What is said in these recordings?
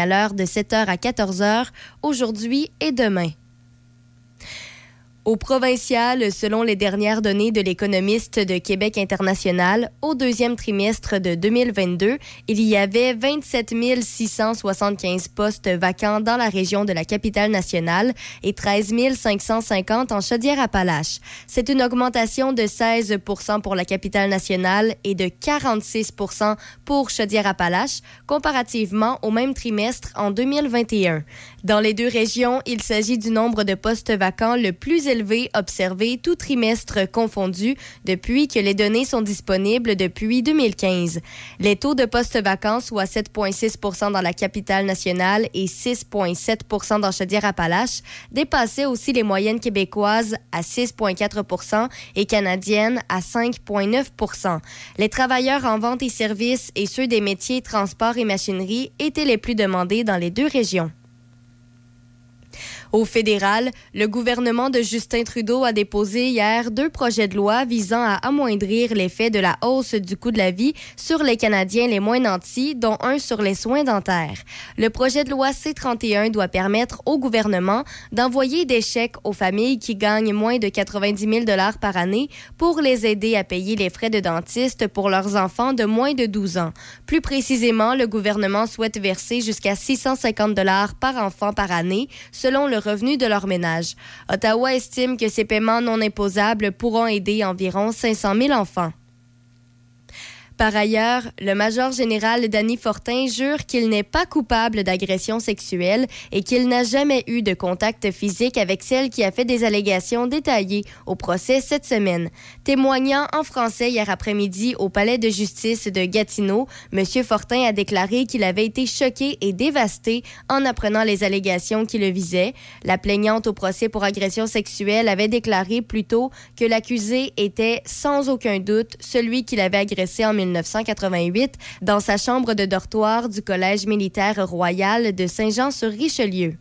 à l'heure de 7h à 14h, aujourd'hui et demain. Au provincial, selon les dernières données de l'économiste de Québec international, au deuxième trimestre de 2022, il y avait 27 675 postes vacants dans la région de la capitale nationale et 13 550 en Chaudière-Appalaches. C'est une augmentation de 16% pour la capitale nationale et de 46% pour Chaudière-Appalaches, comparativement au même trimestre en 2021. Dans les deux régions, il s'agit du nombre de postes vacants le plus élevé observé tout trimestre confondu depuis que les données sont disponibles depuis 2015. Les taux de postes vacants, soit 7,6% dans la capitale nationale et 6,7% dans Chaudière-Appalaches, dépassaient aussi les moyennes québécoises à 6,4% et canadiennes à 5,9% Les travailleurs en vente et services et ceux des métiers transport et machinerie étaient les plus demandés dans les deux régions. Au fédéral, le gouvernement de Justin Trudeau a déposé hier deux projets de loi visant à amoindrir l'effet de la hausse du coût de la vie sur les Canadiens les moins nantis, dont un sur les soins dentaires. Le projet de loi C-31 doit permettre au gouvernement d'envoyer des chèques aux familles qui gagnent moins de 90 000 par année pour les aider à payer les frais de dentiste pour leurs enfants de moins de 12 ans. Plus précisément, le gouvernement souhaite verser jusqu'à 650 par enfant par année, selon le revenu de leur ménage. Ottawa estime que ces paiements non imposables pourront aider environ 500 000 enfants. Par ailleurs, le major général Danny Fortin jure qu'il n'est pas coupable d'agression sexuelle et qu'il n'a jamais eu de contact physique avec celle qui a fait des allégations détaillées au procès cette semaine. Témoignant en français hier après-midi au palais de justice de Gatineau, M. Fortin a déclaré qu'il avait été choqué et dévasté en apprenant les allégations qui le visaient. La plaignante au procès pour agression sexuelle avait déclaré plus tôt que l'accusé était sans aucun doute celui qui l'avait agressé en 1988 dans sa chambre de dortoir du Collège militaire royal de Saint-Jean-sur-Richelieu.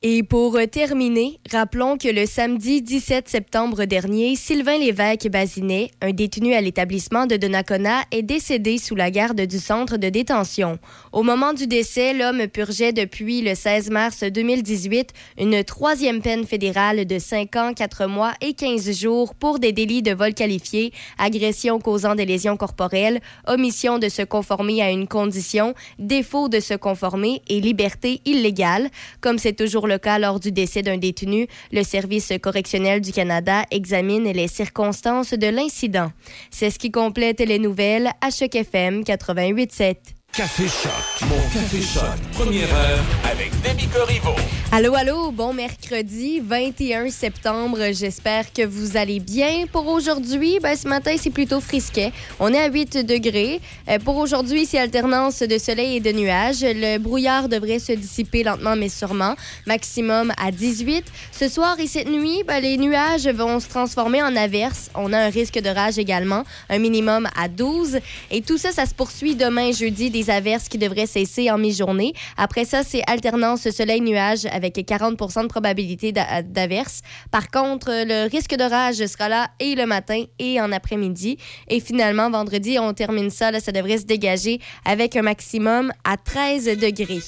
Et pour terminer, rappelons que le samedi 17 septembre dernier, Sylvain Lévesque Bazinet, un détenu à l'établissement de Donnacona, est décédé sous la garde du centre de détention. Au moment du décès, l'homme purgeait depuis le 16 mars 2018 une troisième peine fédérale de 5 ans, 4 mois et 15 jours pour des délits de vol qualifié, agression causant des lésions corporelles, omission de se conformer à une condition, défaut de se conformer et liberté illégale, comme c'est toujours le lors du décès d'un détenu, le Service correctionnel du Canada examine les circonstances de l'incident. C'est ce qui complète les nouvelles à FM 88.7. Café Choc, mon Café Choc, première heure avec Demi Corriveau. Allô, allô, bon mercredi 21 septembre. J'espère que vous allez bien. Pour aujourd'hui, ben, ce matin, c'est plutôt frisquet. On est à 8 degrés. Euh, pour aujourd'hui, c'est alternance de soleil et de nuages. Le brouillard devrait se dissiper lentement mais sûrement. Maximum à 18. Ce soir et cette nuit, ben, les nuages vont se transformer en averses. On a un risque de rage également, un minimum à 12. Et tout ça, ça se poursuit demain, jeudi, des averses qui devraient cesser en mi-journée. Après ça, c'est alternance soleil-nuages avec 40 de probabilité d'averse. Par contre, le risque d'orage sera là et le matin et en après-midi. Et finalement, vendredi, on termine ça. Ça devrait se dégager avec un maximum à 13 degrés.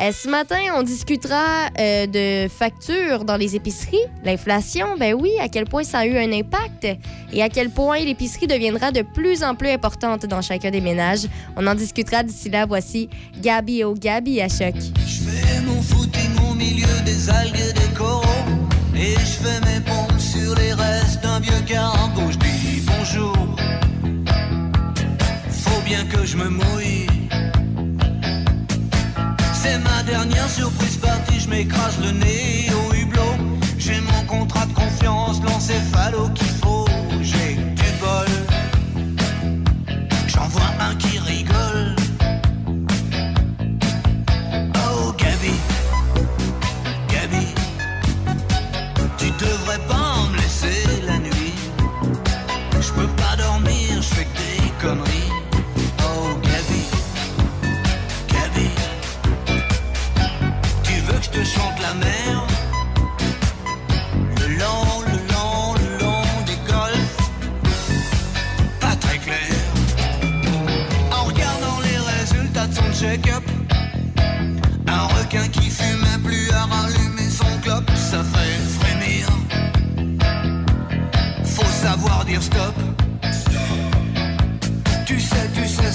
Euh, ce matin, on discutera euh, de factures dans les épiceries. L'inflation, ben oui, à quel point ça a eu un impact et à quel point l'épicerie deviendra de plus en plus importante dans chacun des ménages. On en discutera d'ici là. Voici Gabi au Gabi à choc milieu des algues et des coraux. Et je fais mes pompes sur les restes d'un vieux cargo. Je dis bonjour, faut bien que je me mouille. C'est ma dernière surprise partie, je m'écrase le nez au hublot. J'ai mon contrat de confiance, l'encéphalo qu'il que des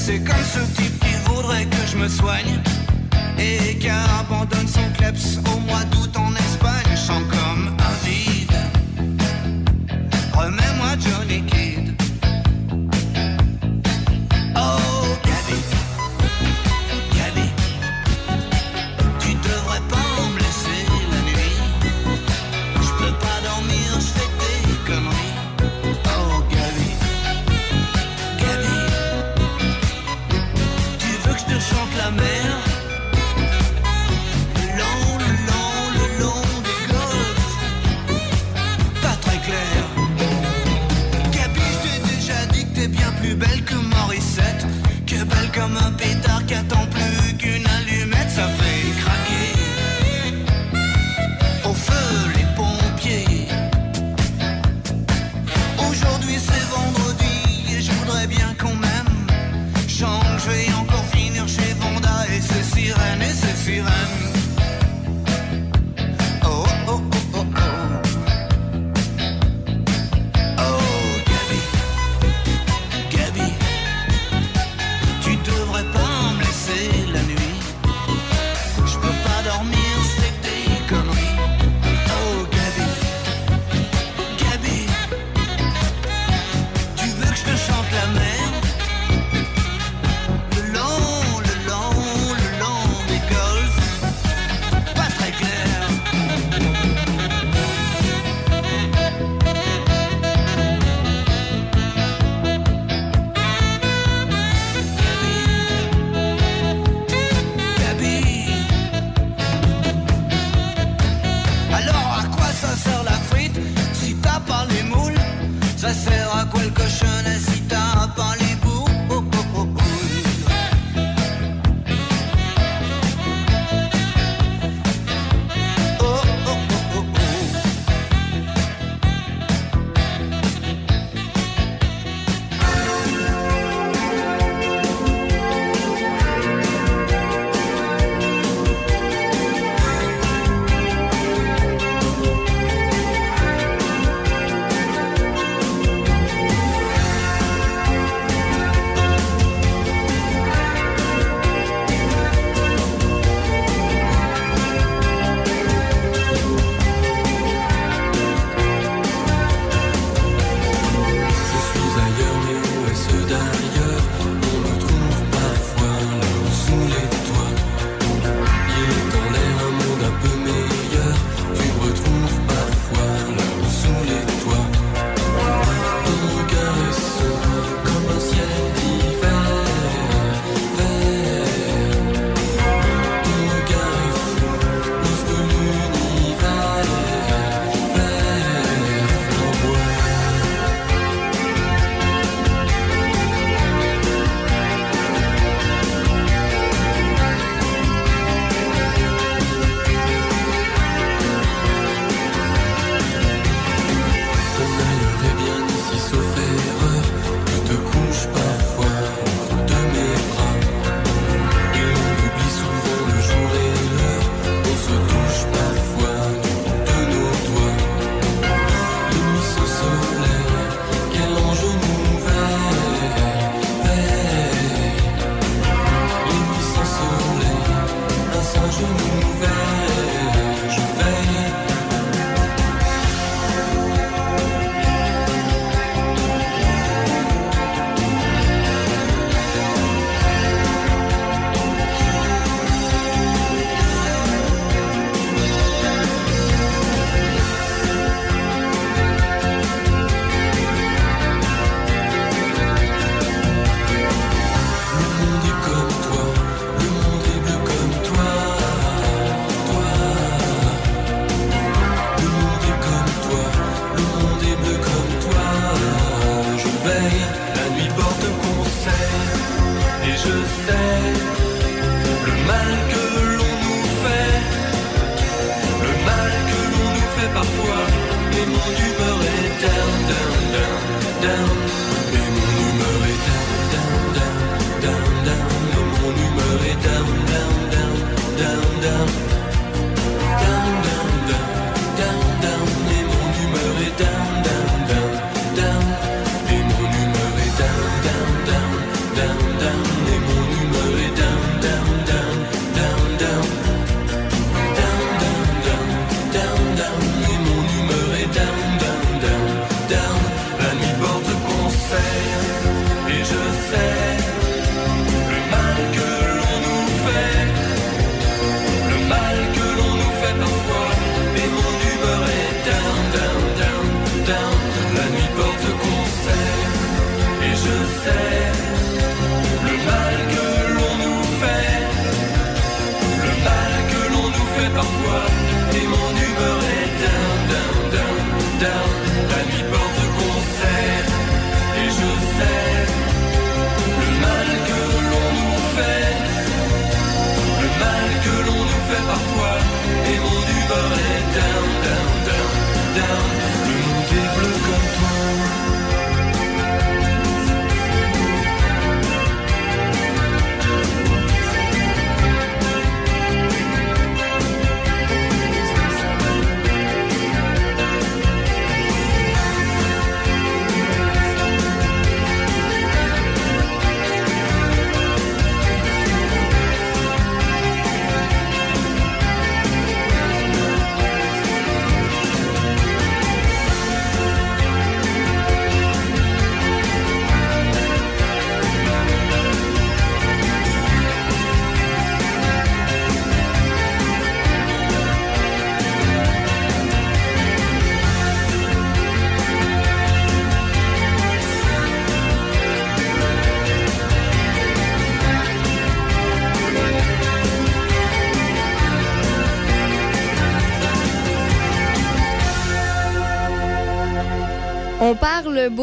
C'est comme ce type qui voudrait que je me soigne. Et qui abandonne son kleps au mois d'août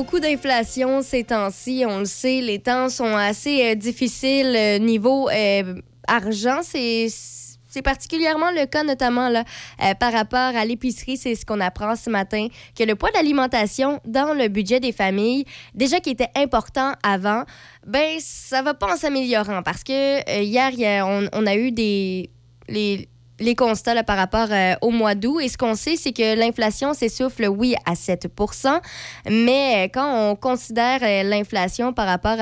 beaucoup d'inflation ces temps-ci, on le sait, les temps sont assez euh, difficiles euh, niveau euh, argent, c'est c'est particulièrement le cas notamment là, par rapport à l'épicerie, c'est ce qu'on apprend ce matin, que le poids de l'alimentation dans le budget des familles, déjà qui était important avant, ben ça va pas en s'améliorant parce que hier, on, on a eu des... Les, les constats par rapport euh, au mois d'août. Et ce qu'on sait, c'est que l'inflation s'essouffle, oui, à 7 mais euh, quand on considère euh, l'inflation par rapport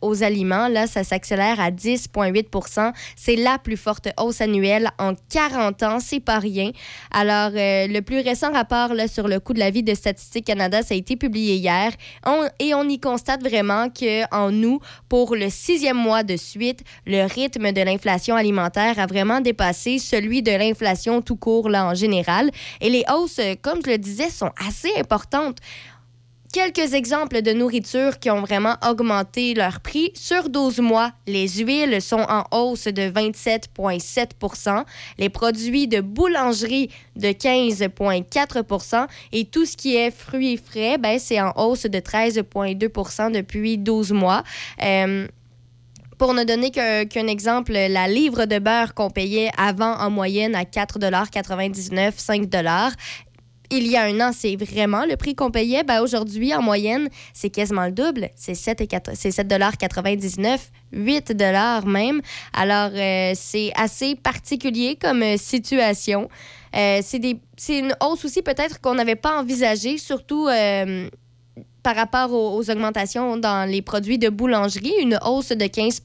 aux aliments, là, ça s'accélère à 10,8 C'est la plus forte hausse annuelle en 40 ans. C'est pas rien. Alors, le plus récent rapport sur le coût de la vie de Statistique Canada, ça a été publié hier. Et on y constate vraiment qu'en août, pour le sixième mois de suite, le rythme de l'inflation alimentaire a vraiment dépassé celui de l'inflation tout court là, en général. Et les hausses, euh, comme je le disais, sont assez importantes. Quelques exemples de nourriture qui ont vraiment augmenté leur prix. Sur 12 mois, les huiles sont en hausse de 27,7% les produits de boulangerie de 15,4% et tout ce qui est fruits frais, ben, c'est en hausse de 13,2% depuis 12 mois. Euh, pour ne donner qu'un exemple, la livre de beurre qu'on payait avant en moyenne à 4,99 5 il y a un an, c'est vraiment le prix qu'on payait. Ben, Aujourd'hui, en moyenne, c'est quasiment le double. C'est 7 et quatre- c'est 7,99 8 même. Alors, euh, c'est assez particulier comme euh, situation. Euh, c'est une hausse aussi peut-être qu'on n'avait pas envisagée, surtout par rapport aux, augmentations dans les produits de boulangerie, une hausse de 15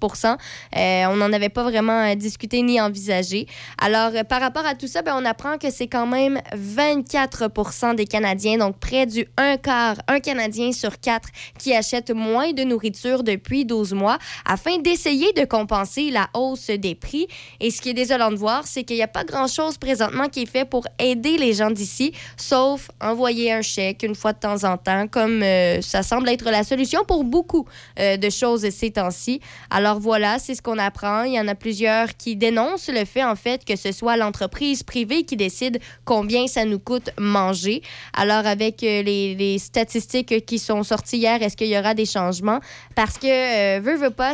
Euh, On n'en avait pas vraiment euh, discuté ni envisagé. Alors, euh, par rapport à tout ça, ben, on apprend que c'est quand même 24% des Canadiens, donc près du un quart, un Canadien sur quatre, qui achètent moins de nourriture depuis 12 mois afin d'essayer de compenser la hausse des prix. Et ce qui est désolant de voir, c'est qu'il n'y a pas grand-chose présentement qui est fait pour aider les gens d'ici, sauf envoyer un chèque une fois de temps en temps, comme euh, ça semble être la solution pour beaucoup euh, de choses ces temps-ci. Alors voilà, c'est ce qu'on apprend. Il y en a plusieurs qui dénoncent le fait, en fait, que ce soit l'entreprise privée qui décide combien ça nous coûte manger. Alors avec euh, les, les statistiques qui sont sorties hier, est-ce qu'il y aura des changements? Parce que, euh, veut, veut pas,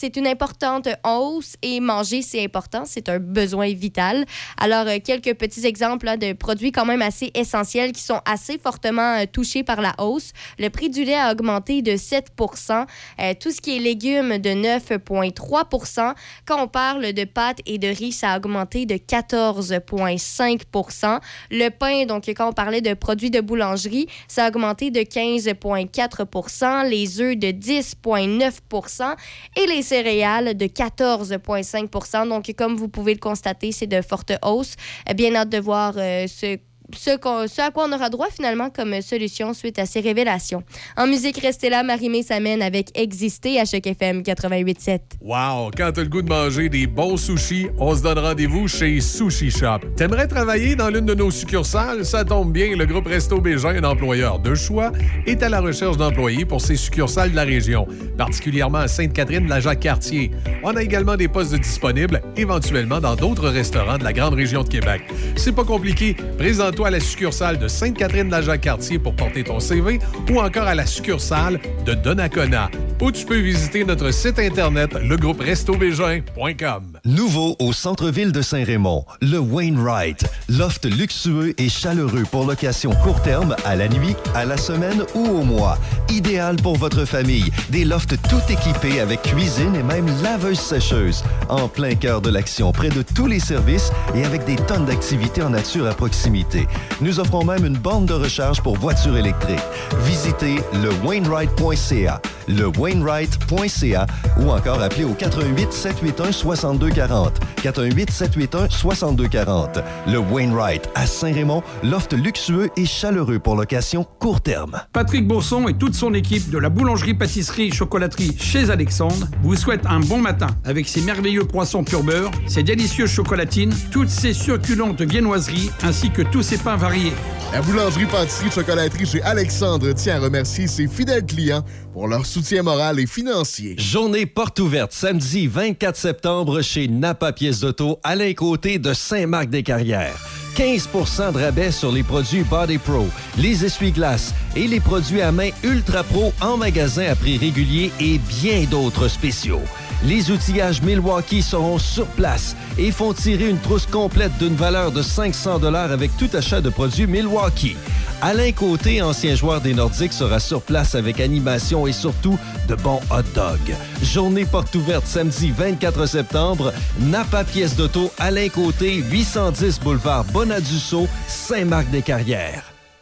c'est une importante hausse et manger, c'est important, c'est un besoin vital. Alors, euh, quelques petits exemples là, de produits quand même assez essentiels qui sont assez fortement euh, touchés par la hausse. Le prix du lait a augmenté de 7 Euh, Tout ce qui est légumes de 9,3 Quand on parle de pâtes et de riz, ça a augmenté de 14,5% Le pain, donc quand on parlait de produits de boulangerie, ça a augmenté de 15,4% Les œufs de 10,9 et les céréales de 14,5% Donc, comme vous pouvez le constater, c'est de fortes hausses. Euh, Bien hâte de voir euh, ce ce, à quoi on aura droit finalement comme solution suite à ces révélations. En musique, restez là, Marie-Mé s'amène avec Exister à Choc FM 88.7. Wow! Quand t'as le goût de manger des bons sushis, on se donne rendez-vous chez Sushi Shop. T'aimerais travailler dans l'une de nos succursales? Ça tombe bien, le groupe Resto Bégin, un employeur de choix, est à la recherche d'employés pour ses succursales de la région, particulièrement à Sainte-Catherine la Jacques-Cartier. On a également des postes disponibles, éventuellement dans d'autres restaurants de la grande région de Québec. C'est pas compliqué. Présente-toi à la succursale de Sainte-Catherine de la Jacques-Cartier pour porter ton CV ou encore à la succursale de Donnacona. Ou tu peux visiter notre site internet legrouperestobégin.com. Nouveau au centre-ville de Saint-Raymond, le Wainwright. Loft luxueux et chaleureux pour location court terme, à la nuit, à la semaine ou au mois. Idéal pour votre famille. Des lofts tout équipés avec cuisine et même laveuse-sécheuse. En plein cœur de l'action, près de tous les services et avec des tonnes d'activités en nature à proximité. Nous offrons même une borne de recharge pour voitures électriques. Visitez le Wainwright.ca, le Wainwright.ca ou encore appelez au 88 781 6240. 88 781 6240. Le Wainwright à Saint-Raymond, loft luxueux et chaleureux pour location court terme. Patrick Bourson et toute son équipe de la boulangerie-pâtisserie-chocolaterie chez Alexandre vous souhaitent un bon matin avec ses merveilleux croissants pur beurre, ses délicieuses chocolatines, toutes ses succulentes viennoiseries ainsi que tous ses variés. La boulangerie pâtisserie chocolaterie chez Alexandre tient à remercier ses fidèles clients pour leur soutien moral et financier. Journée porte ouverte samedi 24 septembre chez Napa Pièces d'Auto, Alain Côté de Saint-Marc-des-Carrières. 15% de rabais sur les produits Body Pro, les essuie-glaces et les produits à main Ultra Pro en magasin à prix régulier et bien d'autres spéciaux. Les outillages Milwaukee seront sur place et font tirer une trousse complète d'une valeur de 500 dollars avec tout achat de produits Milwaukee. Alain Côté, ancien joueur des Nordiques, sera sur place avec animation et surtout de bons hot dogs. Journée porte ouverte samedi 24 septembre. Napa Pièce d'auto, Alain Côté, 810 boulevard Bonadusseau, Saint-Marc-des-Carrières.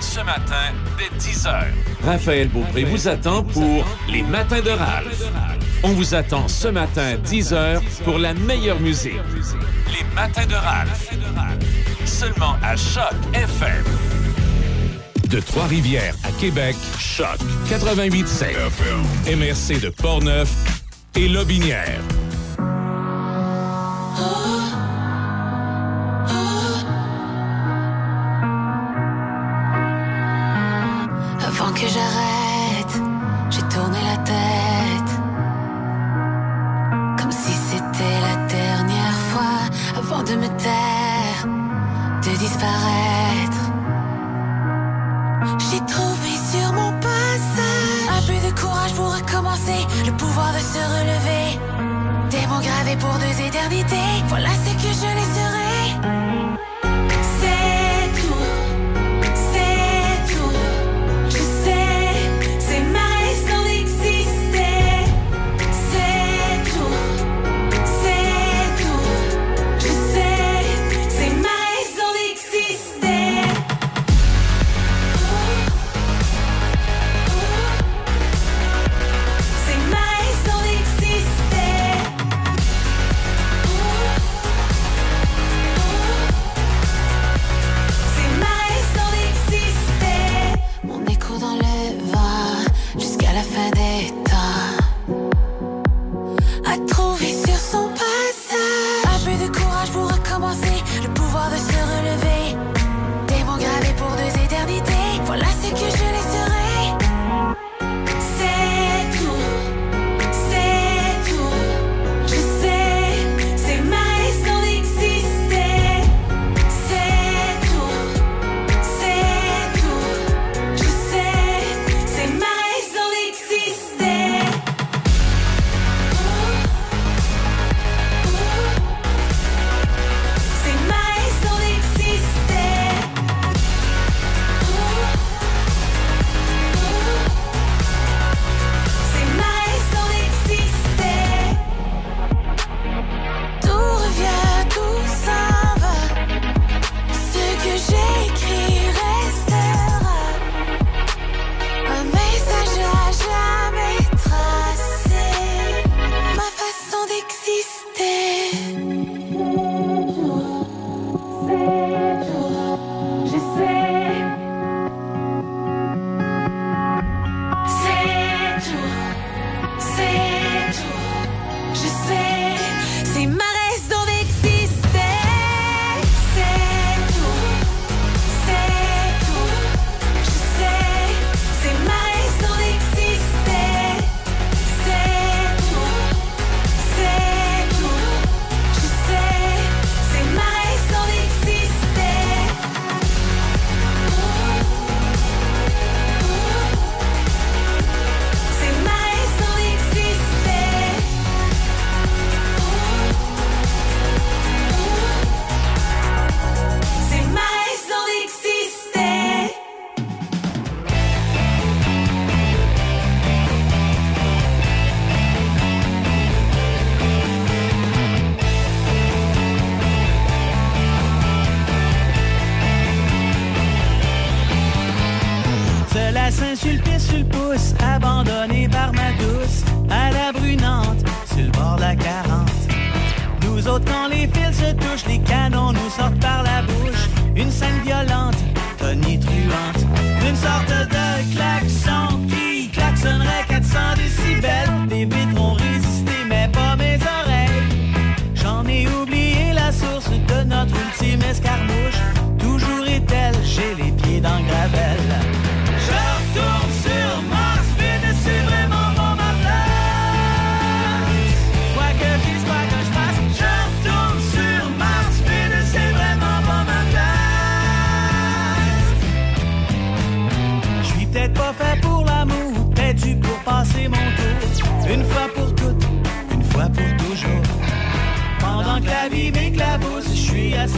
Ce matin, dès 10h. Raphaël Beaupré vous attend pour Les Matins de Ralph. On vous attend ce matin, 10h, pour la meilleure musique. Les Matins de Ralph. Seulement à Choc FM. De Trois-Rivières à Québec, Choc 88.7. MRC de Portneuf et Lobinière. Avant se relever. Des mots pour deux éternités.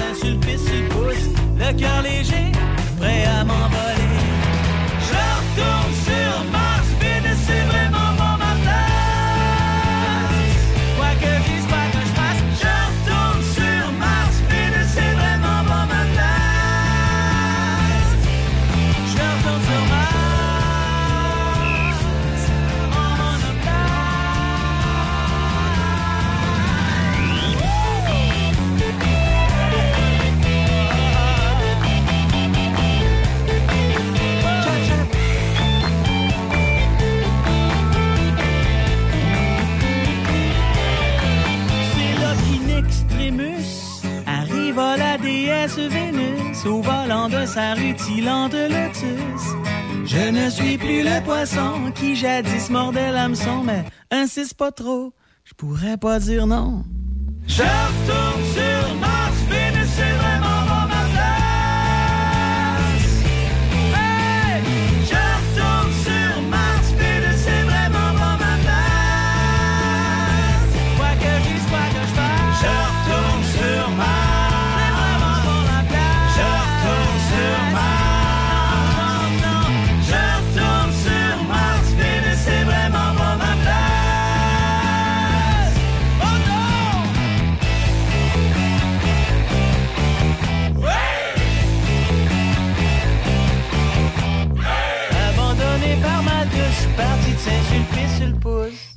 Saint-Sulpice le pouce, le cœur léger, prêt à m'envoler. Lotus? Je ne suis plus le poisson qui jadis mordait l'hameçon, mais insiste pas trop, je pourrais pas dire non.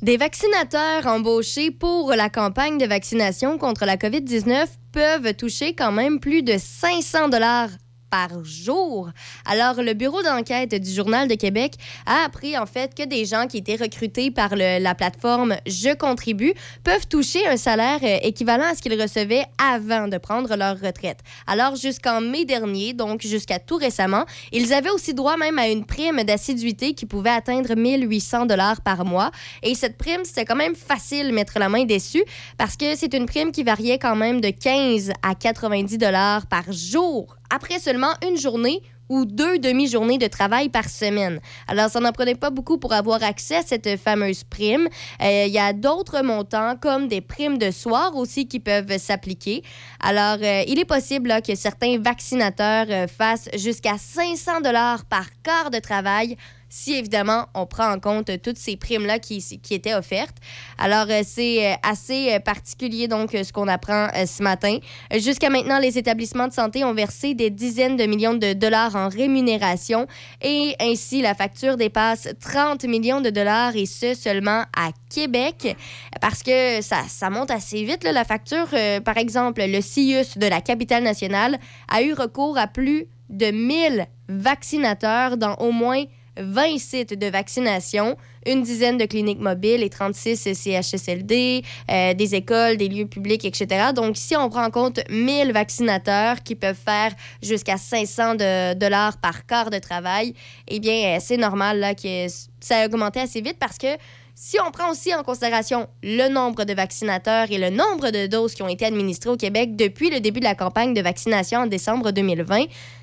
Des vaccinateurs embauchés pour la campagne de vaccination contre la COVID-19 peuvent toucher quand même plus de 500 dollars par jour. Alors, le bureau d'enquête du Journal de Québec a appris en fait que des gens qui étaient recrutés par la plateforme Je contribue peuvent toucher un salaire euh, équivalent à ce qu'ils recevaient avant de prendre leur retraite. Alors, jusqu'en mai dernier, donc jusqu'à tout récemment, ils avaient aussi droit même à une prime d'assiduité qui pouvait atteindre 1800 dollars par mois. Et cette prime, c'était quand même facile mettre la main dessus parce que c'est une prime qui variait quand même de 15 à 90 dollars par jour après seulement une journée ou deux demi-journées de travail par semaine. Alors, ça n'en prenait pas beaucoup pour avoir accès à cette fameuse prime. Euh, Il y a d'autres montants, comme des primes de soir aussi, qui peuvent s'appliquer. Alors, euh, il est possible que certains vaccinateurs euh, fassent jusqu'à 500 dollars par quart de travail si évidemment on prend en compte toutes ces primes-là qui, qui étaient offertes. Alors, euh, c'est euh, assez euh, particulier, donc, ce qu'on apprend ce matin. Jusqu'à maintenant, les établissements de santé ont versé des dizaines de millions de dollars en rémunération et ainsi, la facture dépasse 30 millions de dollars et ce seulement à Québec parce que ça, ça monte assez vite, la facture. Par exemple, le CIUS de la capitale nationale a eu recours à plus de 1000 vaccinateurs dans au moins 20 sites de vaccination, une dizaine de cliniques mobiles et 36 CHSLD, euh, des écoles, des lieux publics, etc. Donc, si on prend en compte 1000 vaccinateurs qui peuvent faire jusqu'à 500 de dollars par quart de travail, eh bien, euh, c'est normal là, que ça a augmenté assez vite parce que si on prend aussi en considération le nombre de vaccinateurs et le nombre de doses qui ont été administrées au Québec depuis le début de la campagne de vaccination en décembre 2020, Hmm,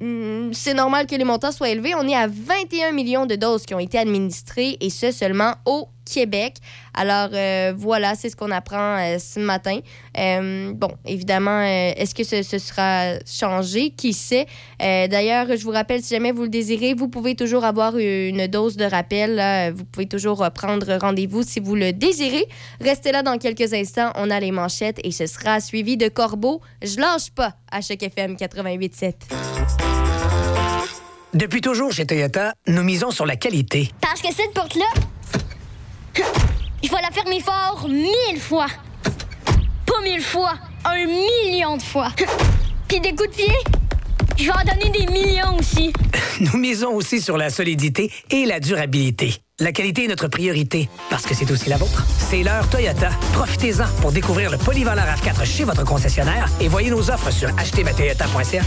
c'est normal que les montants soient élevés. On est à 21 millions de doses qui ont été administrées et ce seulement au Québec. Alors euh, voilà, c'est ce qu'on apprend euh, ce matin. Euh, bon, évidemment, est-ce que ce, sera changé? Qui sait? D'ailleurs, je vous rappelle, si jamais vous le désirez, vous pouvez toujours avoir une dose de rappel. Vous pouvez toujours prendre rendez-vous si vous le désirez. Restez là dans quelques instants. On a les manchettes et ce sera suivi de Corbeau. Je lâche pas à chaque FM 88.7. Depuis toujours chez Toyota, nous misons sur la qualité. Parce que cette porte-là, il faut la fermer fort mille fois. Pas mille fois, un million de fois. Puis des coups de pied, je vais en donner des millions aussi. Nous misons aussi sur la solidité et la durabilité. La qualité est notre priorité, parce que c'est aussi la vôtre. C'est l'heure Toyota. Profitez-en pour découvrir le polyvalent RAV4 chez votre concessionnaire et voyez nos offres sur achetezmatoyota.ca.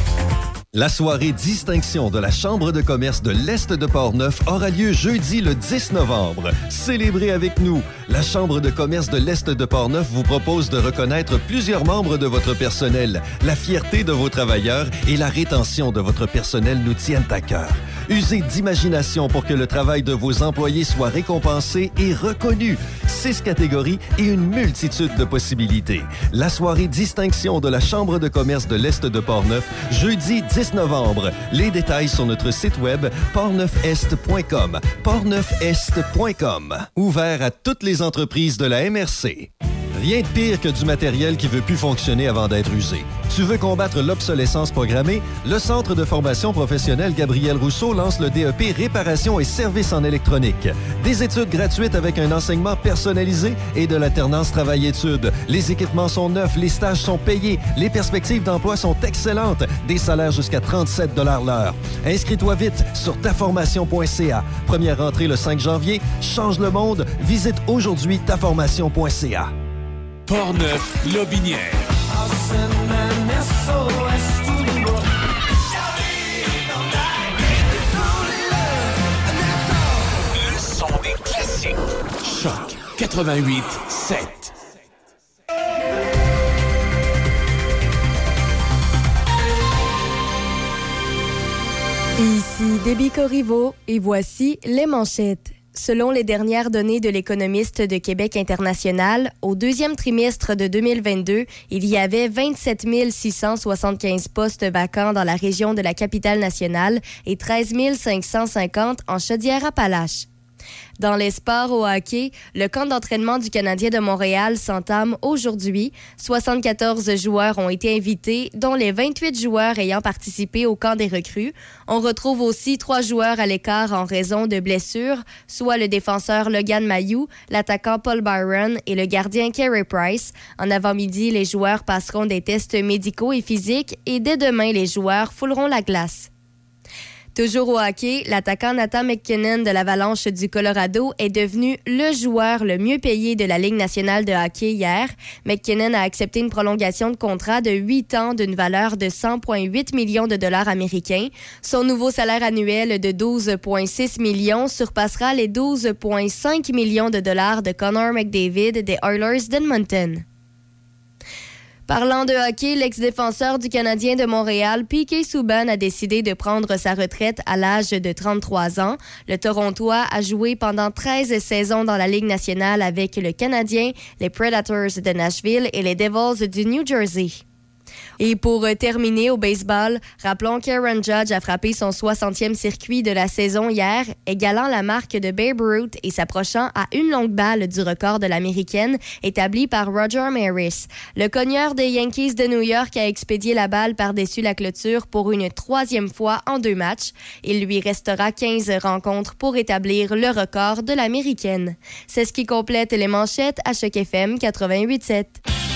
La soirée distinction de la Chambre de commerce de l'Est de Portneuf aura lieu jeudi le 10 novembre. Célébrez avec nous. La Chambre de commerce de l'Est de Portneuf vous propose de reconnaître plusieurs membres de votre personnel. La fierté de vos travailleurs et la rétention de votre personnel nous tiennent à cœur. Usez d'imagination pour que le travail de vos employés soit récompensé et reconnu. Six catégories et une multitude de possibilités. La soirée distinction de la Chambre de commerce de l'Est de Portneuf, jeudi 10 novembre. Les détails sur notre site web portneufest.com. portneufest.com. Ouvert à toutes les entreprises de la MRC. Rien de pire que du matériel qui veut plus fonctionner avant d'être usé. Tu veux combattre l'obsolescence programmée? Le Centre de formation professionnelle Gabriel Rousseau lance le DEP Réparation et services en électronique. Des études gratuites avec un enseignement personnalisé et de l'alternance travail-études. Les équipements sont neufs, les stages sont payés, les perspectives d'emploi sont excellentes, des salaires jusqu'à 37 l'heure. Inscris-toi vite sur taformation.ca. Première entrée le 5 janvier. Change le monde. Visite aujourd'hui taformation.ca. Portneuf, Lobinière. Le son des classiques. Choc 88 7. Ici Déby Corriveau et voici les manchettes. Selon les dernières données de l'économiste de Québec international, au deuxième trimestre de 2022, il y avait 27 675 postes vacants dans la région de la capitale nationale et 13 550 en Chaudière-Appalaches. Dans les sports au hockey, le camp d'entraînement du Canadien de Montréal s'entame aujourd'hui. 74 joueurs ont été invités, dont les 28 joueurs ayant participé au camp des recrues. On retrouve aussi trois joueurs à l'écart en raison de blessures, soit le défenseur Logan Mayou, l'attaquant Paul Byron et le gardien Kerry Price. En avant-midi, les joueurs passeront des tests médicaux et physiques et dès demain, les joueurs fouleront la glace. Toujours au hockey, l'attaquant Nathan McKinnon de l'Avalanche du Colorado est devenu le joueur le mieux payé de la Ligue nationale de hockey hier. McKinnon a accepté une prolongation de contrat de 8 ans d'une valeur de 100,8 millions de dollars américains. Son nouveau salaire annuel de 12,6 millions surpassera les 12,5 millions de dollars de Connor McDavid des Oilers d'Edmonton. Parlant de hockey, l'ex-défenseur du Canadien de Montréal, Piquet Souban, a décidé de prendre sa retraite à l'âge de 33 ans. Le Torontois a joué pendant 13 saisons dans la Ligue nationale avec le Canadien, les Predators de Nashville et les Devils du New Jersey. Et pour euh, terminer au baseball, rappelons qu'Aaron Judge a frappé son 60e circuit de la saison hier, égalant la marque de Babe Ruth et s'approchant à une longue balle du record de l'américaine établi par Roger Maris. Le cogneur des Yankees de New York a expédié la balle par-dessus la clôture pour une troisième fois en deux matchs. Il lui restera 15 rencontres pour établir le record de l'américaine. C'est ce qui complète les manchettes à Choc FM 88.7.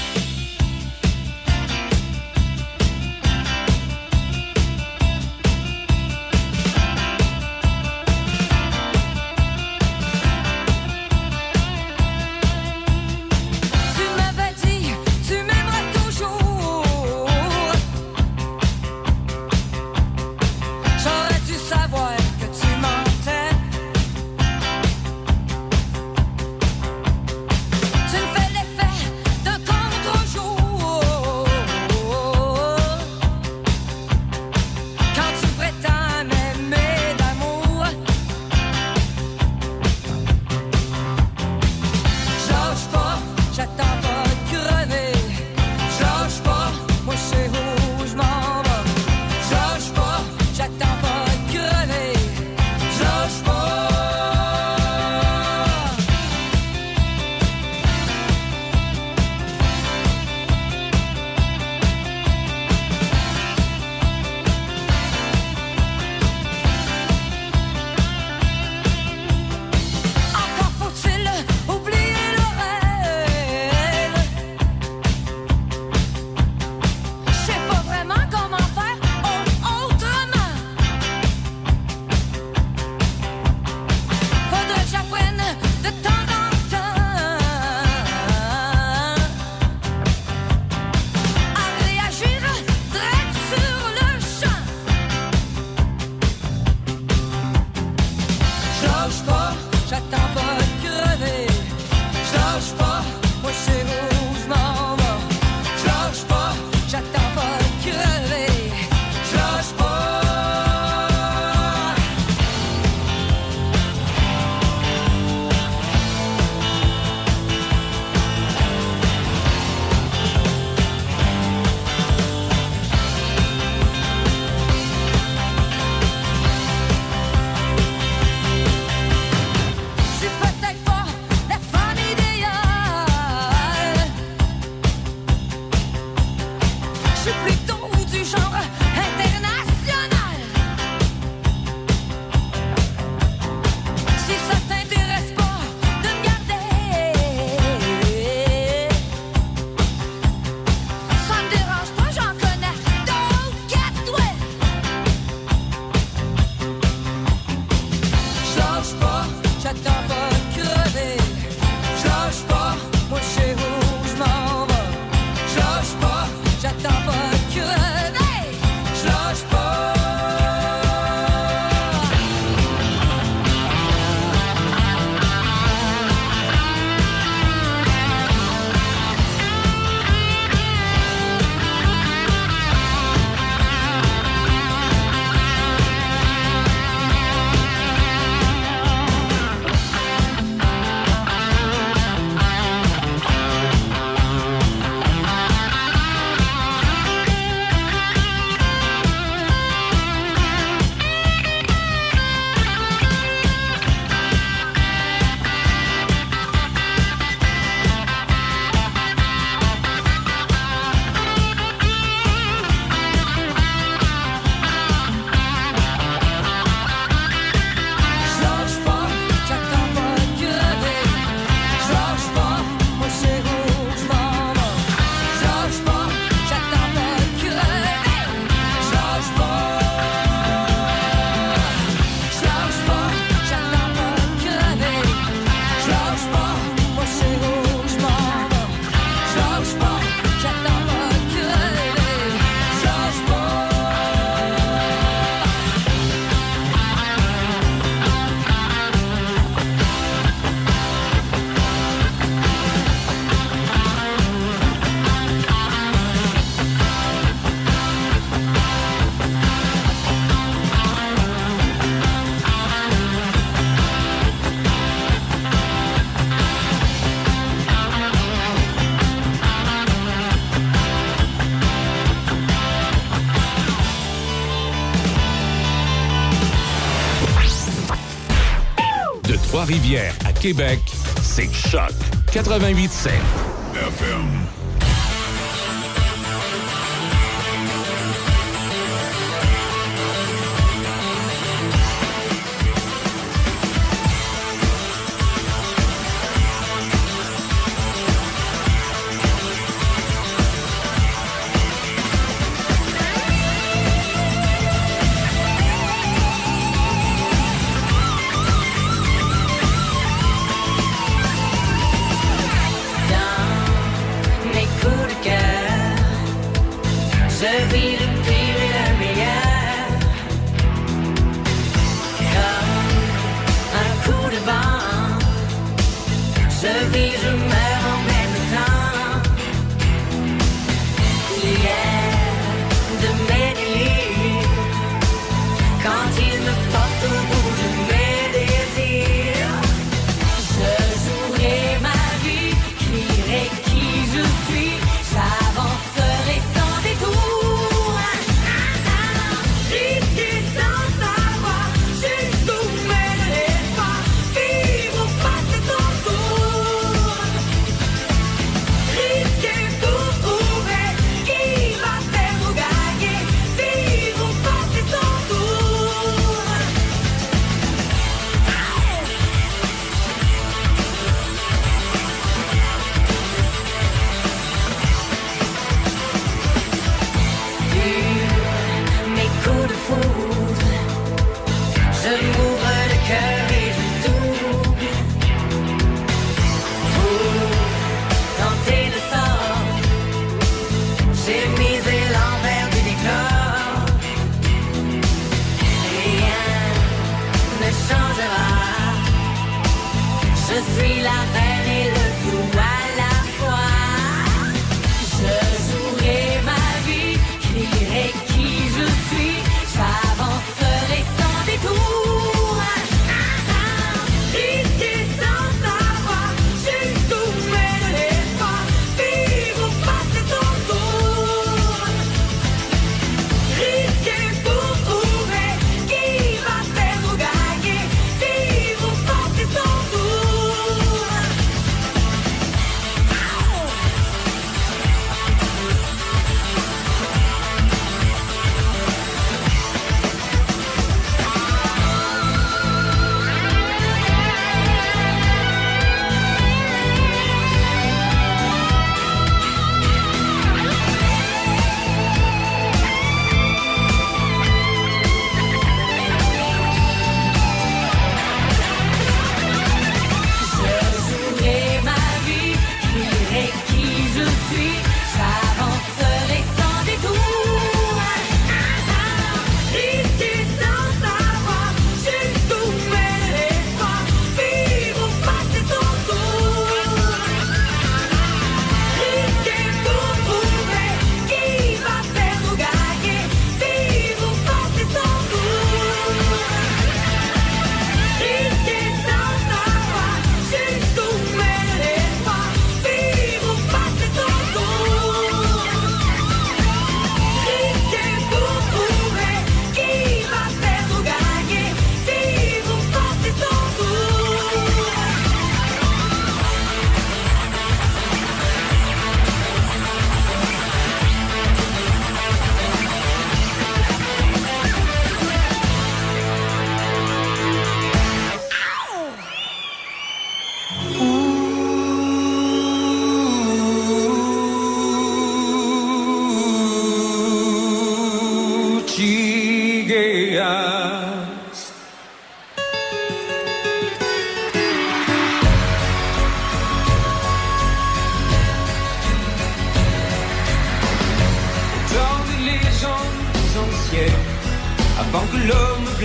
Trois-Rivières à Québec, c'est Choc 88.7.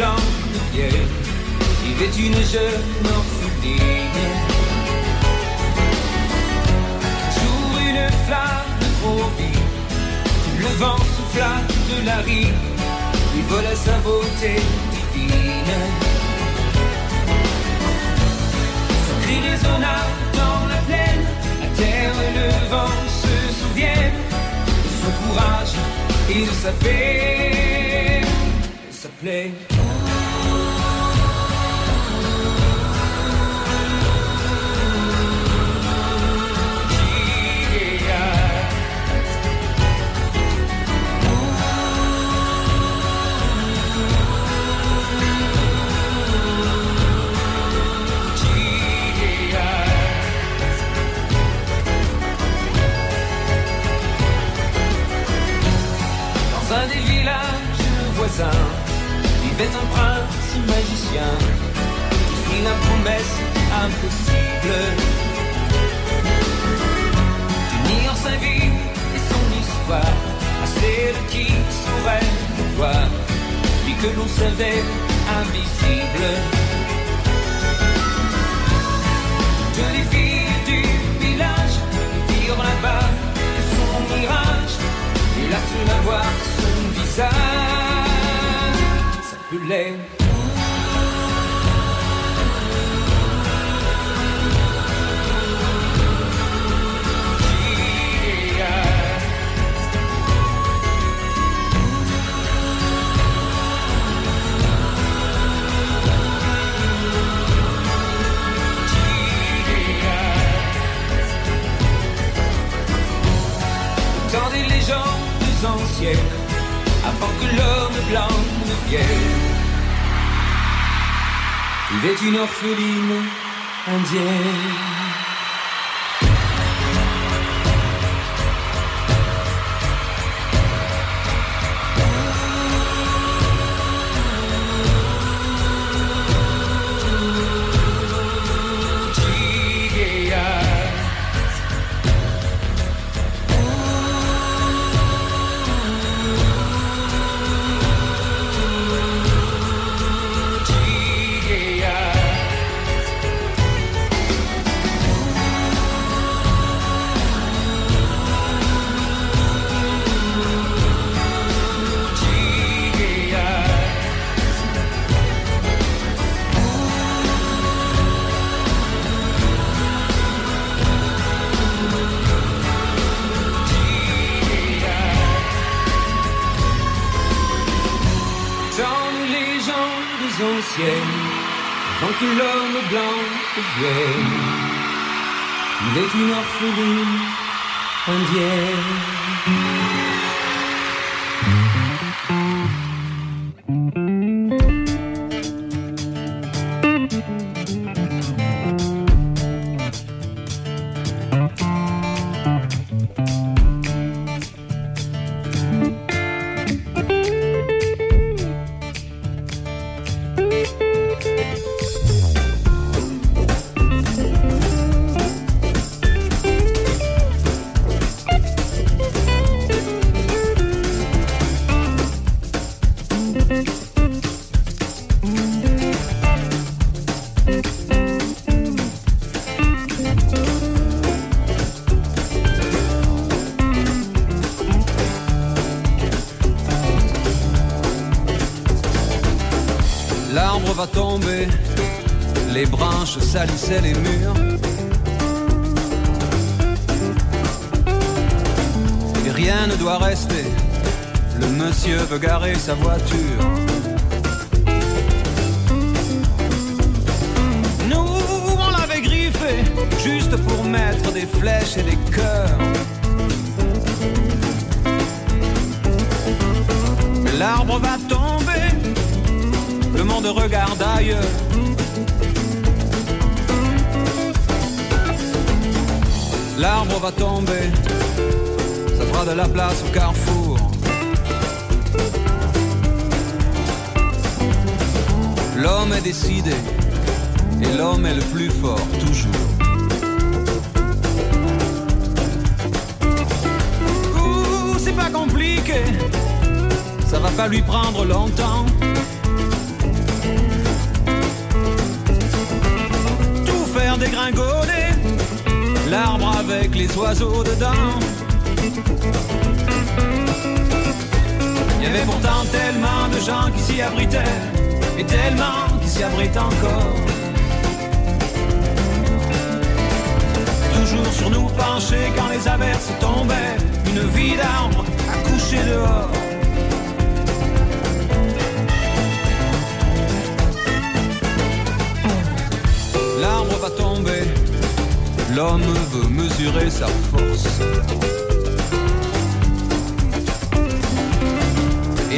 blanc de pierre, vivait une jeune orpheline. Un jour, une flamme trop vive, le vent souffla de la rive, lui vola sa beauté divine. Son cri résonna dans la plaine, à terre le vent se souvient de son courage et de sa paix. Sa. dessin vivait un prince magicien. Qui la promesse impossible. D'unir sa vie et son histoire à celle qui saurait le voir, puis que l'on savait invisible. Toutes les filles du village virent là-bas son mirage. Et la seule à voir son visage populaire. Attendez les gens plus anciennes avant que l'homme blanc indienne. Tu une orpheline indienne. And yet.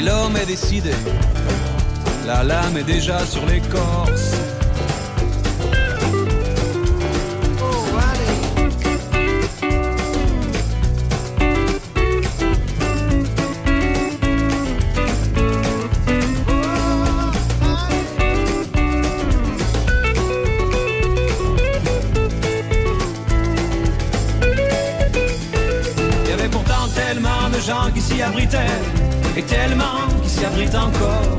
Et l'homme est décidé, la lame est déjà sur l'écorce. Il y avait pourtant tellement de gens qui s'y abritaient abrite encore.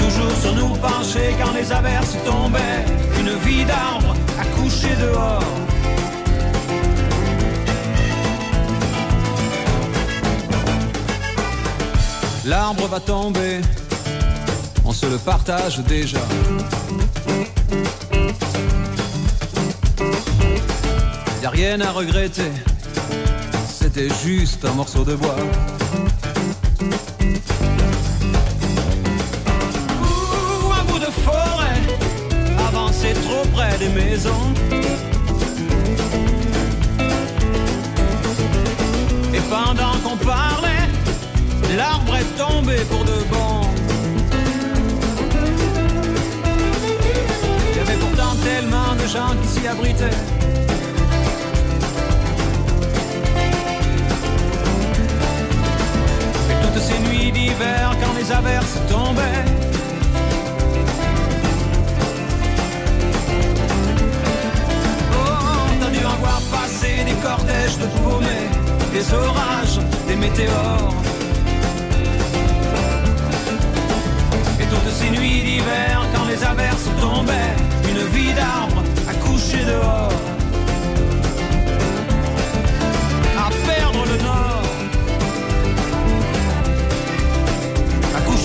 Toujours sur nous pencher quand les averses tombaient, une vie d'arbre à coucher dehors. L'arbre va tomber, on se le partage déjà. Y a rien à regretter, c'était juste un morceau de bois. Ou un bout de forêt, avancer trop près des maisons. Et pendant qu'on parlait, l'arbre est tombé pour de bon. Il y avait pourtant tellement de gens qui s'y abritaient. Les averses tombaient. Oh, t'as dû en voir passer des cortèges de paumés, des orages, des météores. Et toutes ces nuits d'hiver quand les averses tombaient, une vie d'arbre à coucher dehors.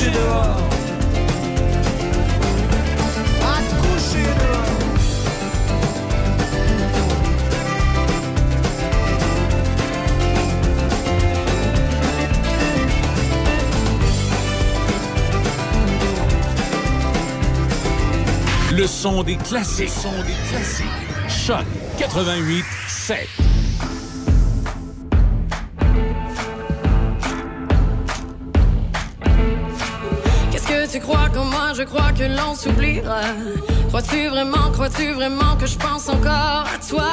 Coucher dehors. À coucher dehors. Le son des classiques. Le son des classiques. Choc 88 7. L'on s'oubliera. Crois-tu vraiment, crois-tu vraiment que je pense encore à toi?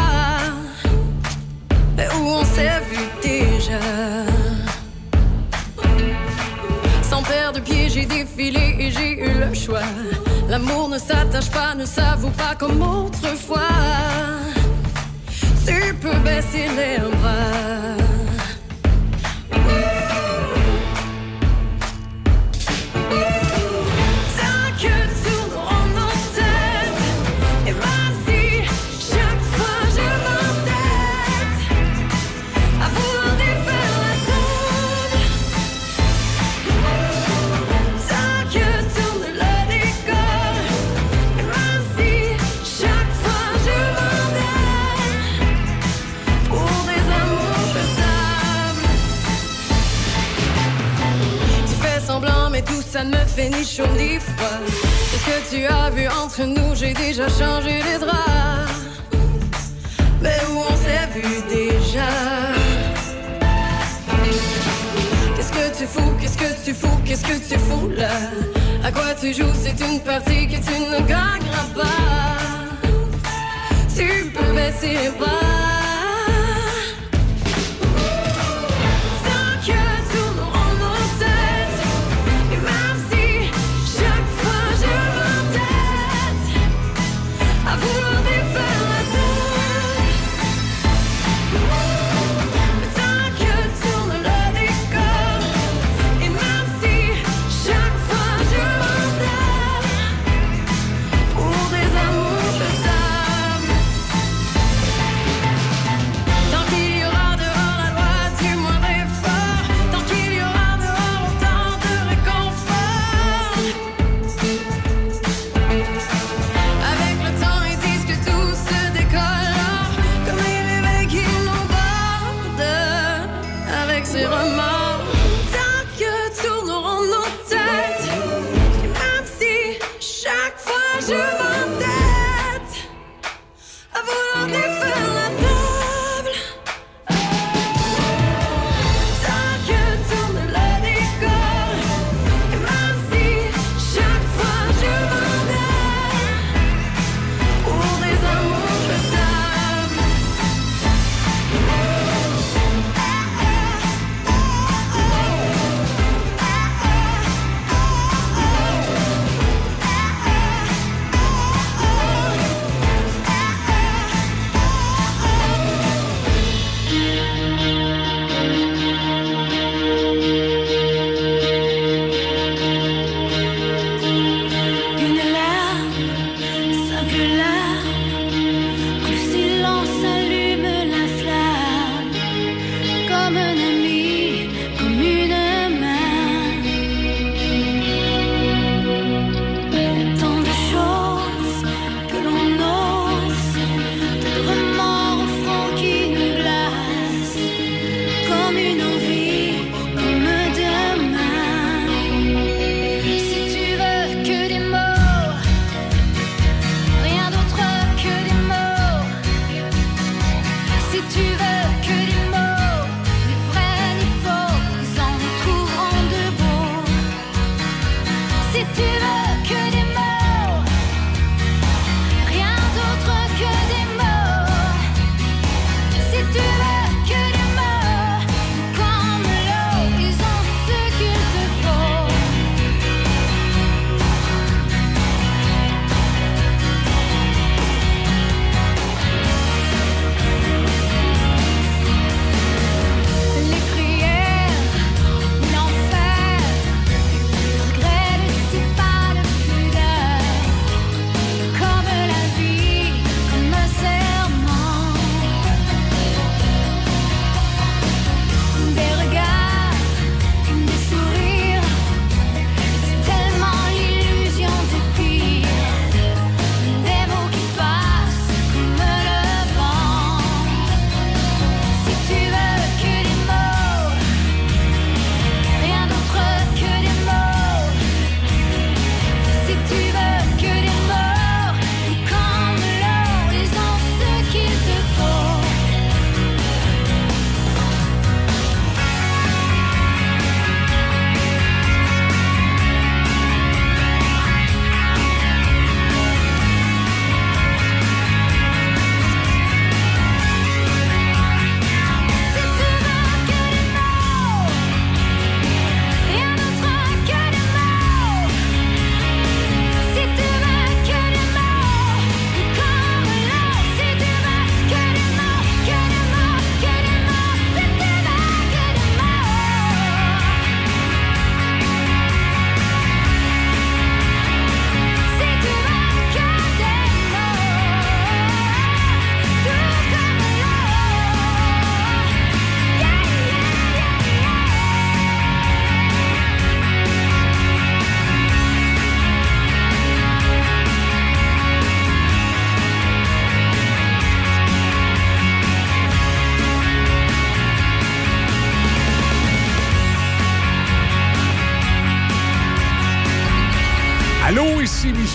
Où on s'est vu déjà? Sans perdre de pied, j'ai défilé et j'ai eu le choix. L'amour ne s'attache pas, ne s'avoue pas comme autrefois. Tu peux baisser les bras. Déjà changé les draps. Mais où on s'est vu déjà? Qu'est-ce que tu fous? Qu'est-ce que tu fous? Qu'est-ce que tu fous là? À quoi tu joues? C'est une partie que tu ne gagneras pas. Tu peux baisser les bras.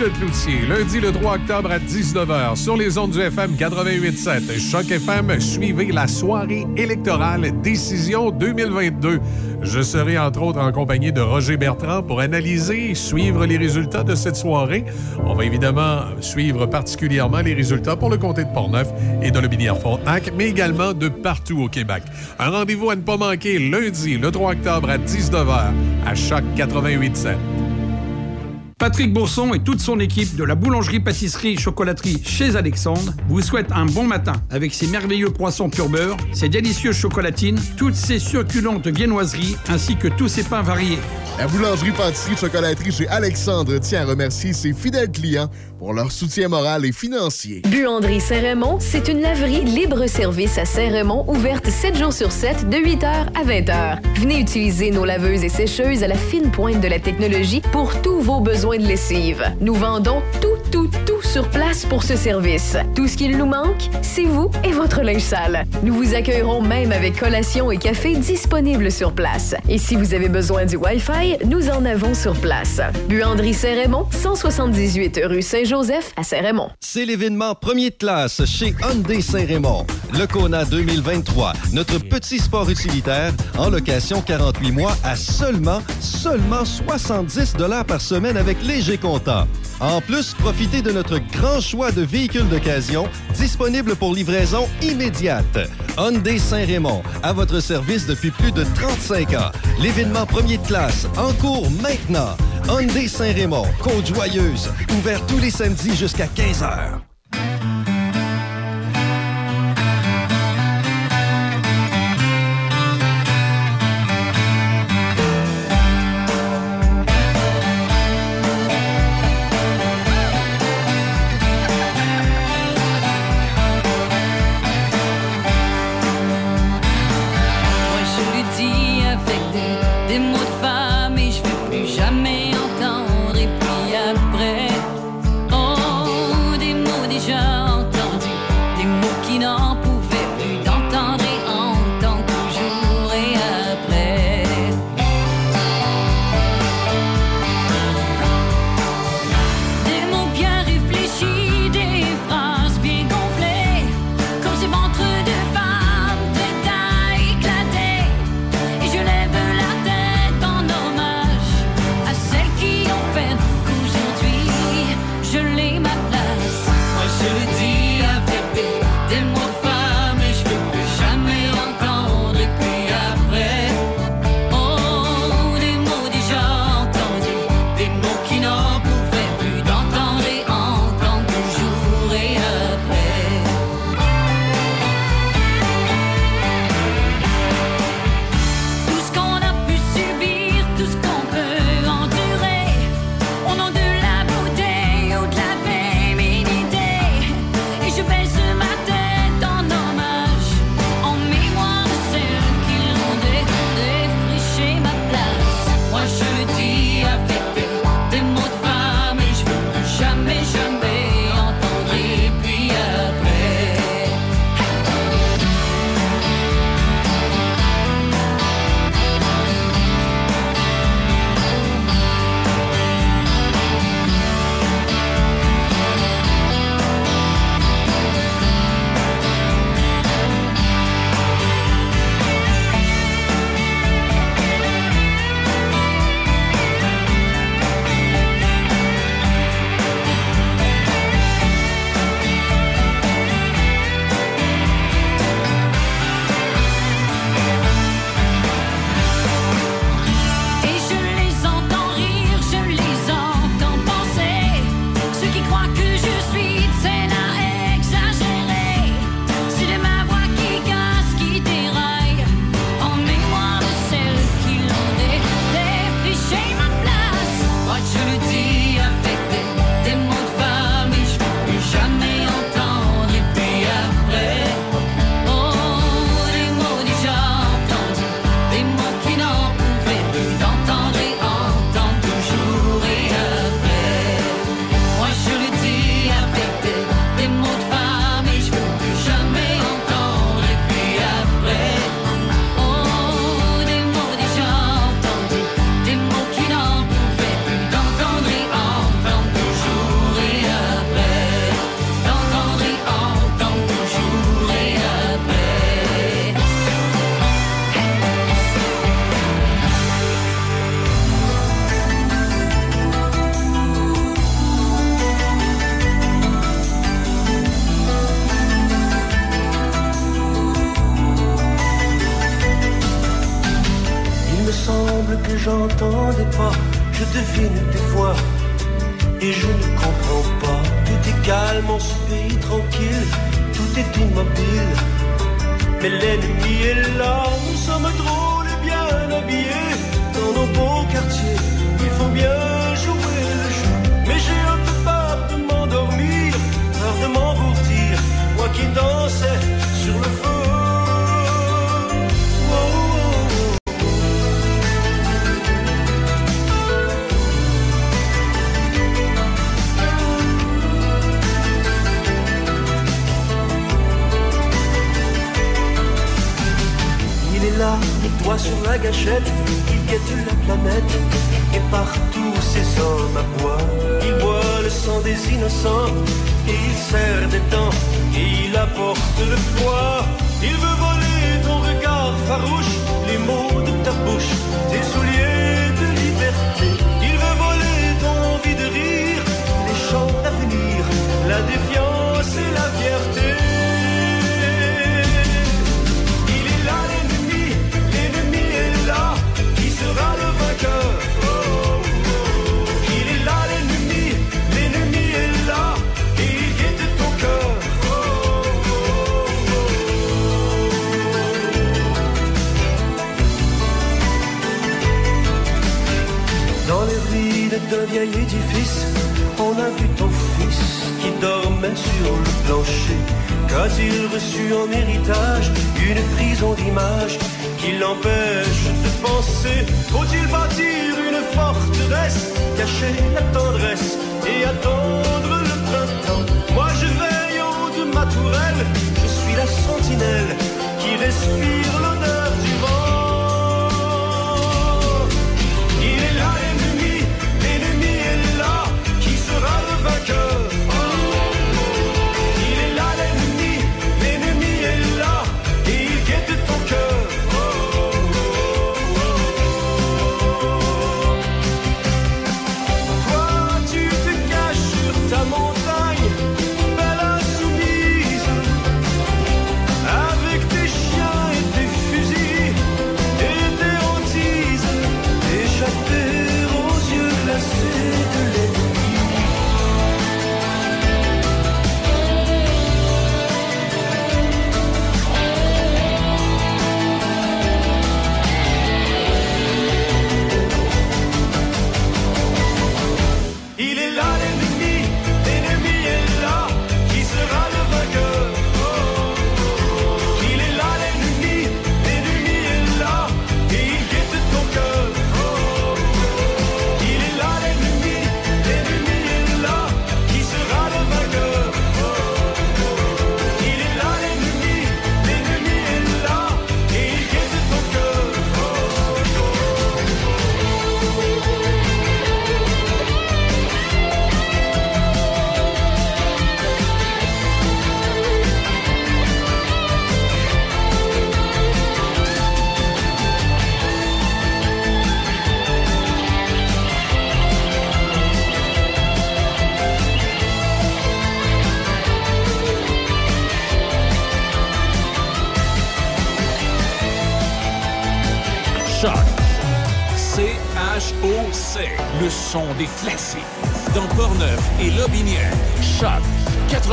Lundi le 3 octobre à 19h sur les ondes du FM 88.7. Choc FM, suivez la soirée électorale Décision 2022. Je serai entre autres en compagnie de Roger Bertrand pour analyser et suivre les résultats de cette soirée. On va évidemment suivre particulièrement les résultats pour le comté de Portneuf et de Lobinière-Frontenac, mais également de partout au Québec. Un rendez-vous à ne pas manquer lundi le 3 octobre à 19h à Choc 88.7. Patrick Bourson et toute son équipe de la boulangerie-pâtisserie-chocolaterie chez Alexandre vous souhaitent un bon matin avec ses merveilleux poissons pur beurre, ses délicieuses chocolatines, toutes ses succulentes viennoiseries ainsi que tous ses pains variés. La boulangerie-pâtisserie-chocolaterie chez Alexandre tient à remercier ses fidèles clients pour leur soutien moral et financier. Buanderie Saint-Raymond, c'est une laverie libre-service à Saint-Raymond, ouverte 7 jours sur 7, de 8h à 20h. Venez utiliser nos laveuses et sécheuses à la fine pointe de la technologie pour tous vos besoins de lessive. Nous vendons tout, tout, tout sur place pour ce service. Tout ce qu'il nous manque, c'est vous et votre linge sale. Nous vous accueillerons même avec collation et café disponibles sur place. Et si vous avez besoin du Wi-Fi, nous en avons sur place. Buanderie Saint-Raymond, 178 rue Saint-Joseph à Saint-Raymond. C'est l'événement premier de classe chez Hyundai Saint-Raymond. Le Kona 2023, notre petit sport utilitaire en location 48 mois à seulement, seulement 70 par semaine avec léger comptant. En plus, profitez de notre grand choix de véhicules d'occasion disponibles pour livraison immédiate. Hyundai Saint-Raymond, à votre service depuis plus de 35 ans. L'événement premier de classe, en cours maintenant. Hyundai Saint-Raymond, Côte-Joyeuse, ouvert tous les samedis jusqu'à 15 Moi je le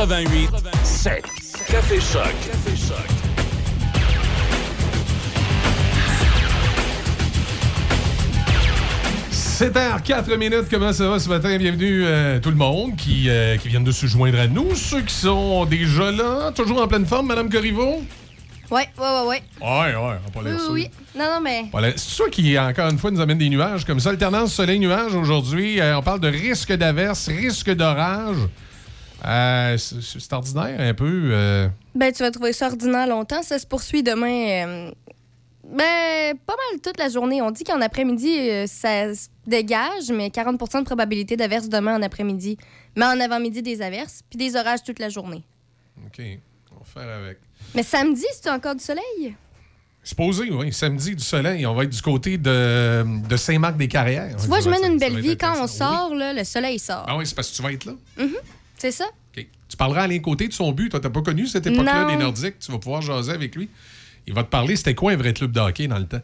88 7. Café Choc. Café Choc. C'est h 4 minutes. Comment ça va ce matin? Bienvenue euh, tout le monde qui, euh, qui viennent de se joindre à nous. Ceux qui sont déjà là, toujours en pleine forme, Madame Corriveau? Ouais, ouais, ouais, ouais. Ouais, ouais, on va pas Oui, oui, oui. Non, non, mais. Voilà. C'est ça qui, encore une fois, nous amène des nuages comme ça. Alternance soleil-nuage aujourd'hui. Euh, on parle de risque d'averse, risque d'orage. Euh, c'est ordinaire un peu. euh, Ben, tu vas trouver ça ordinaire longtemps. Ça se poursuit demain. euh, Ben, pas mal toute la journée. On dit qu'en après-midi, euh, ça se dégage, mais 40% de probabilité d'averse demain en après-midi. Mais en avant-midi, des averses, puis des orages toute la journée. OK, on va faire avec. Mais samedi, c'est encore du soleil? Supposé, oui. Samedi, du soleil. On va être du côté de, de Saint-Marc-des-Carrières. Tu vois, je mène une belle vie. Quand on sort, là, le soleil sort. Ah oui, c'est parce que tu vas être là? Mhm. C'est ça? Tu parleras à l'un côté de son but. Toi, t'as pas connu cette époque-là des Nordiques. Tu vas pouvoir jaser avec lui. Il va te parler, c'était quoi un vrai club de hockey dans le temps?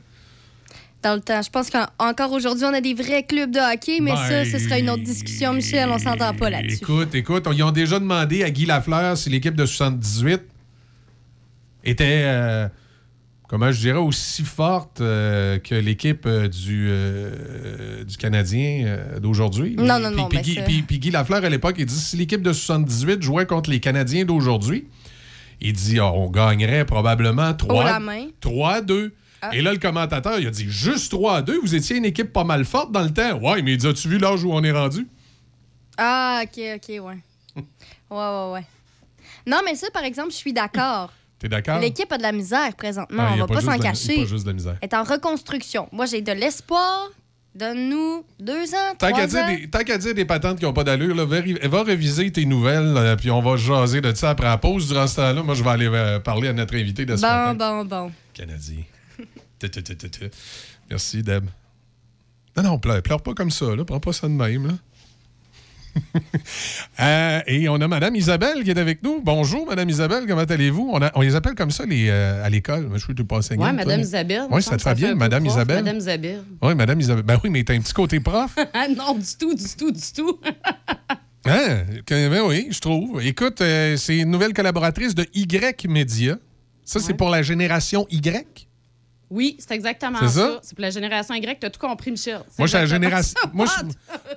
Dans le temps. Je pense qu'encore aujourd'hui, on a des vrais clubs de hockey, mais ça, ce sera une autre discussion, Michel. On s'entend pas là-dessus. Écoute, écoute, ils ont déjà demandé à Guy Lafleur si l'équipe de 78 était, euh, comment je dirais, aussi forte euh, que l'équipe euh, du, euh, du Canadien euh, d'aujourd'hui. Non, non, Puis- non, Puis, Guy, puis- puis Guy Lafleur, à l'époque, il dit si l'équipe de 78 jouait contre les Canadiens d'aujourd'hui, il dit ah, on gagnerait probablement 3 la main. 3-2. Ah. Et là, le commentateur, il a dit juste 3-2, vous étiez une équipe pas mal forte dans le temps. Ouais, mais il dit as-tu vu l'âge où on est rendu? Ah, OK, OK, ouais. ouais, ouais, ouais. Non, mais ça, par exemple, je suis d'accord. T'es d'accord? L'équipe a de la misère présentement. Ah, on va pas s'en la- cacher. il y a pas juste de la misère. Elle est en reconstruction. Moi, j'ai de l'espoir. Donne-nous deux ans, Tant trois dire, ans. des- tant qu'à dire des patentes qui n'ont pas d'allure, là, va, réviser tes nouvelles, puis on va jaser de ça après la pause. Durant ce temps-là, moi, je vais aller euh, parler à notre invité de ce Bon, matin. bon, bon. Canadien. Tu, tu. Merci, Deb. Non, non, pleure, pleure pas comme ça, là. Prends pas ça de même, là. Euh, et on a Madame Isabelle qui est avec nous. Bonjour, Madame Isabelle, comment allez-vous? On, les appelle comme ça les, euh, à l'école. Je suis pas enseignant. Oui, Madame Isabelle. Oui, ça te fait bien, Madame Isabelle. Madame Isabelle. Oui, Madame Isabelle. Ben oui, mais t'as un petit côté prof. Ah non, du tout, du tout, du tout. Hein? Ben oui, je trouve. Écoute, euh, c'est une nouvelle collaboratrice de Y Media. Ça, c'est pour la génération Y? Oui, c'est exactement C'est ça. ça? C'est pour la génération Y. T'as tout compris, Michel. C'est Moi, je suis la génération. Moi, je,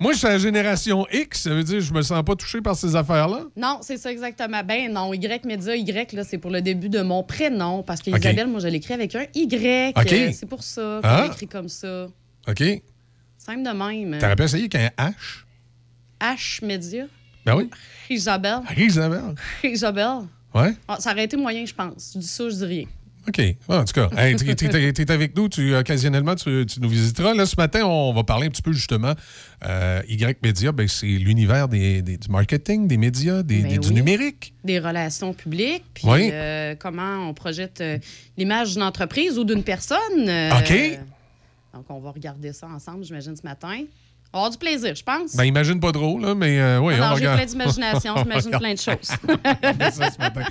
moi, je suis la génération X. Ça veut dire que je me sens pas touché par ces affaires-là? Non, c'est ça exactement. Ben non, Y Média, Y, là, c'est pour le début de mon prénom. Parce que. Isabelle, moi, je l'écris avec un Y. Euh, C'est pour ça qu'on Ah. l'écrit comme ça. OK. Simple de même. T'aurais pas essayé qu'un H? H Média? Ben oui. Isabelle. Isabelle. Isabelle. Ouais. Ah, ça aurait été moyen, je pense. Je dis ça, je dis rien. OK. En tout cas, hey, t'es t'es avec nous. Tu, occasionnellement, tu, tu nous visiteras. Là, ce matin, on va parler un petit peu justement. euh, y Média, ben, c'est l'univers des, des- du marketing, des médias, des, Ben des- du numérique. Des relations publiques, puis Oui. euh, comment on projette euh, l'image d'une entreprise ou d'une personne. euh, OK. Donc, on va regarder ça ensemble, j'imagine, ce matin. On va avoir du plaisir, je pense. Ben, imagine pas drôle, là, mais euh, oui, non, on j'ai regarde. plein d'imagination, On j'imagine plein de choses. ça ce matin.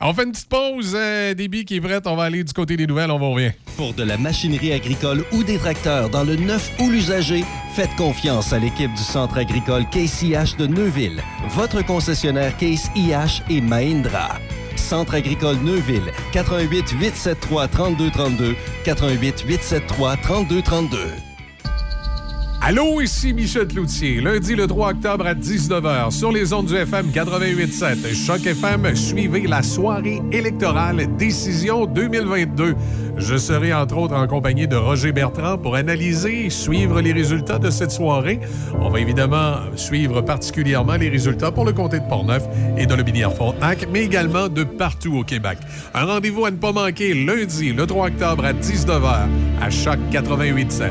On fait une petite pause. euh, Déby qui est prête. On va aller du côté des nouvelles. On va revenir. Pour de la machinerie agricole ou des tracteurs dans le neuf ou l'usager, faites confiance à l'équipe du Centre agricole Case IH de Neuville, votre concessionnaire Case IH et Mahindra. Centre agricole Neuville, 88 873 3232, 88 873 3232. Allô, ici Michel Cloutier. Lundi le 3 octobre à 19h sur les ondes du FM 88.7. Choc FM, suivez la soirée électorale Décision 2022. Je serai entre autres en compagnie de Roger Bertrand pour analyser et suivre les résultats de cette soirée. On va évidemment suivre particulièrement les résultats pour le comté de Portneuf et de Lobinière-Frontenac, mais également de partout au Québec. Un rendez-vous à ne pas manquer lundi le 3 octobre à 19h à Choc 88.7.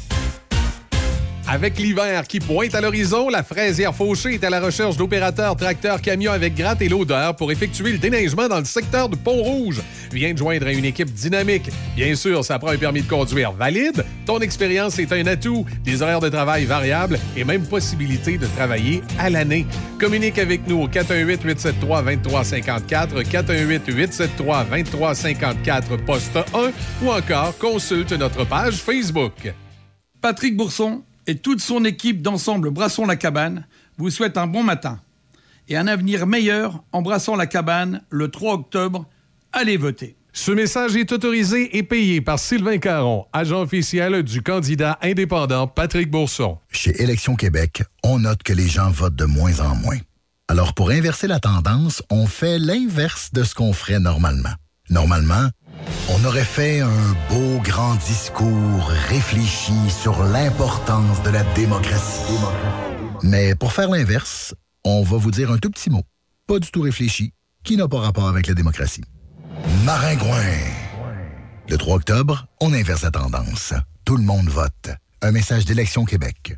Avec l'hiver qui pointe à l'horizon, la fraisière Fauché est à la recherche d'opérateurs tracteurs camions avec gratte et l'odeur pour effectuer le déneigement dans le secteur de Pont-Rouge. Viens te joindre à une équipe dynamique. Bien sûr, ça prend un permis de conduire valide. Ton expérience est un atout. Des horaires de travail variables et même possibilité de travailler à l'année. Communique avec nous au 418-873-2354, 418-873-2354, poste 1 ou encore consulte notre page Facebook. Patrick Bourson et toute son équipe d'ensemble Brassons la cabane vous souhaitent un bon matin et un avenir meilleur en brassant la cabane le 3 octobre. Allez voter. Ce message est autorisé et payé par Sylvain Caron, agent officiel du candidat indépendant Patrick Bourson. Chez Élections Québec, on note que les gens votent de moins en moins. Alors, pour inverser la tendance, on fait l'inverse de ce qu'on ferait normalement. Normalement, on aurait fait un beau grand discours réfléchi sur l'importance de la démocratie. Mais pour faire l'inverse, on va vous dire un tout petit mot, pas du tout réfléchi, qui n'a pas rapport avec la démocratie. Maringouin. Le 3 octobre, on inverse la tendance. Tout le monde vote. Un message d'Élection Québec.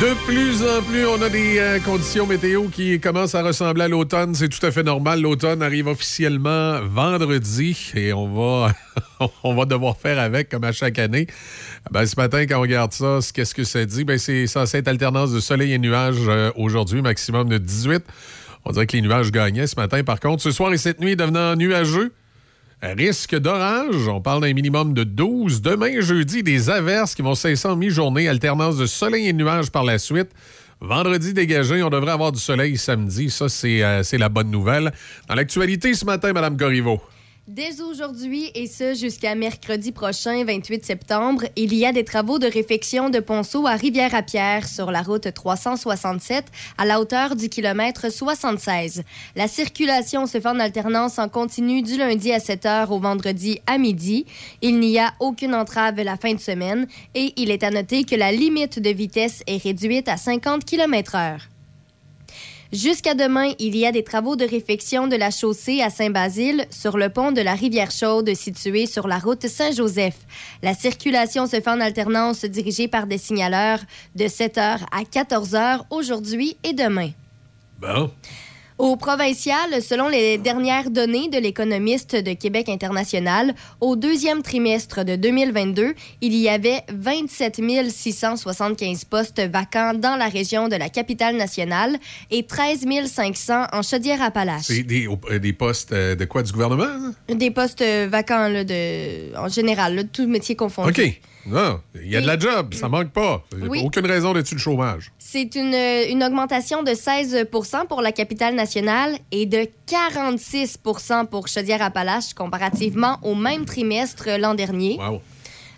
De plus en plus, on a des euh, conditions météo qui commencent à ressembler à l'automne. C'est tout à fait normal. L'automne arrive officiellement vendredi et on va, on va devoir faire avec comme à chaque année. Ben, ce matin, quand on regarde ça, qu'est-ce que ça dit? Ben, c'est censé être alternance de soleil et nuages euh, aujourd'hui, maximum de 18. On dirait que les nuages gagnaient ce matin. Par contre, ce soir et cette nuit devenant nuageux. Risque d'orage, on parle d'un minimum de 12. Demain, jeudi, des averses qui vont cesser en mi-journée, alternance de soleil et nuages par la suite. Vendredi dégagé, on devrait avoir du soleil samedi. Ça, c'est euh, la bonne nouvelle. Dans l'actualité ce matin, Mme Corriveau. Dès aujourd'hui et ce jusqu'à mercredi prochain, 28 septembre, il y a des travaux de réfection de ponceau à Rivière-à-Pierre sur la route 367 à la hauteur du kilomètre 76. La circulation se fait en alternance en continu du lundi à 7 h au vendredi à midi. Il n'y a aucune entrave la fin de semaine et il est à noter que la limite de vitesse est réduite à 50 km h Jusqu'à demain, il y a des travaux de réfection de la chaussée à Saint-Basile sur le pont de la rivière Chaude situé sur la route Saint-Joseph. La circulation se fait en alternance dirigée par des signaleurs de 7h à 14h aujourd'hui et demain. Bon. Au provincial, selon les dernières données de l'économiste de Québec international, au deuxième trimestre de 2022, il y avait 27 675 postes vacants dans la région de la capitale nationale et 13 500 en Chaudière-Appalaches. C'est des, euh, des postes euh, de quoi, du gouvernement? Des postes euh, vacants là, de, en général, là, tout métier confondu. OK. Non, il y a de la job, ça manque pas. Oui. Aucune raison d'être sur le chômage. C'est une, une augmentation de 16% pour la capitale nationale et de 46% pour Chaudière-Appalaches comparativement au même trimestre l'an dernier. Wow.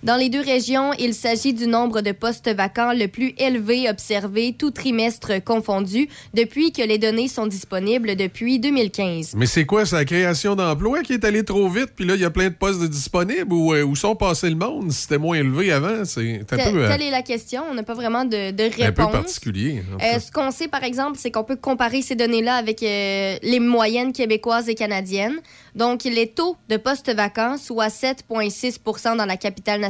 Dans les deux régions, il s'agit du nombre de postes vacants le plus élevé observé tout trimestre confondu depuis que les données sont disponibles depuis 2015. Mais c'est quoi, c'est la création d'emplois qui est allée trop vite, puis là, il y a plein de postes disponibles, ou euh, où sont passés le monde? Si C'était moins élevé avant, c'est un peu, euh, Telle est la question? On n'a pas vraiment de, de un peu réponse. particulier. en Euh, ce qu'on sait, par exemple, c'est qu'on peut comparer ces données-là avec euh, les moyennes québécoises et canadiennes. Donc, les taux de postes vacants, soit 7,6% dans la capitale nationale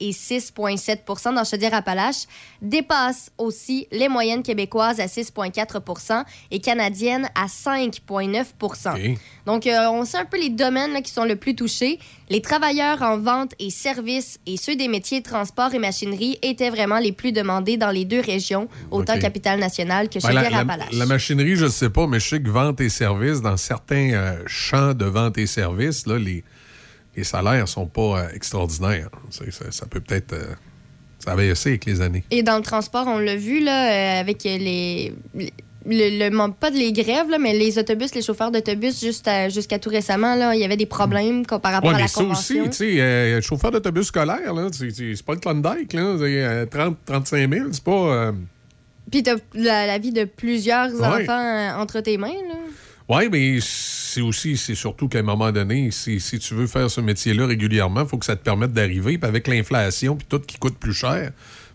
et 6,7 dans Chaudière-Appalaches, dépassent aussi les moyennes québécoises à 6,4% et canadiennes à 5,9% Donc, euh, on sait un peu les domaines là, qui sont le plus touchés. Les travailleurs en vente et services et ceux des métiers transport et machinerie étaient vraiment les plus demandés dans les deux régions, autant OK. capitale nationale que Ben, la, la- Chaudière-Appalaches. la machinerie, je ne sais pas, mais je sais que vente et services, dans certains euh, champs de vente et services, là, les, les salaires sont pas euh, extraordinaires. Ça, ça peut peut-être. euh, ça a baissé avec les années. Et dans le transport, on l'a vu là, euh, avec les. les- le, pas de les grèves, là, mais les autobus, les chauffeurs d'autobus, jusqu'à tout récemment, là, il y avait des problèmes co- par rapport Ouais, à la ça convention. aussi, tu sais, euh, chauffeur d'autobus scolaire, là, c'est pas le Klondike, là. Euh, 30, 35 000, c'est pas. euh, Puis t'as la, la vie de plusieurs Ouais. enfants entre tes mains. Là. Oui, mais c'est aussi, c'est surtout qu'à un moment donné, si, si tu veux faire ce métier-là régulièrement, il faut que ça te permette d'arriver. Puis avec l'inflation, puis tout qui coûte plus cher,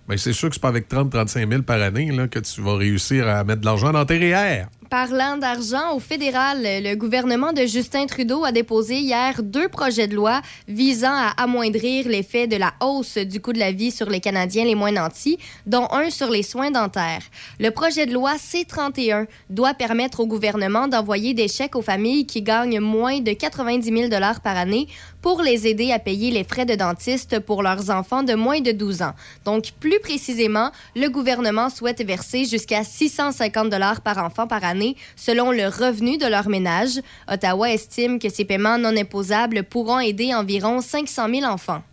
ben c'est sûr que c'est pas avec 30-35 000 par année là, que tu vas réussir à mettre de l'argent dans tes REER. Parlant d'argent, au fédéral, le gouvernement de Justin Trudeau a déposé hier deux projets de loi visant à amoindrir l'effet de la hausse du coût de la vie sur les Canadiens les moins nantis, dont un sur les soins dentaires. Le projet de loi C-31 doit permettre au gouvernement d'envoyer des chèques aux familles qui gagnent moins de 90 000 par année pour les aider à payer les frais de dentiste pour leurs enfants de moins de 12 ans. Donc, plus précisément, le gouvernement souhaite verser jusqu'à 650 dollars par enfant par année selon le revenu de leur ménage. Ottawa estime que ces paiements non imposables pourront aider environ 500 000 enfants.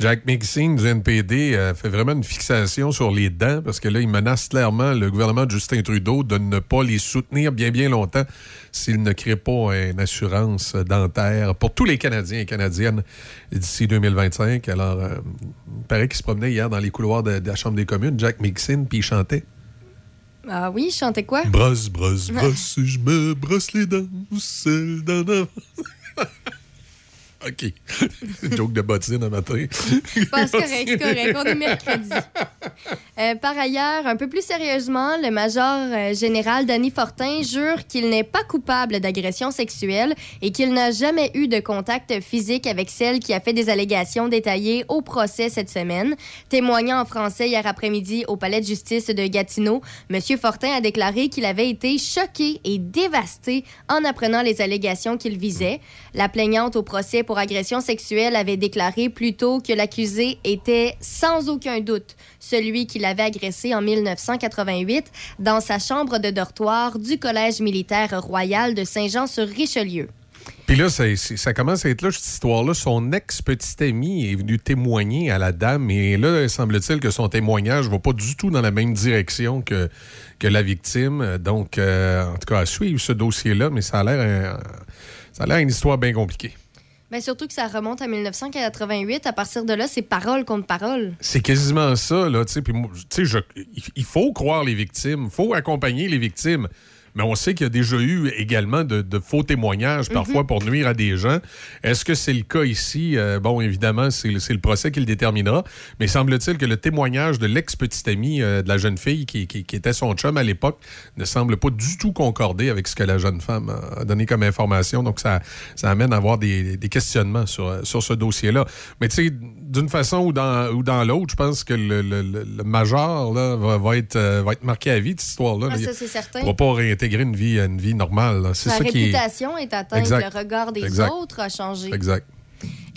Jack Mixing du NPD euh, fait vraiment une fixation sur les dents parce que là, il menace clairement le gouvernement de Justin Trudeau de ne pas les soutenir bien, bien longtemps s'il ne crée pas une assurance dentaire pour tous les Canadiens et Canadiennes d'ici 2025. Alors, euh, il paraît qu'il se promenait hier dans les couloirs de, la Chambre des communes, Jack Mixing, puis il chantait Ah oui, chantait quoi? Brosse, brosse, brosse, je me brosse les dents, celle avant. OK. Joke de bottine un matin. Pas c'est correct, correct. On est mercredi. Euh, par ailleurs, un peu plus sérieusement, le major euh, général Danny Fortin jure qu'il n'est pas coupable d'agression sexuelle et qu'il n'a jamais eu de contact physique avec celle qui a fait des allégations détaillées au procès cette semaine. Témoignant en français hier après-midi au palais de justice de Gatineau, M. Fortin a déclaré qu'il avait été choqué et dévasté en apprenant les allégations qu'il visait. La plaignante au procès pour agression sexuelle avait déclaré plus tôt que l'accusé était sans aucun doute celui qui l'avait agressé en 1988 dans sa chambre de dortoir du Collège militaire royal de Saint-Jean-sur-Richelieu. Puis là, ça, commence à être là, cette histoire-là. Son ex-petit ami est venu témoigner à la dame. Et là, semble-t-il que son témoignage ne va pas du tout dans la même direction que, que la victime. Donc, euh, en tout cas, à suivre ce dossier-là, mais ça a l'air un- ça a l'air une histoire bien compliquée. Ben, surtout que ça remonte à 1988. À partir de là, c'est parole contre parole. C'est quasiment ça, là. Puis, je- il faut croire les victimes, il faut accompagner les victimes. Mais on sait qu'il y a déjà eu également de, de faux témoignages, parfois Mhm. pour nuire à des gens. Est-ce que c'est le cas ici? Euh, bon, évidemment, c'est le, procès qui le déterminera. Mais semble-t-il que le témoignage de l'ex-petite amie euh, de la jeune fille qui, qui- qui était son chum à l'époque ne semble pas du tout concorder avec ce que la jeune femme a donné comme information. Donc, ça, ça amène à avoir des, des questionnements sur, sur ce dossier-là. Mais tu sais, d'une façon ou dans, ou dans l'autre, je pense que le, le- major là, va, va être, euh, va être marqué à vie cette histoire-là. Ah, ça, Il c'est certain. ne pourra pas réintégrer une vie, une vie normale. Sa ça qui est... réputation est atteinte, Exact. le regard des Exact. autres a changé. Exact.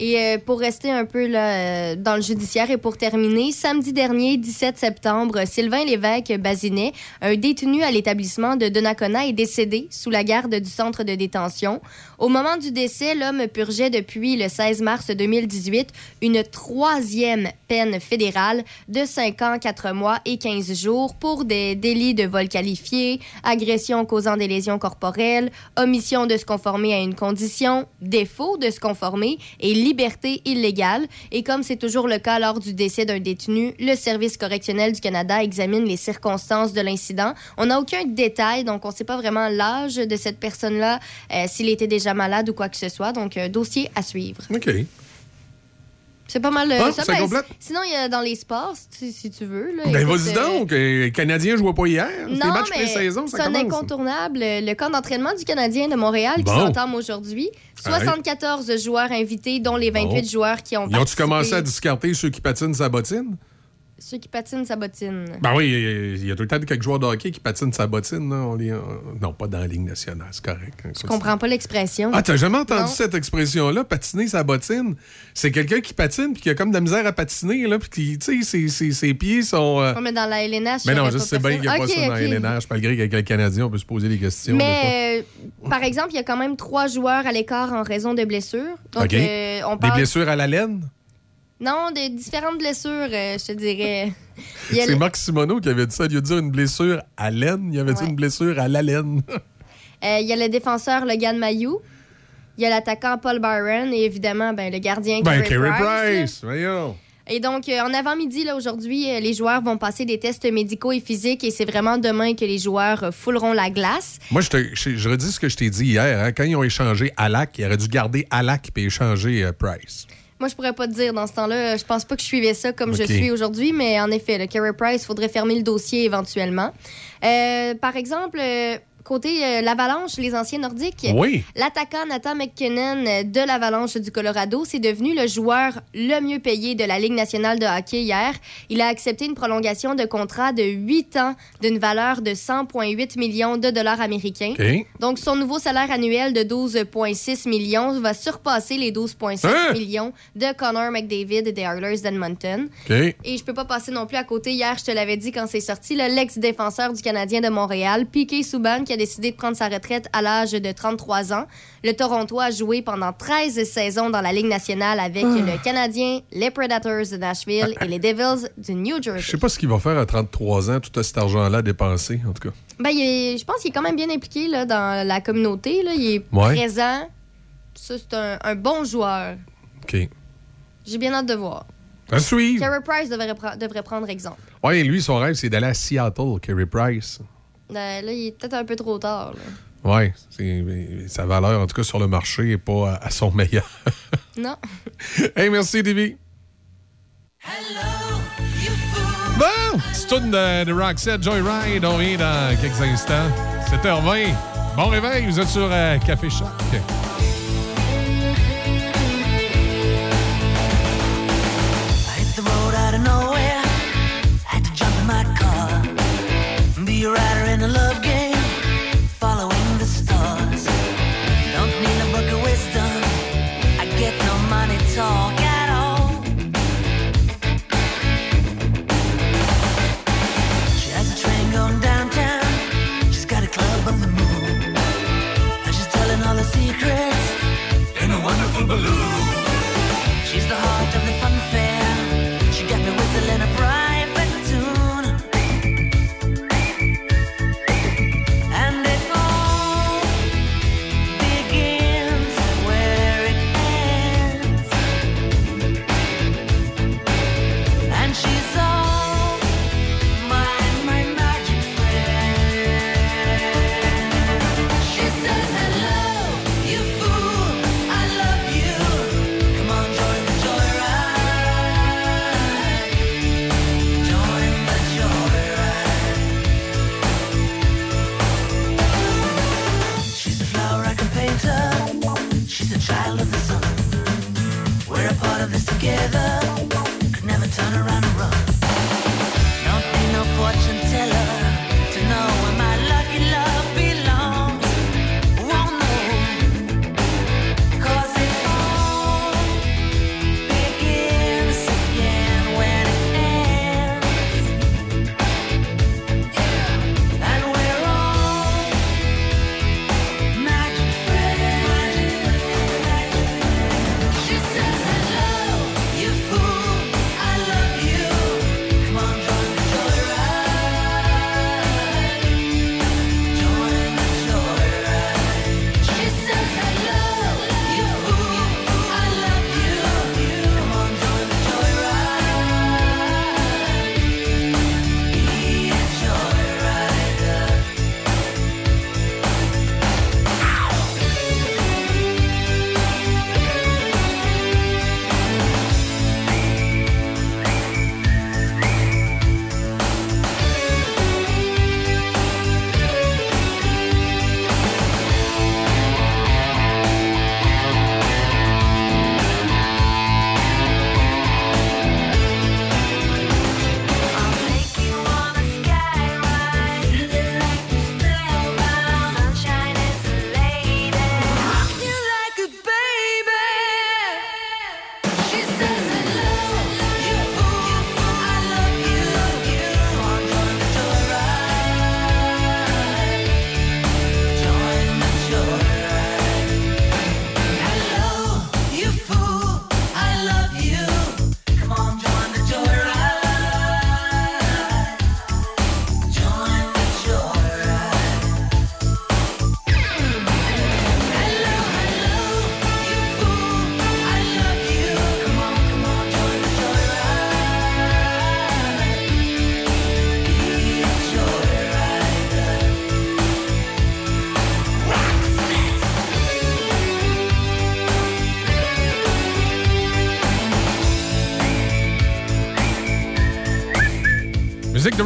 Et euh, pour rester un peu là, euh, dans le judiciaire et pour terminer, samedi dernier, 17 septembre, Sylvain Lévesque Bazinet, un détenu à l'établissement de Donnacona, est décédé sous la garde du centre de détention. Au moment du décès, l'homme purgeait depuis le 16 mars 2018 une troisième peine fédérale de 5 ans, 4 mois et 15 jours pour des délits de vol qualifié, agression causant des lésions corporelles, omission de se conformer à une condition, défaut de se conformer et liberté illégale. Et comme c'est toujours le cas lors du décès d'un détenu, le Service correctionnel du Canada examine les circonstances de l'incident. On n'a aucun détail, donc on ne sait pas vraiment l'âge de cette personne-là, euh, s'il était déjà malade ou quoi que ce soit. Donc, euh, dossier à suivre. OK. C'est pas mal. euh, Ah, ça. c'est Ben. Sinon, il y a dans les sports, si, si tu veux. Là, Ben, vas-y euh, donc. euh, Les Canadiens ne jouaient pas hier. C'est les Non, matchs mais pré-saison, c'est ça un commence. incontournable. Le camp d'entraînement du Canadien de Montréal qui s'entame aujourd'hui. 74 joueurs invités, dont les 28 Bon. joueurs qui ont Ils ont-tu commencé à discarter ceux qui patinent sa bottine? Ceux qui patinent sa bottine. Ben oui, il y a tout le temps quelques joueurs de hockey qui patinent sa bottine. là. On les- Non, pas dans la Ligue nationale, c'est correct. hein, Je ça, comprends pas l'expression. Ah, t'as jamais entendu Non. cette expression-là, patiner sa bottine? C'est quelqu'un qui patine puis qui a comme de la misère à patiner, là, puis qui, tu sais, ses, ses- ses pieds sont. euh, met dans la LNH. Mais non, je sais bien qu'il n'y a pas ça dans ok. LNH, malgré qu'avec le Canadien, on peut se poser des questions. des. Mais, euh, par exemple, il y a quand même trois joueurs à l'écart en raison de blessures. Donc, OK. euh, on Des parle... blessures à la laine? Non, de différentes blessures, euh, je te dirais. C'est le- Marc Simoneau qui avait dit ça. Il a dit une blessure à laine. Il avait dit une blessure à la laine. Euh, il y a le défenseur Logan Mayou. Il y a l'attaquant Paul Byron et évidemment ben, le gardien ben, Carey Price. Price. Voyons. Et donc, euh, en avant-midi, là, aujourd'hui, euh, les joueurs vont passer des tests médicaux et physiques et c'est vraiment demain que les joueurs euh, fouleront la glace. Moi, je, te, je, je redis ce que je t'ai dit hier. hein. Quand ils ont échangé Alak, ils auraient dû garder Alak et échanger Price. Moi, je pourrais pas te dire dans ce temps-là. Je pense pas que je suivais ça comme je suis aujourd'hui, mais en effet, le Carey Price, faudrait fermer le dossier éventuellement. Euh, par exemple, euh, côté euh, l'Avalanche, les anciens nordiques, Oui. l'attaquant Nathan McKinnon euh, de l'Avalanche du Colorado, c'est devenu le joueur le mieux payé de la Ligue nationale de hockey hier. Il a accepté une prolongation de contrat de 8 ans d'une valeur de 100,8 millions de dollars américains. Donc, son nouveau salaire annuel de 12,6 millions va surpasser les 12,7 Hein? millions de Connor McDavid des Oilers d'Edmonton. OK. Et je peux pas passer non plus à côté. Hier, je te l'avais dit quand c'est sorti, l'ex-défenseur du Canadien de Montréal, Piquet Souban, qui a décidé de prendre sa retraite à l'âge de 33 ans. Le Toronto a joué pendant 13 saisons dans la Ligue nationale avec Ah. le Canadien, les Predators de Nashville et les Devils du New Je Jersey. sais pas ce qu'il va faire à 33 ans, tout cet argent-là dépensé, en tout cas. Ben, est- je pense qu'il est quand même bien impliqué là, dans la communauté. Là. Il est Ouais. présent. Ça, c'est un, un bon joueur. OK. J'ai bien hâte de voir. À suivre. Carey Price devrait, devrait prendre exemple. Ouais, lui, son rêve, c'est d'aller à Seattle, Carey Price. Euh, là, il est peut-être un peu trop tard. c'est- sa valeur, en tout cas, sur le marché, n'est pas à, à son meilleur. Non. hey, merci, Davy. Bon, petite tourne de, de Roxette Joyride, on revient dans quelques instants. 7h20. Bon réveil, vous êtes sur euh, Café Choc.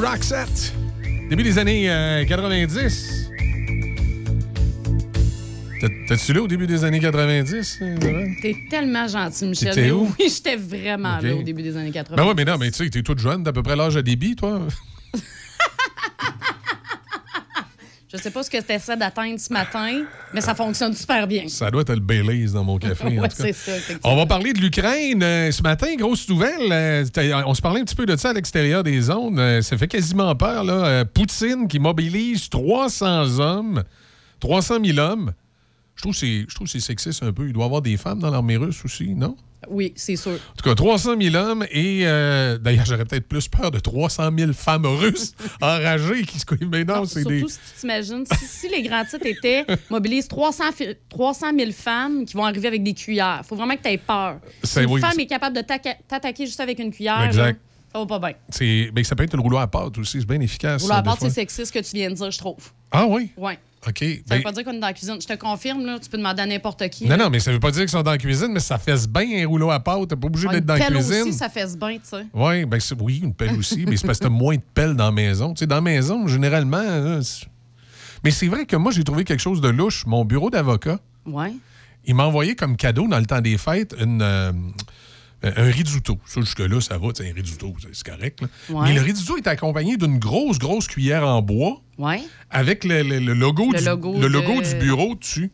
Roxette. Début des années euh, 90. T'as- T'as-tu là au début des années 90? euh, Isabelle? T'es tellement gentil, Michel. T'étais où? Oui, j'étais vraiment là au début des années 80. Ben ouais, mais non, mais tu sais, t'es toute jeune, d'à peu près l'âge à débit, toi. Je sais pas ce que tu essaies d'atteindre ce matin, mais ça fonctionne super bien. Ça doit être le Baileys dans mon café. en tout cas. ça. On va parler de l'Ukraine euh, ce matin. Grosse nouvelle. euh, on se parlait un petit peu de ça à l'extérieur des zones. Euh, ça fait quasiment peur. Là. Poutine qui mobilise 300 hommes, 300 000 hommes. Je trouve que c'est sexiste un peu. Il doit y avoir des femmes dans l'armée russe aussi, non? Oui, c'est sûr. En tout cas, 300 000 hommes et euh, d'ailleurs, j'aurais peut-être plus peur de 300 000 femmes russes enragées qui se Mais non, c'est Surtout des. si tu t'imagines, si, si les grands titres étaient mobilise 300, fi- 300 000 femmes qui vont arriver avec des cuillères. faut vraiment que tu aies peur. Si C'est- une oui, femme c'est- est capable de t'atta- t'attaquer juste avec une cuillère, Exact. là, ça va pas bien. c'est- Mais ça peut être le rouleau à pâte aussi. C'est bien efficace. La ça, des part, c'est sexiste ce que tu viens de dire, je trouve. Ah oui? Oui. OK. Ça Ben- veut pas dire qu'on est dans la cuisine. Je te confirme, là, tu peux demander à n'importe qui. Non, non, mais ça veut pas dire qu'ils sont dans la cuisine, mais ça fait bien un rouleau à pâte. T'es pas obligé d'être dans la pelle cuisine. aussi, ça fait bien, tu sais. Ouais, ben oui, une pelle aussi, mais c'est parce que t'as moins de pelles dans la maison. Tu sais, dans la maison, généralement. là, mais c'est vrai que moi, j'ai trouvé quelque chose de louche. Mon bureau d'avocat, Ouais. il m'a envoyé comme cadeau dans le temps des fêtes une, euh, un risotto. Ça, jusque-là, ça va, sais, un risotto, c'est- c'est correct. Ouais. Mais le risotto est accompagné d'une grosse, grosse cuillère en bois Ouais. avec le, le- le logo, Le du, logo le logo de- du bureau dessus.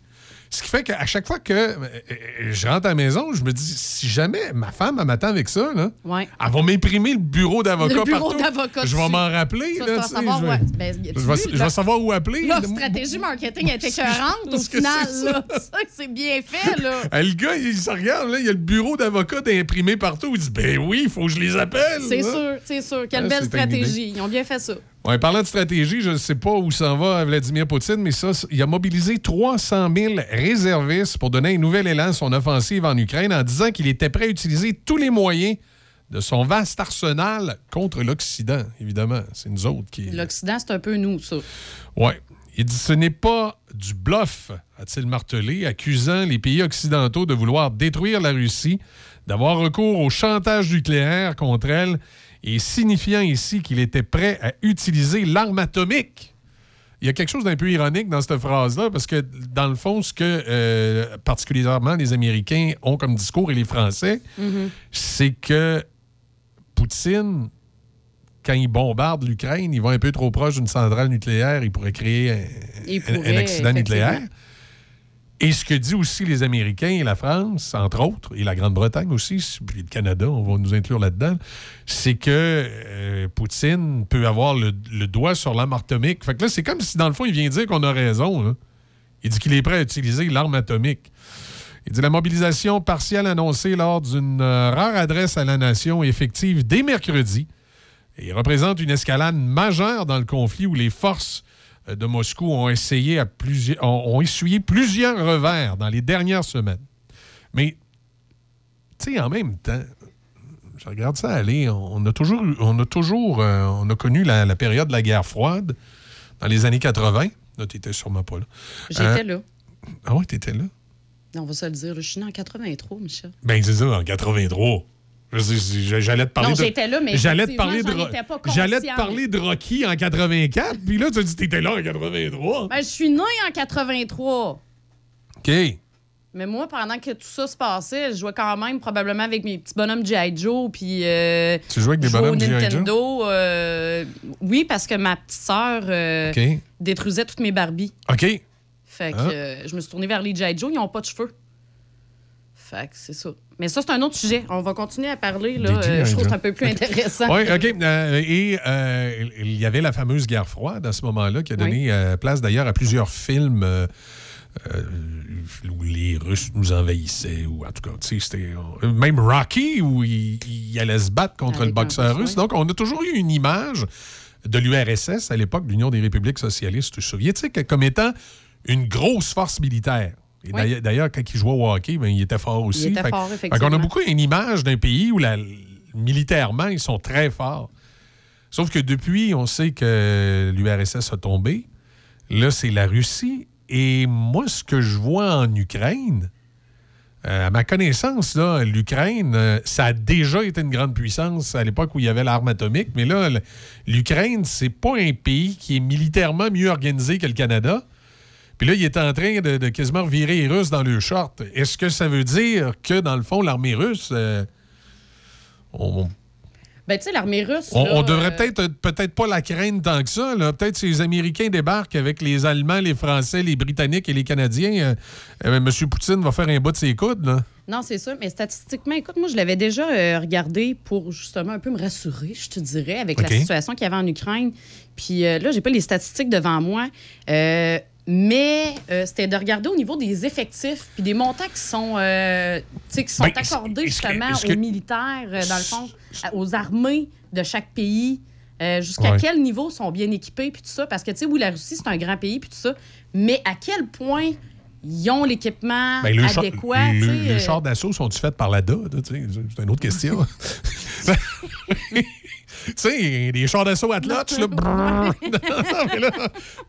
Ce qui fait qu'à chaque fois que euh, euh, je rentre à la maison, je me dis, si jamais ma femme m'attend avec ça, là, Ouais. elle va m'imprimer le bureau d'avocat Le bureau partout. d'avocat Je vais m'en rappeler. Ça, là, savoir, je vais- ouais. Ben, y a-tu je vais, vu, je là? vais savoir où appeler. Leur stratégie marketing est écœurante au final. c'est ça. là. Ça, C'est bien fait, là. Ah, le gars, il se regarde, là, il y a le bureau d'avocat d'imprimé partout. Il dit, ben oui, il faut que je les appelle. C'est là. sûr, c'est sûr. Quelle Ah, belle stratégie. Ils ont bien fait ça. Ouais, parlant de stratégie, je ne sais pas où s'en va Vladimir Poutine, mais ça, il a mobilisé 300 000 réservistes pour donner un nouvel élan à son offensive en Ukraine en disant qu'il était prêt à utiliser tous les moyens de son vaste arsenal contre l'Occident, évidemment. C'est nous autres qui... L'Occident, c'est un peu nous, ça. Ouais. Il dit ce n'est pas du bluff, a-t-il martelé, accusant les pays occidentaux de vouloir détruire la Russie, d'avoir recours au chantage nucléaire contre elle et signifiant ici qu'il était prêt à utiliser l'arme atomique. il y a quelque chose d'un peu ironique dans cette phrase-là, parce que dans le fond, ce que euh, particulièrement les Américains ont comme discours et les Français, Mhm. c'est que Poutine, quand il bombarde l'Ukraine, il va un peu trop proche d'une centrale nucléaire, il pourrait créer un, Il accident nucléaire. Et ce que dit aussi les Américains et la France, entre autres, et la Grande-Bretagne aussi, puis le Canada, on va nous inclure là-dedans, c'est que euh, Poutine peut avoir le, doigt sur l'arme atomique. Fait que là, c'est comme si, dans le fond, il vient dire qu'on a raison. Il dit qu'il est prêt à utiliser l'arme atomique. Il dit la mobilisation partielle annoncée lors d'une euh, rare adresse à la nation effective dès mercredi et représente une escalade majeure dans le conflit où les forces de Moscou ont essayé à plusieurs, ont, ont essuyé plusieurs revers dans les dernières semaines. Mais, tu sais, en même temps, je regarde ça aller, on a toujours, on a toujours, euh, on a connu la, la période de la guerre froide dans les années 80. Là, t'étais sûrement pas là. J'étais Euh, là. Ah ouais, t'étais là? On va se le dire. Je suis né en 83, Michel. Ben, c'est ça, en 83. J'allais te parler Non, de. j'étais là, mais J'allais te parler de. J'allais te parler de Rocky en 84, puis là, tu as dit que t'étais là en 83. Ben, je suis né en 83. OK. Mais moi, pendant que tout ça se passait, je jouais quand même probablement avec mes petits bonhommes G.I. Joe. Puis. euh, Tu jouais avec des bonhommes G.I. Joe? Nintendo. euh, oui, parce que ma petite sœur euh, détruisait toutes mes Barbies. OK. Fait que Ah. je me suis tournée vers les G.I. Joe. Ils n'ont pas de cheveux. Fait que c'est ça. Mais ça, c'est un autre sujet. On va continuer à parler. Là. Euh, je trouve que c'est un peu plus intéressant. Oui, OK. Euh, et euh, il y avait la fameuse guerre froide à ce moment-là qui a donné place d'ailleurs à plusieurs films euh, où les Russes nous envahissaient, ou en tout cas, tu sais, c'était. Même Rocky, où il, il allait se battre contre le boxeur russe. Donc, on a toujours eu une image de l'URSS à l'époque, de l'Union des républiques socialistes soviétiques, comme étant une grosse force militaire. Et Oui. d'ailleurs- quand il jouait au hockey, ben, il était fort aussi. était Fait- fort, fait effectivement. qu'on a beaucoup une image d'un pays où la- militairement, ils sont très forts. Sauf que depuis, on sait que l'URSS a tombé. Là, c'est la Russie. Et moi, ce que je vois en Ukraine, euh, à ma connaissance, l'Ukraine, euh, ça a déjà été une grande puissance à l'époque où il y avait l'arme atomique. Mais là, l'Ukraine, c'est pas un pays qui est militairement mieux organisé que le Canada. Puis là, il est en train de, de quasiment revirer les Russes dans le short. Est-ce que ça veut dire que, dans le fond, l'armée russe, euh, on, Ben, tu sais, l'armée russe. on, là, on devrait euh, peut-être peut-être pas la craindre tant que ça. Peut-être si les Américains débarquent avec les Allemands, les Français, les Britanniques et les Canadiens, euh, euh, M. Poutine va faire un bas de ses coudes. Là. Non, c'est sûr, mais statistiquement, écoute, moi, je l'avais déjà euh, regardé pour justement un peu me rassurer, je te dirais, avec la situation qu'il y avait en Ukraine. Puis euh, là, j'ai pas les statistiques devant moi, euh, mais euh, c'était de regarder au niveau des effectifs puis des montants qui sont, euh, qui sont Ben, accordés que- justement que- aux militaires, euh, dans le fond, aux armées de chaque pays. euh, Jusqu'à Ouais. quel niveau sont bien équipés, puis tout ça? Parce que, tu sais, oui, la Russie, c'est un grand pays, puis tout ça. Mais à quel point ils ont l'équipement Ben, le adéquat, le- les chars d'assaut sont-ils faits par tu sais? C'est une autre question. tu sais, des chars d'assaut là. non, mais là,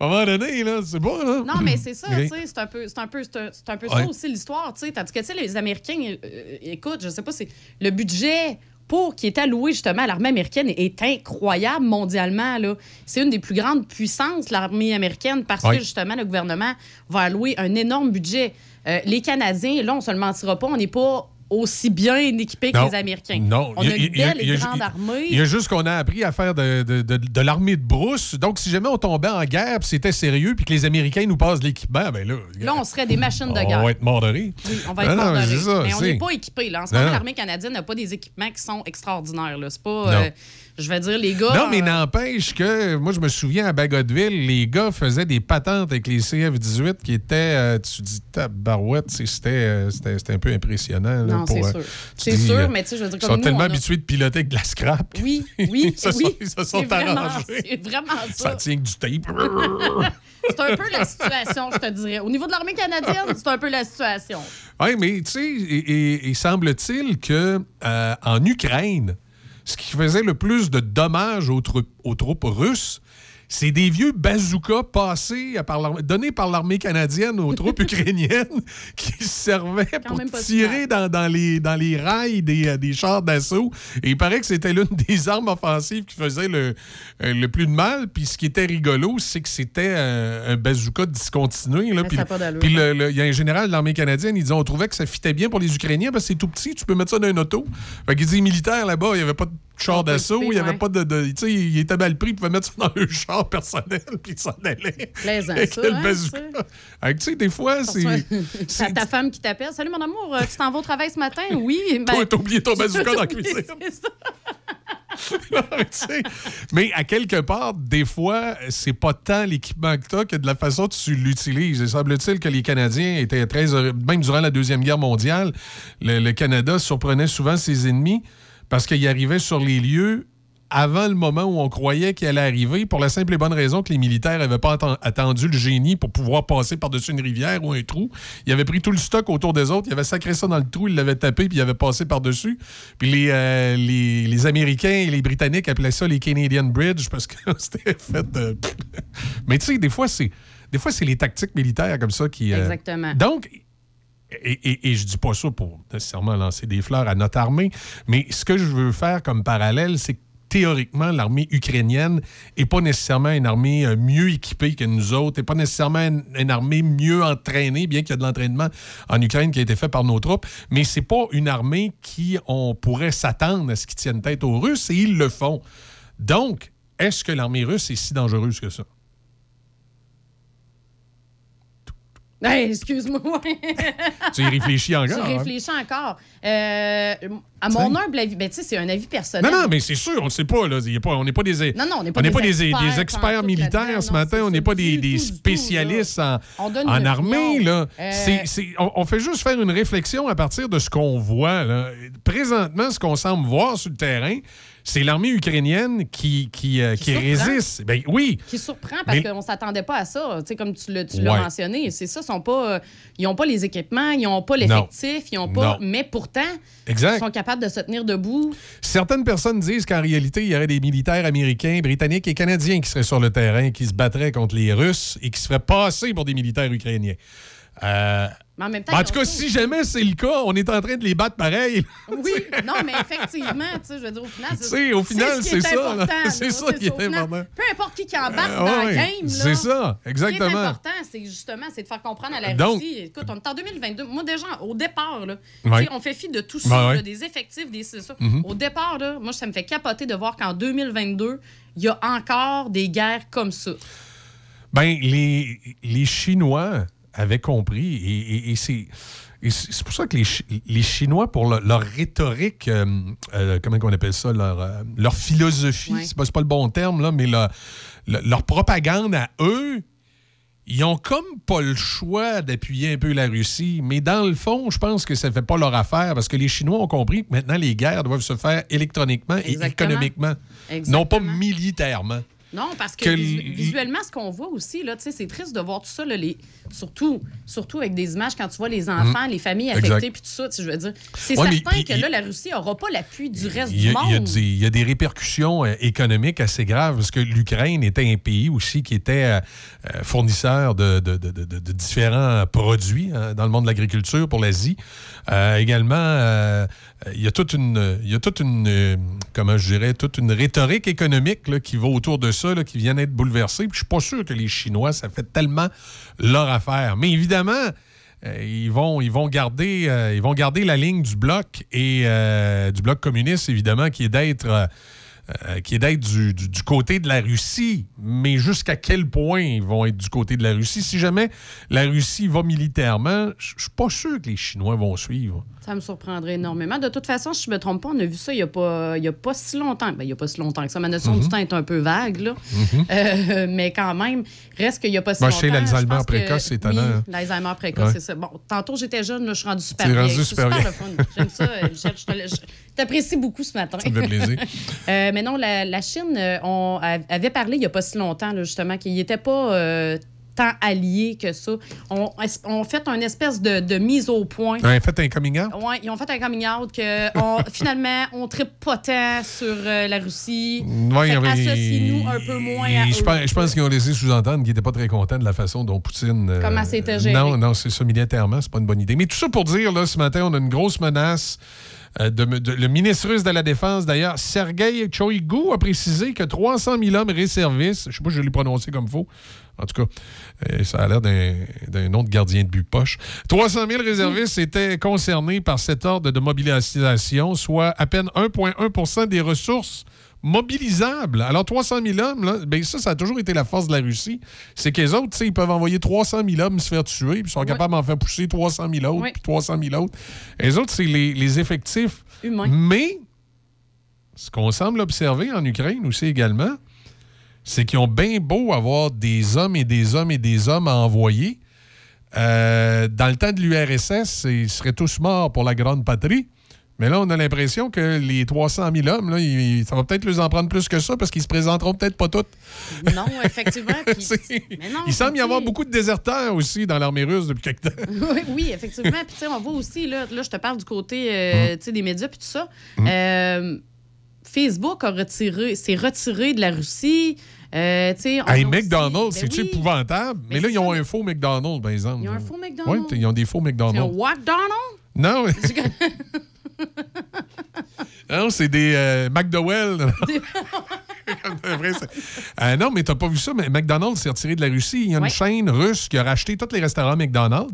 à un moment donné, là, c'est pas, là. Non, mais c'est ça, OK. tu sais, c'est un peu, c'est un peu, c'est un, c'est un peu ça aussi l'histoire, tu sais. Tandis que, tu sais, les Américains, euh, écoute, je sais pas, c'est le budget pour qui est alloué justement à l'armée américaine est incroyable mondialement, là. C'est une des plus grandes puissances, l'armée américaine, parce que justement, le gouvernement va allouer un énorme budget. Euh, les Canadiens, là, on se le mentira pas, on n'est pas aussi bien équipés que les Américains. Non. On a a- une belle il y a- et grande a- armée. Il y a juste qu'on a appris à faire de, de- de- de l'armée de brousse. Donc, si jamais on tombait en guerre, puis c'était sérieux, puis que les Américains nous passent l'équipement, ben là, Là, on serait des machines de on guerre. va être mort de rire. Oui, on va être Non, non, mort de mais rire. c'est ça, Mais on n'est pas équipés. Là. En ce moment, l'armée canadienne n'a pas des équipements qui sont extraordinaires. là. C'est pas. Euh, je vais dire, les gars. Non, mais euh, n'empêche que, moi, je me souviens à Bagotville, les gars faisaient des patentes avec les CF-18 qui étaient, euh, tu dis, tabarouette, c'était euh, c'était un peu impressionnant. là, Non, c'est euh, sûr. C'est sûr, mais tu sais, je veux dire, Ils comme sont nous, tellement a- habitués de piloter avec de la scrap. Oui, oui, ils se oui. sont, ils se sont vraiment- arrangés. C'est vraiment Ça ça. tient que du tape. C'est un peu la situation, je te dirais. Au niveau de l'armée canadienne, c'est un peu la situation. Oui, mais tu sais, et, et- et semble-t-il que euh, en Ukraine, ce qui faisait le plus de dommages aux, troupes- russes, c'est des vieux bazookas passés par donnés par l'armée canadienne aux troupes ukrainiennes qui servaient pour tirer dans, dans les, dans les rails des, euh, des chars d'assaut. Et il paraît que c'était l'une des armes offensives qui faisait le, euh, le plus de mal. Puis ce qui était rigolo, c'est que c'était un bazooka discontinué. Là. Puis, hein. il y a un général de l'armée canadienne, il dit on trouvait que ça fitait bien pour les Ukrainiens parce que c'est tout petit, tu peux mettre ça dans un auto. Fait qu'il dit militaire là-bas, il n'y avait pas de char d'assaut, il n'y avait ouais. pas de. de- tu sais, il était mal pris, il pouvait mettre ça dans le char personnel, puis il s'en allait. Plaisant, Avec ça, le hein, que, tu sais, des fois, c'est. C'est ta femme qui t'appelle. Salut, mon amour, euh, tu t'en vas au travail ce matin? Oui. Ben, Toi, t'as oublié ton bazooka dans la cuisine. c'est ça. Mais à quelque part, des fois, c'est pas tant l'équipement que t'as que de la façon dont tu l'utilises. Il semble-t-il que les Canadiens étaient très. Même durant la Deuxième Guerre mondiale, le, le Canada surprenait souvent ses ennemis parce qu'il arrivait sur les lieux avant le moment où on croyait qu'il allait arriver, pour la simple et bonne raison que les militaires n'avaient pas atten- attendu le génie pour pouvoir passer par-dessus une rivière ou un trou. Ils avaient pris tout le stock autour des autres, ils avaient sacré ça dans le trou, ils l'avaient tapé, puis ils avaient passé par-dessus. Puis les, euh, les, les Américains et les Britanniques appelaient ça les Canadian Bridge parce que c'était fait de... Mais tu sais, des fois, c'est... Des fois, c'est les tactiques militaires comme ça qui. euh, Exactement. Donc, et, et- et je dis pas ça pour nécessairement lancer des fleurs à notre armée, mais ce que je veux faire comme parallèle, c'est que théoriquement, l'armée ukrainienne n'est pas nécessairement une armée euh, mieux équipée que nous autres, n'est pas nécessairement une, une armée mieux entraînée, bien qu'il y a de l'entraînement en Ukraine qui a été fait par nos troupes, mais c'est pas une armée qui, on pourrait s'attendre à ce qu'ils tiennent tête aux Russes, et ils le font. Donc, est-ce que l'armée russe est si dangereuse que ça? Hey, excuse-moi. Tu y réfléchis encore, hein? réfléchis encore. Euh, à mon humble avis, ben, tu sais, c'est un avis personnel. Non, non, mais c'est sûr, on ne sait pas. Là. Il y a pas- on n'est pas des, Non, non, on n'est pas on des pas experts des pantoute experts militaires ce matin. On n'est pas des, des tout, spécialistes en, armée. Là. Euh, on fait juste faire une réflexion à partir de ce qu'on voit. là. Présentement, ce qu'on semble voir sur le terrain, c'est l'armée ukrainienne qui, qui, euh, qui résiste. Ben, oui. Qui surprend parce Mais- qu'on ne s'attendait pas à ça. Comme tu l'as tu l'as Ouais. mentionné, c'est ça, sont pas, euh, ils n'ont pas les équipements, ils n'ont pas l'effectif, ils n'ont pas. Non. Mais pourtant, Exact. ils sont capables de se tenir debout. Certaines personnes disent qu'en réalité, il y aurait des militaires américains, britanniques et canadiens qui seraient sur le terrain, qui se battraient contre les Russes et qui se feraient passer pour des militaires ukrainiens. Euh, Mais en même temps, en ils tout cas, si jamais c'est le cas, on est en train de les battre pareil. Oui, non, mais effectivement, tu sais, je veux dire, au final, sais, au final, ce est c'est ça. C'est ça qui est final, important. Peu importe qui qui embarque Euh, dans la ouais, game, là. c'est ça, Ce qui est exactement. important, c'est justement, c'est de faire comprendre à la Donc- Russie. Écoute, on est en 2022. Moi, déjà, au départ, là, Ouais. on fait fi de tout ça, Ouais, ouais. là, des effectifs, des c'est ça. Mhm. Au départ, là, moi, ça me fait capoter de voir qu'en 2022, il y a encore des guerres comme ça. Ben, les, les Chinois avaient compris et, et- et c'est. c'est pour ça que les, les Chinois, pour le- leur rhétorique, euh, euh, comment on appelle ça, leur, euh, leur philosophie, Ouais. c'est pas, le bon terme, là, mais leur, leur- leur propagande à eux, ils ont comme pas le choix d'appuyer un peu la Russie. Mais dans le fond, je pense que ça fait pas leur affaire parce que les Chinois ont compris que maintenant les guerres doivent se faire électroniquement et économiquement, Exactement. non pas militairement. Non, parce que, visuellement, ce qu'on voit aussi, là, c'est triste de voir tout ça, là, les, surtout, surtout avec des images quand tu vois les enfants, Mhm. les familles affectées, puis tout ça, je veux dire. C'est Ouais, certain que là, la Russie n'aura pas l'appui du reste Il y, a, du monde. il y a des répercussions euh, économiques assez graves parce que l'Ukraine était un pays aussi qui était euh, euh, fournisseur de, de- de- de- de différents produits hein, dans le monde de l'agriculture pour l'Asie. Euh, également, euh, il y a toute une, il y a toute une, euh, comment je dirais, toute une rhétorique économique là, qui va autour de ça, là, qui vient d'être bouleversée. Puis je suis pas sûr que les Chinois, ça fait tellement leur affaire. Mais évidemment, ils, vont, ils, vont garder, ils vont garder la ligne du bloc et du bloc communiste, évidemment, qui est d'être euh, qui est d'être du, du- du côté de la Russie. Mais jusqu'à quel point ils vont être du côté de la Russie? Si jamais la Russie va militairement, je suis pas sûr que les Chinois vont suivre. Ça me surprendrait énormément. De toute façon, si je me trompe pas, on a vu ça il n'y a, pas- y a pas si longtemps. Ben, il n'y a pas si longtemps que ça. Ma notion Mhm. du temps est un peu vague, là. Mhm. Euh, mais quand même, reste qu'il n'y a pas si Ben, longtemps. chez l'Alzheimer précoce, c'est étonnant, Oui, hein. l'Alzheimer précoce, Ouais. c'est ça. Bon, tantôt, j'étais jeune, là, je suis rendu super rendu super fun. J'aime ça, euh, je t'apprécie beaucoup ce matin. Ça me fait plaisir. Euh, mais non, la, la Chine, euh, on avait parlé il n'y a pas si longtemps, là, justement, qu'il n'était pas euh, tant alliés que ça. On, on fait une espèce de, de mise au point. Ouais, faites un coming out? Ouais, ils ont fait un coming out que on- finalement, on tripe pas tant sur euh, la Russie. Fait y avait- Associe-nous un peu moins à Je eux. pense, je pense qu'ils ont laissé sous-entendre qu'ils n'étaient pas très contents de la façon dont Poutine. euh, Comment c'était géré. Non, non, c'est ça, militairement, c'est pas une bonne idée. Mais tout ça pour dire, là, ce matin, on a une grosse menace. Euh, le ministre russe de la Défense, d'ailleurs, Sergei Choigu, a précisé que 300 000 hommes réservistes, je sais pas si je l'ai prononcé comme faux, en tout cas, euh, ça a l'air d'un de gardien de but poche. 300 000 réservistes étaient concernés par cet ordre de mobilisation, soit à peine 1,1% des ressources mobilisables. Alors, 300 000 hommes, là, ben ça, ça a toujours été la force de la Russie. C'est que les autres, ils peuvent envoyer 300 000 hommes se faire tuer, puis ils sont capables d'en faire pousser 300 000 autres, puis 300 000 autres. Les autres, c'est les, les effectifs. Humains. Mais, ce qu'on semble observer en Ukraine aussi également, c'est qu'ils ont bien beau avoir des hommes et des hommes et des hommes à envoyer. Euh, dans le temps de l'URSS, ils seraient tous morts pour la grande patrie. Mais là, on a l'impression que les 300 000 hommes, là, ils- ça va peut-être les en prendre plus que ça parce qu'ils se présenteront peut-être pas tous. Non, effectivement. puis- mais non, Il semble y avoir beaucoup de déserteurs aussi dans l'armée russe depuis quelque temps. oui, oui, effectivement. Puis, tu sais, on voit aussi, là, là je te parle du côté euh, sais, des médias puis tout ça. Euh, Facebook a retiré, s'est retiré de la Russie. Euh, Hey, McDonald's, Ben c'est-tu oui. épouvantable? Mais, là, ils ont un faux McDonald's, par exemple. Ils ont un faux McDonald's? Oui, ils ont des faux C'est un McDonald's. McDonald's? Non, non c'est des euh, McDowell. Euh, non, mais t'as pas vu ça, mais McDonald's s'est retiré de la Russie. Il y a une Ouais. chaîne russe qui a racheté tous les restaurants McDonald's,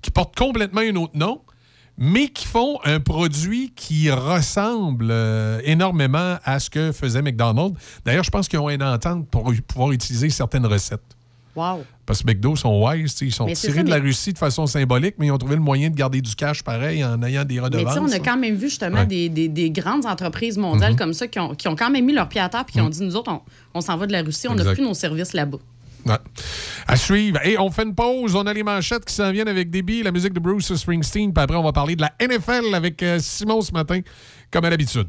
qui portent complètement un autre nom, mais qui font un produit qui ressemble euh, énormément à ce que faisait McDonald's. D'ailleurs, je pense qu'ils ont une entente pour pouvoir utiliser certaines recettes. Wow. Parce que McDo sont wise, ils sont Mais tirés ça, de la mais- Russie de façon symbolique, mais ils ont trouvé le moyen de garder du cash pareil en ayant des Mais tu redevances. sais, on a hein. quand même vu justement Ouais. des, des- des grandes entreprises mondiales Mhm. comme ça qui ont, qui ont quand même mis leur pied à terre puis qui ont dit nous autres, on, on s'en va de la Russie, on n'a plus nos services là-bas. Ouais. À suivre. Et on fait une pause. On a les manchettes qui s'en viennent avec Déby, la musique de Bruce Springsteen. Puis après, on va parler de la NFL avec euh, Simon ce matin, comme à l'habitude.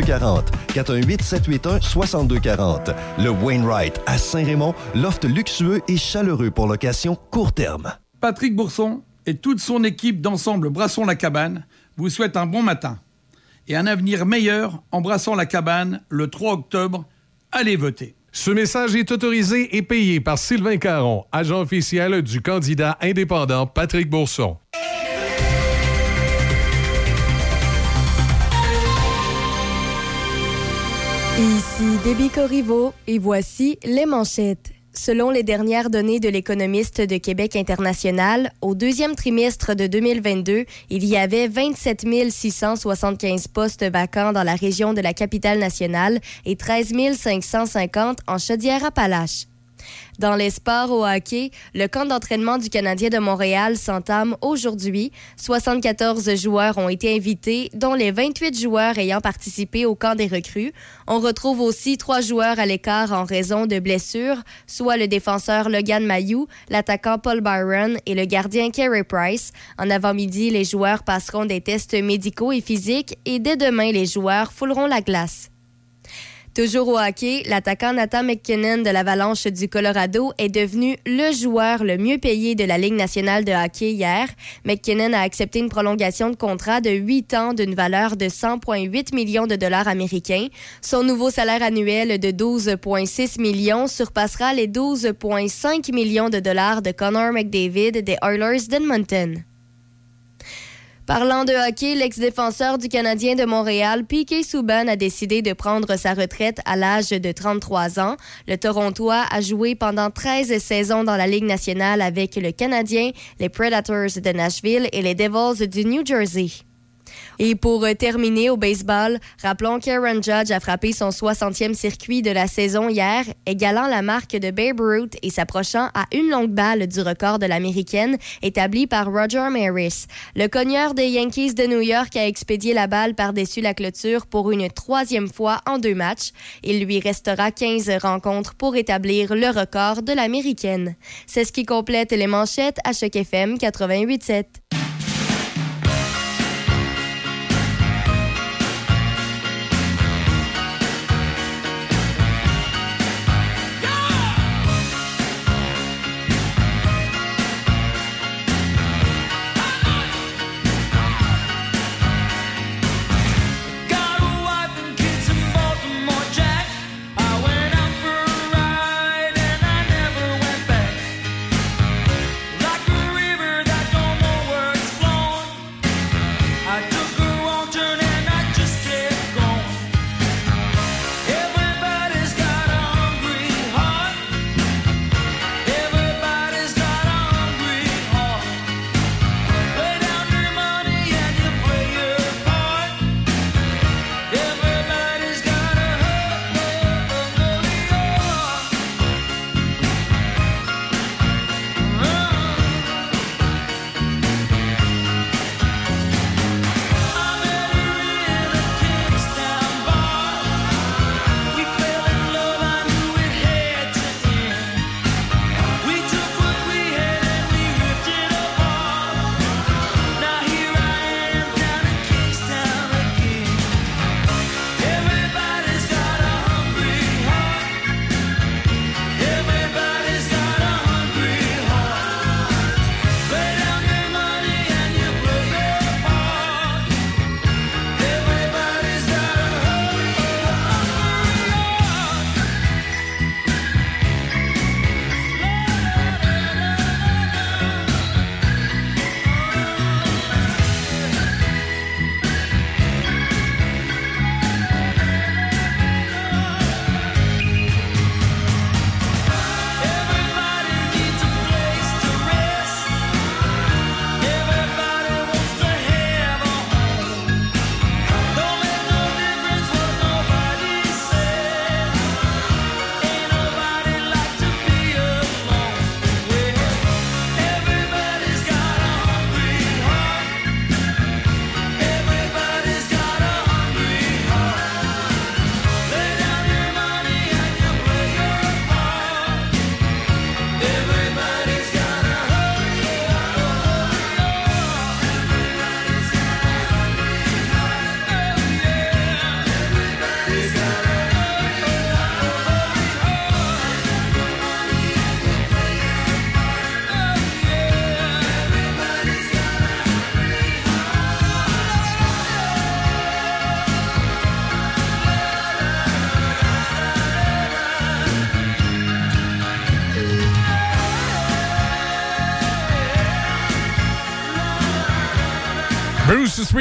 418 781 6240. Le Wainwright à Saint-Raymond, loft luxueux et chaleureux pour location court terme. Patrick Bourson et toute son équipe d'ensemble Brassons la cabane vous souhaitent un bon matin et un avenir meilleur en brassant la cabane le 3 octobre. Allez voter. Ce message est autorisé et payé par Sylvain Caron, agent officiel du candidat indépendant Patrick Bourson. Ici Corriveau et voici les manchettes. Selon les dernières données de l'économiste de Québec international, au deuxième trimestre de 2022, il y avait 27 675 postes vacants dans la région de la capitale nationale et 13 550 en Chaudière-Appalaches. Dans les sports au hockey, le camp d'entraînement du Canadien de Montréal s'entame aujourd'hui. 74 joueurs ont été invités, dont les 28 joueurs ayant participé au camp des recrues. On retrouve aussi trois joueurs à l'écart en raison de blessures, soit le défenseur Logan Mayou, l'attaquant Paul Byron et le gardien Carey Price. En avant-midi, les joueurs passeront des tests médicaux et physiques et dès demain, les joueurs fouleront la glace. Toujours au hockey, l'attaquant Nathan McKinnon de l'Avalanche du Colorado est devenu le joueur le mieux payé de la Ligue nationale de hockey hier. McKinnon a accepté une prolongation de contrat de 8 ans d'une valeur de 100,8 millions de dollars américains. Son nouveau salaire annuel de 12,6 millions surpassera les 12,5 millions de dollars de Connor McDavid des Oilers d'Edmonton. Parlant de hockey, l'ex-défenseur du Canadien de Montréal, Piquet Souban, a décidé de prendre sa retraite à l'âge de 33 ans. Le Torontois a joué pendant 13 saisons dans la Ligue nationale avec le Canadien, les Predators de Nashville et les Devils du New Jersey. Et pour euh, terminer au baseball, rappelons qu'Aaron Judge a frappé son 60e circuit de la saison hier, égalant la marque de Babe Ruth et s'approchant à une longue balle du record de l'américaine établi par Roger Maris. Le cogneur des Yankees de New York a expédié la balle par-dessus la clôture pour une troisième fois en deux matchs. Il lui restera 15 rencontres pour établir le record de l'américaine. C'est ce qui complète les manchettes à Choc FM 88.7.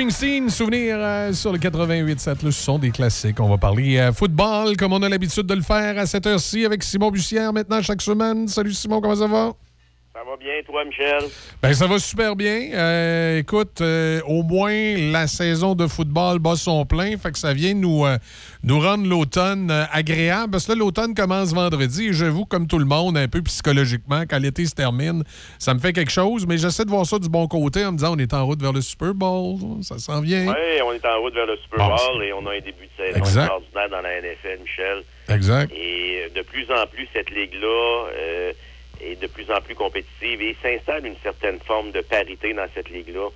Springsteen, souvenir euh, sur le 88.7. là, Ce sont des classiques. On va parler euh, football comme on a l'habitude de le faire à cette heure-ci avec Simon Bussière maintenant chaque semaine. Salut Simon, comment ça va? Ça va bien, toi, Michel? Ben, ça va super bien. Euh, écoute, euh, au moins, la saison de football bat son plein. Fait que ça vient nous, euh, nous rendre l'automne euh, agréable. Parce que là, l'automne commence vendredi. Et j'avoue, comme tout le monde, un peu psychologiquement, quand l'été se termine, ça me fait quelque chose. Mais j'essaie de voir ça du bon côté en me disant on est en route vers le Super Bowl. Ça s'en vient. Oui, on est en route vers le Super Bon, Bowl et on a un début de saison extraordinaire dans la NFL, Michel. Exact. Et de plus en plus, cette ligue-là est de plus en plus compétitive et s'installe une certaine forme de parité dans cette ligue-là.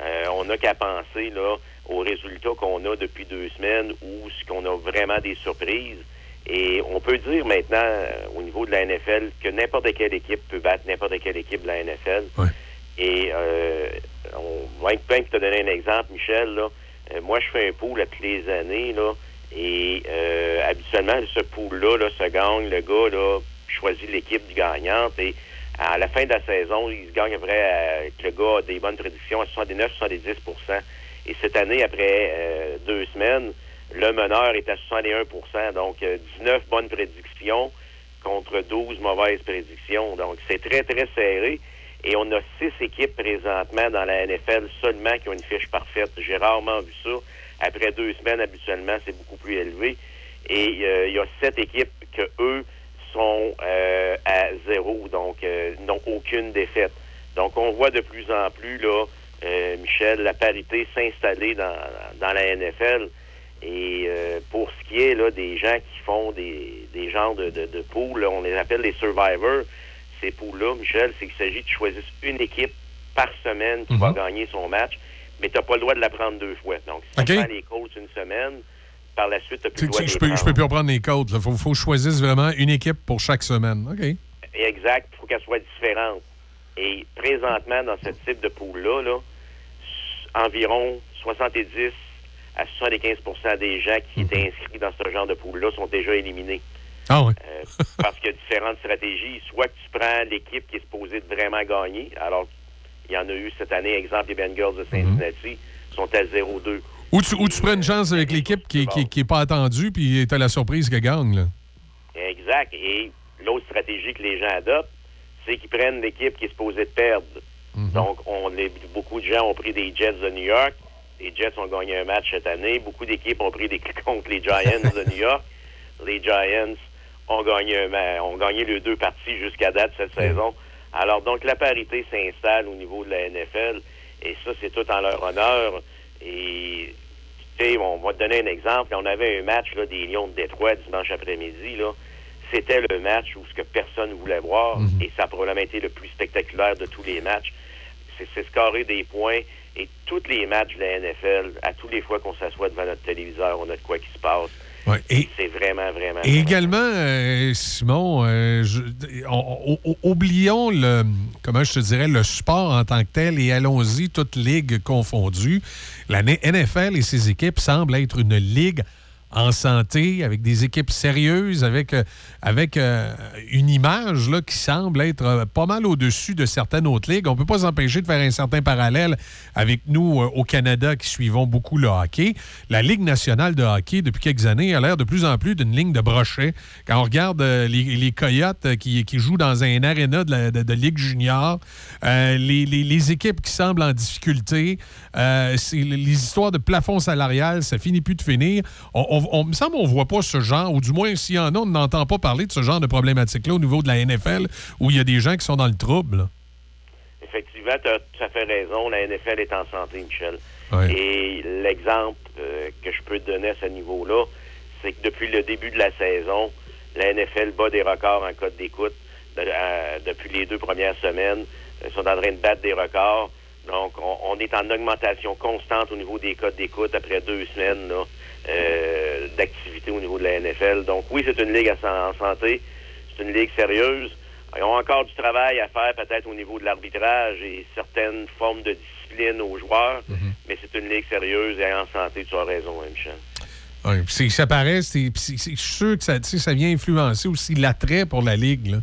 Euh, on n'a qu'à penser là, aux résultats qu'on a depuis deux semaines où ce qu'on a vraiment des surprises. Et on peut dire maintenant, euh, au niveau de la NFL, que n'importe quelle équipe peut battre n'importe quelle équipe de la NFL. Et euh, on, Pink t'a donné un exemple, Michel. Là, Euh, moi, je fais un pool à toutes les années. Là, et euh, habituellement, ce pool-là là, se gagne. Le gars là, choisit l'équipe gagnante. Et à la fin de la saison, il se gagne à près euh, que le gars a des bonnes prédictions à 79-70% Et cette année, après euh, deux semaines, le meneur est à 61% Donc, euh, 19 bonnes prédictions contre 12 mauvaises prédictions. Donc, c'est très, très serré. Et on a six équipes présentement dans la NFL seulement qui ont une fiche parfaite. J'ai rarement vu ça. Après deux semaines, habituellement, c'est beaucoup plus élevé. Et euh, il y a sept équipes que eux sont euh, à zéro, donc euh, n'ont aucune défaite. Donc on voit de plus en plus là, euh, Michel, la parité s'installer dans, dans la NFL. Et pour ce qui est là, des gens qui font des, des genres de, de, de poules, on les appelle les survivors. Ces poules-là, Michel, c'est qu'il s'agit de choisir une équipe par semaine qui va gagner son match, mais tu n'as pas le droit de la prendre deux fois. Donc, si tu prends les Colts une semaine, par la suite, tu plus je, peux, je prendre. peux plus reprendre les codes. Il faut, choisisse vraiment une équipe pour chaque semaine. OK. Exact. Il faut qu'elle soit différente. Et présentement, dans ce type de pool-là, là, s- environ 70 à 75% des gens qui étaient inscrits dans ce genre de pool-là sont déjà éliminés. Ah ouais. Euh, parce qu'il y a différentes stratégies. Soit que tu prends l'équipe qui est supposée vraiment gagner. Alors, il y en a eu cette année, exemple, les Bengals de Cincinnati sont à 0-2. Ou tu, ou tu prends une chance avec l'équipe qui n'est qui, pas attendue, puis tu as la surprise qu'elle gagne. Là. Exact. Et l'autre stratégie que les gens adoptent, c'est qu'ils prennent l'équipe qui est supposée de perdre. Donc, on, beaucoup de gens ont pris des Jets de New York. Les Jets ont gagné un match cette année. Beaucoup d'équipes ont pris des contre les Giants de New York. Les Giants ont gagné, un ont gagné les deux parties jusqu'à date cette saison. Alors, donc, la parité s'installe au niveau de la NFL. Et ça, c'est tout en leur honneur. Et on va te donner un exemple. On avait un match là, des Lions de Détroit dimanche après-midi. là. C'était le match où ce que personne voulait voir et ça a probablement été le plus spectaculaire de tous les matchs. C'est c'est scorer des points et tous les matchs de la NFL, à toutes les fois qu'on s'assoit devant notre téléviseur, on a de quoi qui se passe. Ouais, C'est vraiment, vraiment. Et également, euh, Simon, euh, je- on- on- on- oublions le, comment je te dirais, le sport en tant que tel et allons-y, toutes ligues confondues. La NFL et ses équipes semblent être une ligue en santé, avec des équipes sérieuses, avec, euh, avec euh, une image là, qui semble être euh, pas mal au-dessus de certaines autres ligues. On ne peut pas s'empêcher de faire un certain parallèle avec nous au Canada qui suivons beaucoup le hockey. La Ligue nationale de hockey, depuis quelques années, a l'air de plus en plus d'une ligne de brochet. Quand on regarde les, Coyotes qui, jouent dans un aréna de, de- Ligue junior, les, les- équipes qui semblent en difficulté, les histoires de plafond salarial, ça finit plus de finir. On, on- on- me semble qu'on voit pas ce genre, ou du moins, s'il y en a, on n'entend pas parler de ce genre de problématique-là au niveau de la NFL, où il y a des gens qui sont dans le trouble. là. Effectivement, tu as tout à fait raison. La NFL est en santé, Michel. Ouais. Et l'exemple euh, que je peux te donner à ce niveau-là, c'est que depuis le début de la saison, la NFL bat des records en code d'écoute. De- euh, depuis les deux premières semaines, ils sont en train de battre des records. Donc, on, on est en augmentation constante au niveau des codes d'écoute après deux semaines là, euh, d'activité au niveau de la NFL. Donc, oui, c'est une ligue en santé. C'est une ligue sérieuse. Ils ont encore du travail à faire peut-être au niveau de l'arbitrage et certaines formes de discipline aux joueurs, mais c'est une ligue sérieuse et en santé, tu as raison, Michel. C'est- ça paraît, c'est, sûr que ça, vient influencer aussi l'attrait pour la Ligue. Là.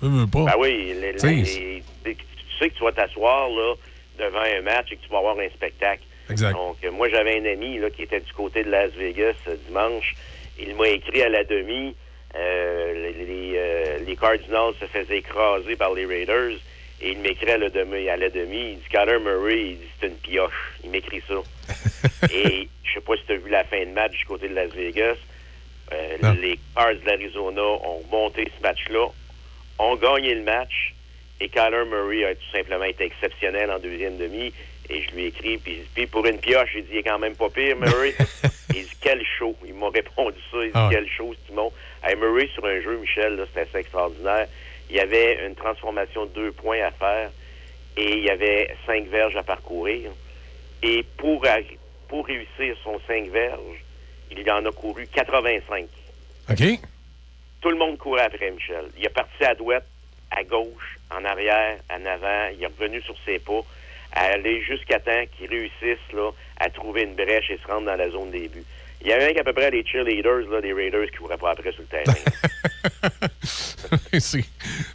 Veux pas. Ben oui, les- Tu sais, les- c'est- les- tu sais que tu vas t'asseoir devant un match et que tu vas avoir un spectacle. Exact. Donc, euh, moi, j'avais un ami là, qui était du côté de Las Vegas euh, dimanche. Il m'a écrit à la demi. euh, les, les, les Cardinals se faisaient écraser par les Raiders. Et il m'écrit à la demi. À la demi il dit Kyler Murray, il dit c'est une pioche. Il m'écrit ça. et je sais pas si tu as vu la fin de match du côté de Las Vegas. Euh, les Cards de l'Arizona ont monté ce match-là, ont gagné le match, et Kyler Murray a tout simplement été exceptionnel en deuxième demi. Et je lui ai écrit, puis, puis pour une pioche, il dit, il est quand même pas pire, Murray. il dit, quel show. Il m'a répondu ça. Il dit, Ah quel show, Simon. Hey, Murray, sur un jeu, Michel, là, c'était assez extraordinaire. Il y avait une transformation de deux points à faire, et il y avait cinq verges à parcourir. Et pour, pour réussir son cinq verges, il en a couru 85. OK? Tout le monde courait après Michel. Il est parti à droite, à gauche, en arrière, en avant. Il est revenu sur ses pas, à aller jusqu'à temps qu'il réussisse là, à trouver une brèche et se rendre dans la zone des buts. Il y avait à peu près les cheerleaders là, des Raiders qui couraient pas après sur le terrain. c'est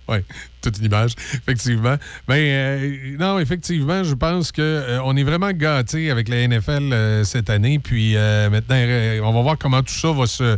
ouais, toute une image, effectivement. Mais euh, non, effectivement, je pense que euh, on est vraiment gâtés avec la NFL euh, cette année. Puis euh, maintenant, on va voir comment tout ça va se,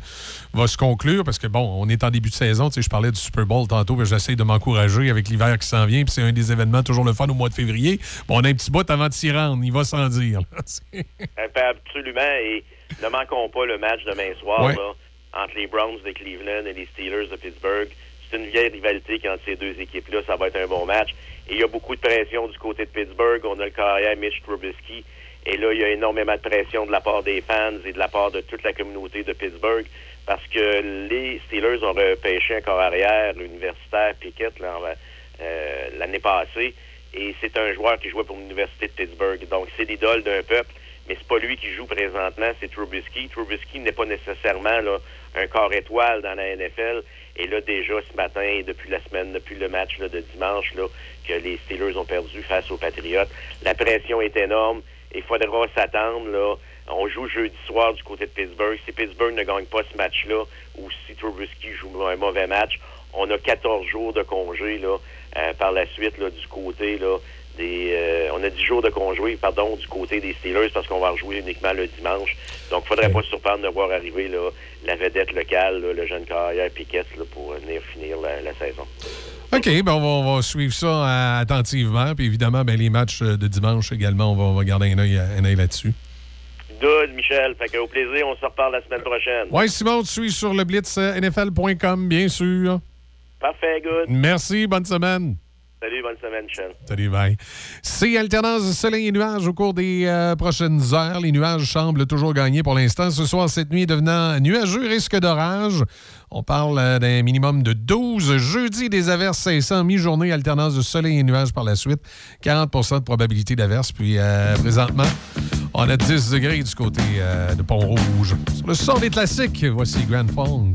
va se conclure parce que bon, on est en début de saison. Tu sais, je parlais du Super Bowl tantôt, mais j'essaie de m'encourager avec l'hiver qui s'en vient. Puis c'est un des événements toujours le fun au mois de février. Bon, on a un petit bout avant de s'y rendre. Il va sans dire. là. Euh, Absolument. Et ne manquons pas le match demain soir Ouais. là, entre les Browns de Cleveland et les Steelers de Pittsburgh. C'est une vieille rivalité qui est entre ces deux équipes-là. Ça va être un bon match. Et il y a beaucoup de pression du côté de Pittsburgh. On a le carrière Mitch Trubisky. Et là, il y a énormément de pression de la part des fans et de la part de toute la communauté de Pittsburgh parce que les Steelers ont repêché un corps arrière universitaire, Pickett, euh, l'année passée. Et c'est un joueur qui jouait pour l'Université de Pittsburgh. Donc, c'est l'idole d'un peuple. Mais c'est pas lui qui joue présentement, c'est Trubisky. Trubisky n'est pas nécessairement là, un corps étoile dans la NFL. Et là, déjà, ce matin, depuis la semaine, depuis le match là, de dimanche, là, que les Steelers ont perdu face aux Patriots, la pression est énorme. Il faudra s'attendre, là. On joue jeudi soir du côté de Pittsburgh. Si Pittsburgh ne gagne pas ce match-là, ou si Trubisky joue un mauvais match, on a 14 jours de congé, là, euh, par la suite, là, du côté, là, des, euh, on a 10 jours de congé, pardon, du côté des Steelers parce qu'on va rejouer uniquement le dimanche. Donc, il faudrait pas se surprendre de voir arriver là, la vedette locale, là, le jeune carrière Piquet, là, pour venir finir la, la saison. OK, ben on, va, on va suivre ça euh, attentivement. Puis évidemment, ben, les matchs euh, de dimanche également, on va, on va garder un œil, un œil là-dessus. Good, Michel. Fait que au plaisir, on se reparle la semaine prochaine. Oui, Simon, tu suis sur le blitz euh, NFL.com, bien sûr. Parfait, good. Merci, bonne semaine. Salut, bonne semaine, Michel. Salut, bye. C'est alternance de soleil et nuages au cours des euh, prochaines heures. Les nuages semblent toujours gagner pour l'instant. Ce soir, cette nuit devenant nuageux, risque d'orage. On parle euh, d'un minimum de 12. Jeudi, des averses 500, mi-journée, alternance de soleil et nuages par la suite. 40% de probabilité d'averse. Puis euh, présentement, on a 10 degrés du côté de Pont-Rouge. Sur le son des classiques, voici Grand Funk.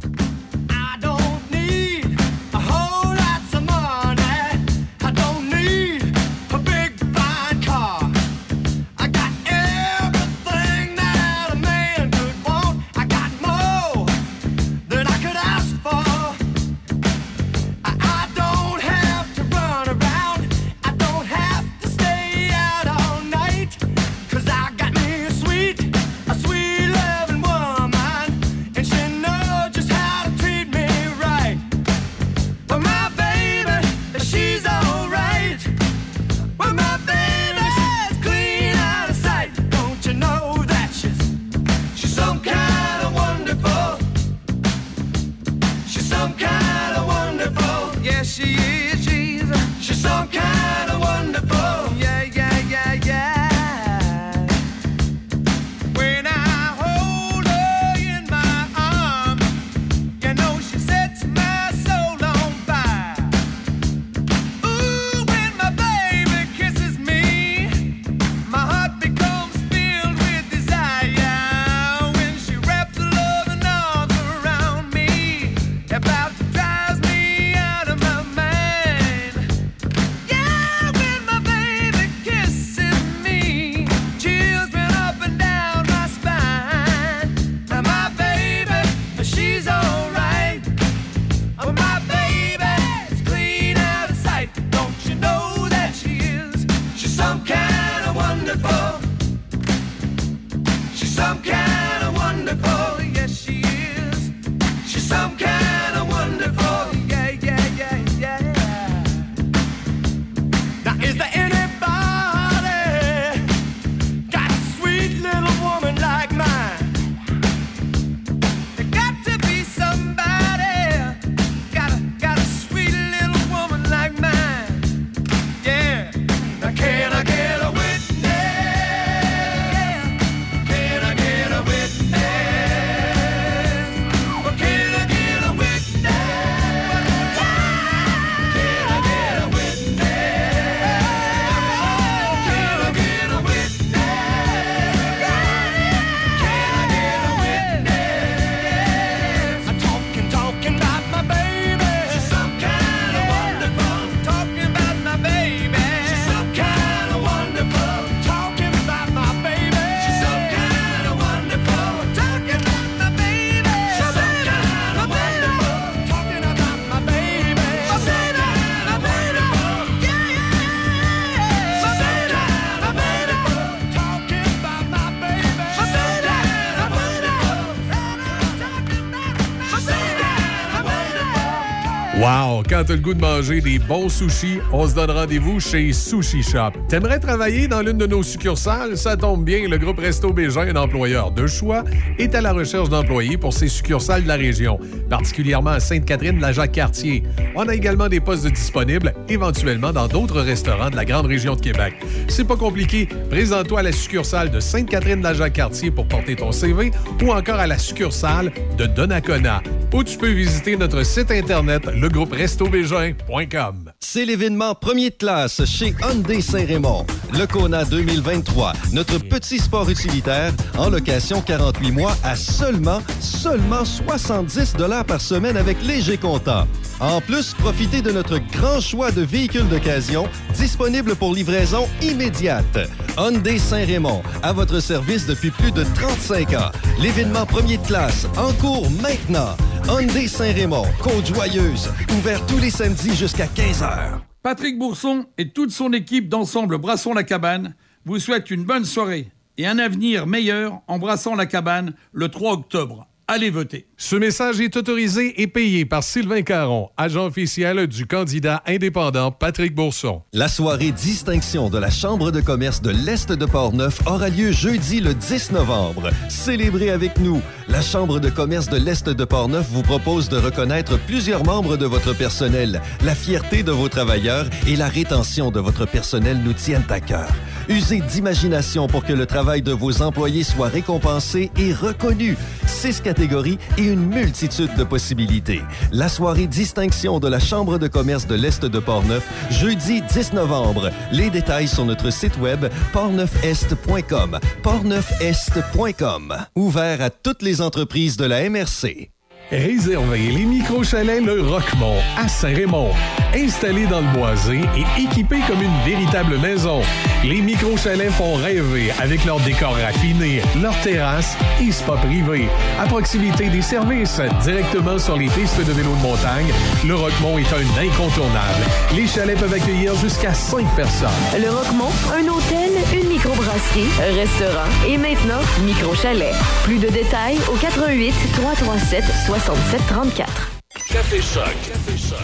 Quand le goût de manger des bons sushis, on se donne rendez-vous chez Sushi Shop. T'aimerais travailler dans l'une de nos succursales? Ça tombe bien, le groupe Resto Bégin, un employeur de choix, est à la recherche d'employés pour ses succursales de la région, particulièrement à Sainte-Catherine, la Jacques-Cartier. On a également des postes disponibles, éventuellement dans d'autres restaurants de la grande région de Québec. C'est pas compliqué. Présente-toi à la succursale de Sainte-Catherine, la Jacques-Cartier pour porter ton CV ou encore à la succursale de Donnacona. Ou tu peux visiter notre site internet, legrouperestobégin.com. C'est l'événement premier de classe chez Hyundai Saint-Raymond. Le Kona 2023, notre petit sport utilitaire en location 48 mois à seulement, seulement 70 par semaine avec léger comptant. En plus, profitez de notre grand choix de véhicules d'occasion disponibles pour livraison immédiate. Hyundai Saint-Raymond, à votre service depuis plus de 35 ans. L'événement premier de classe, en cours maintenant. Hyundai Saint-Raymond, Côte-Joyeuse, ouvert tous les samedis jusqu'à 15h. Patrick Bourson et toute son équipe d'ensemble Brasson la Cabane vous souhaitent une bonne soirée et un avenir meilleur en brassant la cabane le 3 octobre. Allez voter. Ce message est autorisé et payé par Sylvain Caron, agent officiel du candidat indépendant Patrick Bourson. La soirée distinction de la Chambre de commerce de l'Est de Portneuf aura lieu jeudi le 10 novembre. Célébrez avec nous. La Chambre de commerce de l'Est de Portneuf vous propose de reconnaître plusieurs membres de votre personnel. La fierté de vos travailleurs et la rétention de votre personnel nous tiennent à cœur. Usez d'imagination pour que le travail de vos employés soit récompensé et reconnu. Six catégories et une multitude de possibilités. La soirée distinction de la Chambre de commerce de l'Est de Portneuf, jeudi 10 novembre. Les détails sur notre site web portneufest.com. portneufest.com. Ouvert à toutes les entreprises de la MRC. Réservez les micro-chalets Le Roquemont à Saint-Raymond. Installés dans le boisé et équipés comme une véritable maison, les micro-chalets font rêver avec leur décor raffiné, leur terrasse et spa privé. À proximité des services, directement sur les pistes de vélo de montagne, Le Roquemont est un incontournable. Les chalets peuvent accueillir jusqu'à 5 personnes. Le Roquemont, un hôtel, une microbrasserie, restaurant et maintenant micro-chalet. Plus de détails au 88 337 67 34. Café Choc. Café Choc.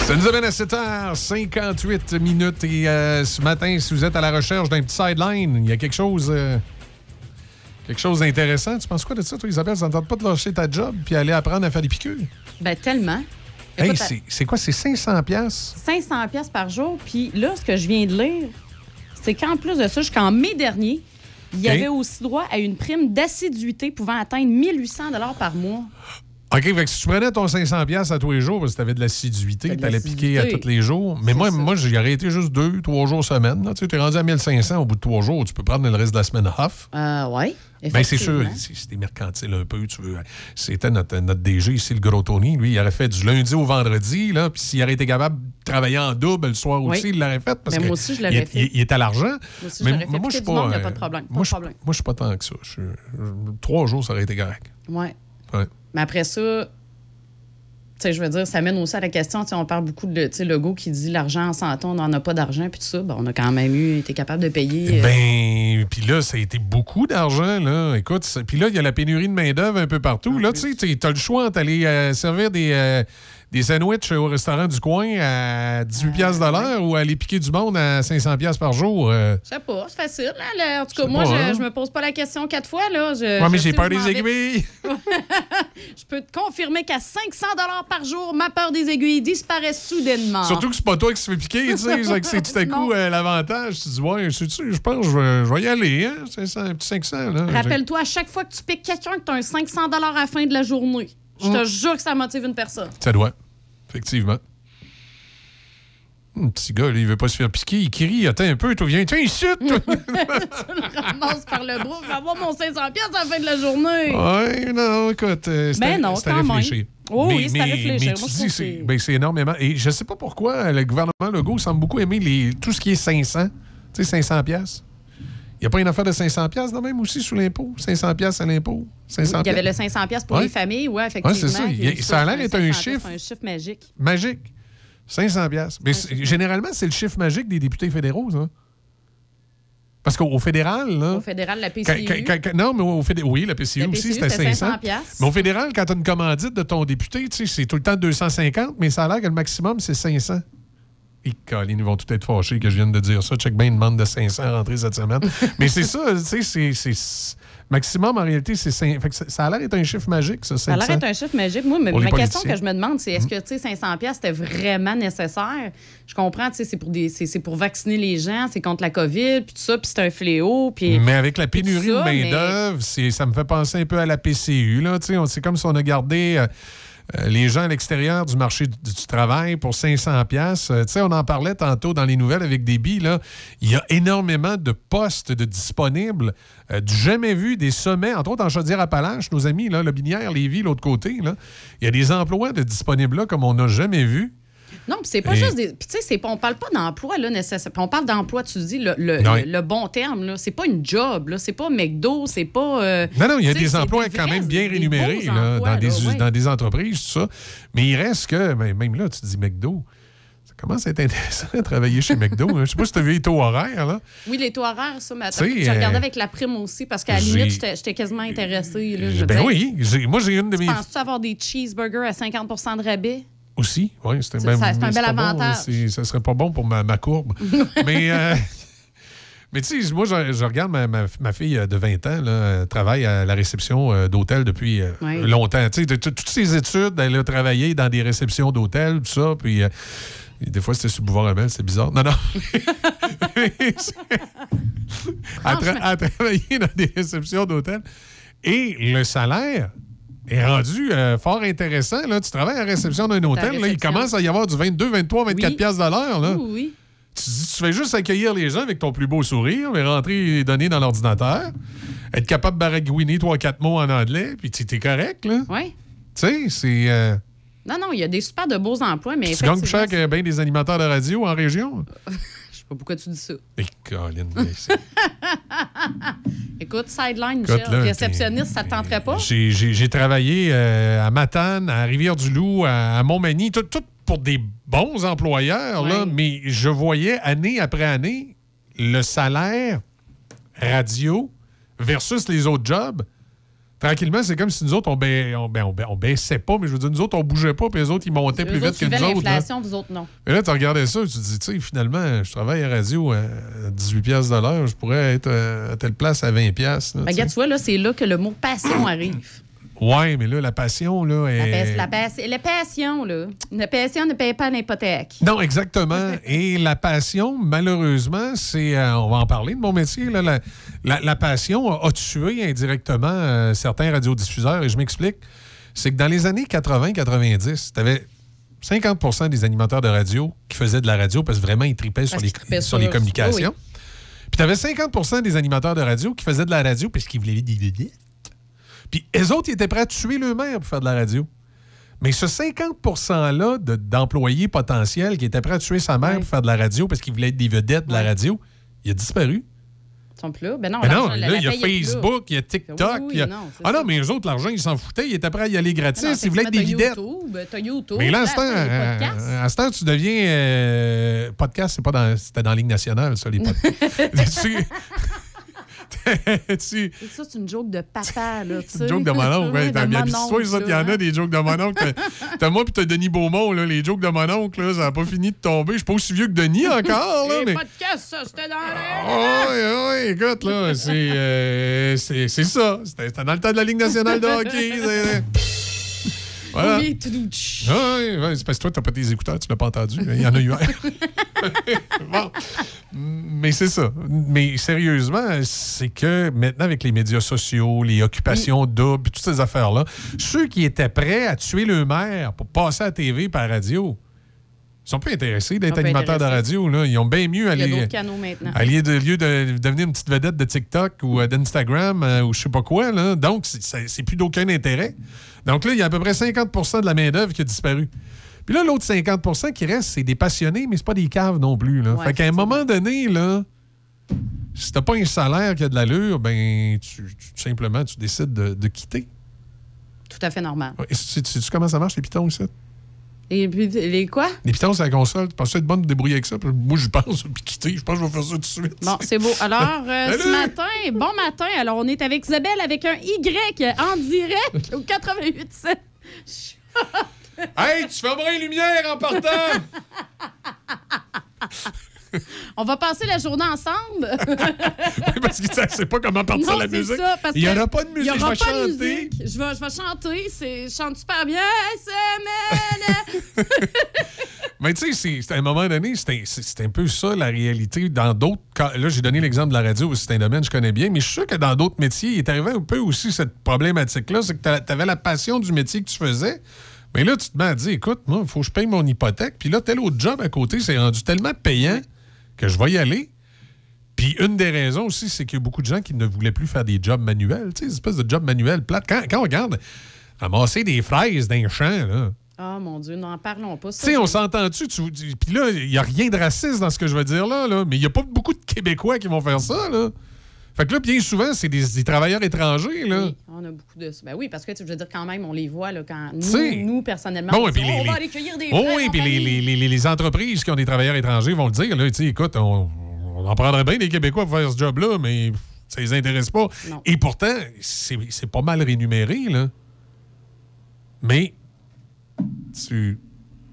Ça nous amène à 7h58 minutes et euh, ce matin, si vous êtes à la recherche d'un petit sideline, il y a quelque chose, euh, quelque chose d'intéressant. Tu penses quoi de ça, toi, Isabelle? Ça ne tente pas de lâcher ta job puis aller apprendre à faire des piqûres? Ben, tellement. Hey, c'est- quoi? C'est 500 pièces 500 pièces par jour. Puis là, ce que je viens de lire, c'est qu'en plus de ça, jusqu'en mai dernier, il y avait aussi droit à une prime d'assiduité pouvant atteindre 1800 par mois. OK, fait que si tu prenais ton 500 pièces à tous les jours parce que tu avais de l'assiduité, tu allais piquer à tous les jours. Mais moi, moi j'ai arrêté juste deux, trois jours semaine. là. Tu es rendu à 1500 au bout de trois jours. Tu peux prendre le reste de la semaine off. Euh, oui. Ben, c'est sûr, c'est des mercantiles un peu, tu veux. C'était notre, notre DG ici, le gros Tony. Lui, il aurait fait du lundi au vendredi, là, puis s'il aurait été capable de travailler en double le soir Oui. aussi, il l'aurait fait. Parce Ben, que moi aussi, je l'aurais fait. Il, il est à l'argent. Moi aussi, je mais l'aurais fait. moi, je suis du monde, pas. pas de problème, pas Moi, je je suis pas tant que ça. Je je- trois jours, ça aurait été correct. Ouais. Ouais. Mais après ça, tu sais, je veux dire, ça mène aussi à la question, on parle beaucoup de, tu qui dit l'argent en santé, on n'en a pas d'argent, puis tout ça. Ben, on a quand même eu, été capable de payer. euh, Ben, puis là, ça a été beaucoup d'argent, là. Écoute, puis là, il y a la pénurie de main-d'œuvre un peu partout. Là, tu sais, tu as le choix entre aller euh, servir des, euh, des sandwichs au restaurant du coin à 18$ piastres de l'heure ou aller piquer du monde à 500$ piastres par jour. euh? Je sais pas, c'est facile. hein, là. En tout cas, moi, pas, je, hein? je me pose pas la question quatre fois. Là. Je, Ouais, mais j'ai peur des aiguilles. Je peux te confirmer qu'à 500 par jour, ma peur des aiguilles disparaît soudainement. Surtout que c'est pas toi qui se fait piquer, tu sais. C'est tout à coup euh, l'avantage. Tu dis, ouais, je pense que je vais, je vais y aller, hein. 500, un petit 500, là. Rappelle-toi, à chaque fois que tu piques quelqu'un, que tu as un 500 à la fin de la journée. Je te Mm. jure que ça motive une personne. Ça doit. Effectivement. Un petit gars, là, il veut pas se faire piquer. Il crie, attends un peu, toi, viens, tiens, ici, toi. tu le ramasses par le bras, vais avoir mon 500 pièces à la fin de la journée. Ouais, non, écoute, euh, c'est Ben à- non, à réfléchir. Oh oui, c'est à réfléchir. Mais tu trouve c'est que- ben, c'est énormément. Et je sais pas pourquoi le gouvernement Legault semble beaucoup aimer les, tout ce qui est 500. Tu sais, 500 pièces. Il n'y a pas une affaire de 500 pièces, même aussi sous l'impôt? 500 pièces à l'impôt? 500 Il y avait le piastres. 500 pièces pour Ouais. les familles, ouais, effectivement. Ouais, c'est ça. Il ça a l'air d'être un 500 chiffre. C'est un chiffre magique. Magique. 500 pièces. Mais généralement, c'est le chiffre magique des députés fédéraux, ça. Parce qu'au au fédéral, là. Au fédéral, la PCU. quand- quand- non, mais au fédéral, oui, la PCU, La aussi, PCU, c'était c'était 500. 500 piastres. Mais au fédéral, quand tu as une commandite de ton député, tu sais, c'est tout le temps 250, mais ça a l'air que le maximum, c'est 500. Et Colin, ils vont tout être fâchés que je vienne de dire ça. Check bien une demande de 500 rentrée cette semaine. mais c'est ça, tu sais, c'est-. Maximum, en réalité, c'est 500. Fait que ça- a l'air d'être un chiffre magique, ça, Ça a l'air 500. d'être un chiffre magique. Moi, mais ma question que je me demande, c'est est-ce que tu sais, 500 pièces c'était vraiment nécessaire? Je comprends, tu sais, c'est pour, des- pour vacciner les gens, c'est contre la COVID, puis tout ça, puis c'est un fléau. Puis, Mais avec la pénurie de ça, main-d'œuvre, ça me fait penser un peu à la PCU. là, tu sais, on- C'est comme si on a gardé euh, les gens à l'extérieur du marché du, travail pour 500 pièces. On en parlait tantôt dans les nouvelles avec des billes. Il y a énormément de postes de disponibles, euh, jamais vu, des sommets, entre autres en Chaudière-Appalaches, nos amis, là, Lobinière, Lévis, l'autre côté. Il y a des emplois de disponibles comme on n'a jamais vu. Non, puis c'est pas Et- juste des. Puis tu sais, c'est pas- on parle pas d'emploi, là, nécessairement. Puis On parle d'emploi, tu dis, le, le, Ouais. le- le bon terme, là. C'est pas une job, là. C'est pas McDo, c'est pas. euh, Non, non, il y a des c'est emplois des quand même bien rémunérés là, emplois, dans, des, là, ouais. dans des entreprises, tout ça. Mais il reste que, ben, même là, tu dis McDo, ça commence à être intéressant de travailler chez McDo. hein. Je sais pas si tu as vu les taux horaires. Là. Oui, les taux horaires, ça, mais attends, je regardais euh, avec la prime aussi, parce qu'à la j'ai- limite, j'étais quasiment intéressée. Là, je Ben oui, j'ai- moi j'ai une de mes. Penses-tu avoir des cheeseburgers à 50% de rabais? Aussi, oui, c'est un bel pas bon, avantage. c'est- ça serait pas bon pour ma, ma courbe. mais. euh, Mais tu sais, moi, je, je regarde ma, ma- ma fille euh, de 20 ans, là, travaille à la réception euh, d'hôtel depuis Oui. longtemps. Tu sais, toutes ses études, elle a travaillé dans des réceptions d'hôtel, tout ça, puis euh, des fois, c'était sur le boulevard Amel, c'est bizarre. Non, non. elle, tra- travaillé dans des réceptions d'hôtel. Et le salaire est rendu euh, fort intéressant. Là. Tu travailles à la réception d'un hôtel, là, il commence à y avoir du 22, 23, 24 Oui. piastres de l'heure. là. Oui, oui. Tu, tu fais juste accueillir les gens avec ton plus beau sourire, mais rentrer les données dans l'ordinateur, être capable de baragouiner 3-4 mots en anglais, puis tu es correct. là. Oui. Tu sais, c'est. euh, Non, non, il y a des super de beaux emplois, mais tu gagnes plus cher que bien des animateurs de radio en région. Je sais pas pourquoi tu dis ça. Et Colin, mais c'est- Écoute, sideline, Michel, là, réceptionniste, ça te tenterait pas? J'ai- travaillé euh, à Matane, à Rivière-du-Loup, à, à Montmagny, tout, tout pour des bons employeurs, là, mais je voyais année après année le salaire radio versus les autres jobs. Tranquillement, c'est comme si nous autres, on, ba- on, ba- on ba- on baissait pas, mais je veux dire, nous autres, on bougeait pas, puis les autres, ils montaient plus vite que nous autres. là. l'inflation, vous autres, non. Et là, tu regardais ça, tu te dis, tu sais, finalement, je travaille à radio à 18 piastres de l'heure, je pourrais être euh, à telle place à 20 piastres. là, Ben, tu sais. regarde, tu vois, là, c'est là que le mot passion arrive. Ouais, mais là, la passion, là, La, est... la, pas- la passion, là. La passion ne paye pas l'hypothèque. Non, exactement. Et la passion, malheureusement, c'est. euh, on va en parler de mon métier. là, la, la- la passion a, a tué indirectement euh, certains radiodiffuseurs. Et je m'explique. C'est que dans les années 80-90, tu avais 50% des animateurs de radio qui faisaient de la radio parce que vraiment, ils tripaient sur, les, qu'ils tripaient sur sur- les communications. oui, Puis tu avais 50% des animateurs de radio qui faisaient de la radio parce qu'ils voulaient. Puis eux autres, ils étaient prêts à tuer le maire pour faire de la radio. Mais ce 50 %-là de- d'employés potentiels qui étaient prêts à tuer sa mère pour faire de la radio parce qu'ils voulaient être des vedettes de la radio, il a disparu. Ils sont plus là. Ben non, Mais non, là, il y a. Facebook, il y a TikTok. Oui, oui, il y a- non, c'est ah ça. non, mais eux autres, l'argent, ils s'en foutaient. Ils étaient prêts à y aller gratis. Ben non, ils voulaient être des videttes. YouTube, t'as YouTube. Mais là, euh, à ce temps, tu deviens. euh, podcast, c'est pas dans, c'était dans la Ligue nationale, ça, les podcasts. tu, tu- Et ça, c'est une joke de papa, là, C'est une joke de mon oncle. Ouais, Ouais, de t'as bien mon habitué, ça, oncle, il y en a des jokes de mon oncle. T'as- moi puis t'as Denis Beaumont, là, les jokes de mon oncle, là, ça n'a pas fini de tomber. Je suis pas aussi vieux que Denis encore, là, mais. podcasts, ça, c'était dans l'air. Oui, oui, écoute, là, c'est euh, c'est c'est ça. C'était c'était dans le temps de la Ligue nationale de hockey. Voilà. Oui. Ah oui, c'est parce que toi, t'as pas tes écouteurs, tu l'as pas entendu. Il y en a eu un. bon. Mais c'est ça. Mais sérieusement, c'est que maintenant, avec les médias sociaux, les occupations doubles, toutes ces affaires-là, ceux qui étaient prêts à tuer le maire pour passer à la TV par radio, ils sont plus intéressés d'être animateurs de radio. Là. Ils ont bien mieux Il y a aller. d'autres canaux maintenant. À lieu de, lieu de devenir une petite vedette de TikTok ou euh, d'Instagram euh, ou je sais pas quoi, là. donc c'est- plus d'aucun intérêt. Donc là, il y a à peu près 50% de la main-d'œuvre qui a disparu. Puis là, l'autre 50% qui reste, c'est des passionnés, mais c'est pas des caves non plus. Là. Ouais, fait qu'à un moment donné, là, si t'as pas un salaire qui a de l'allure, ben tu, tu- simplement tu décides de, de quitter. Tout à fait normal. Ouais, et Tu sais tu sais comment ça marche, les pitons, ça? Et puis, les quoi? Les pitons sur la console, tu penses être bonne de débrouiller avec ça? Moi, je pense, puis quitter. Je pense que je vais faire ça tout de suite. Bon, c'est beau. Alors, euh, ce matin, bon matin. Alors, on est avec Isabelle avec un Y en direct au 88.7. Hey, tu fermeras les lumières en partant! On va passer la journée ensemble. parce que ça sait pas comment partir Non, la musique. ça, parce Il y que aura pas de musique, il y je aura vais pas de chanter. musique. Je vais, je vais chanter. C'est, je chante super bien. SML. Mais tu sais, c'est- à un moment donné, c'est un, peu ça la réalité. Dans d'autres cas, là, j'ai donné l'exemple de la radio, c'est un domaine que je connais bien, mais je suis sûr que dans d'autres métiers, il est arrivé un peu aussi cette problématique-là, c'est que tu avais la passion du métier que tu faisais. Mais là, tu te mets à dire, écoute, moi, il faut que je paye mon hypothèque. Puis là, tel autre job à côté, c'est rendu tellement payant que je vais y aller. Puis une des raisons aussi, c'est qu'il y a beaucoup de gens qui ne voulaient plus faire des jobs manuels, tu sais, des espèces de jobs manuels plates. Quand, quand on regarde ramasser des fraises d'un champ, là, Oh mon Dieu, n'en parlons pas. tu sais, on s'entend-tu? tu- tu- Puis là, il n'y a rien de raciste dans ce que je veux dire là, là mais il n'y a pas beaucoup de Québécois qui vont faire ça. Là. Fait que là, bien souvent, c'est des, des travailleurs étrangers. Là. Oui, on a beaucoup de ça. Ben oui, parce que je veux dire, quand même, on les voit là, quand nous, nous, personnellement, Bon, on, dit, les- on va les- aller cueillir des Oh oui, puis les, les- entreprises qui ont des travailleurs étrangers vont le dire. Là, écoute, on, on en prendrait bien des Québécois pour faire ce job-là, mais ça les intéresse pas. Et pourtant, c'est c'est pas mal rémunéré. Là. Mais tu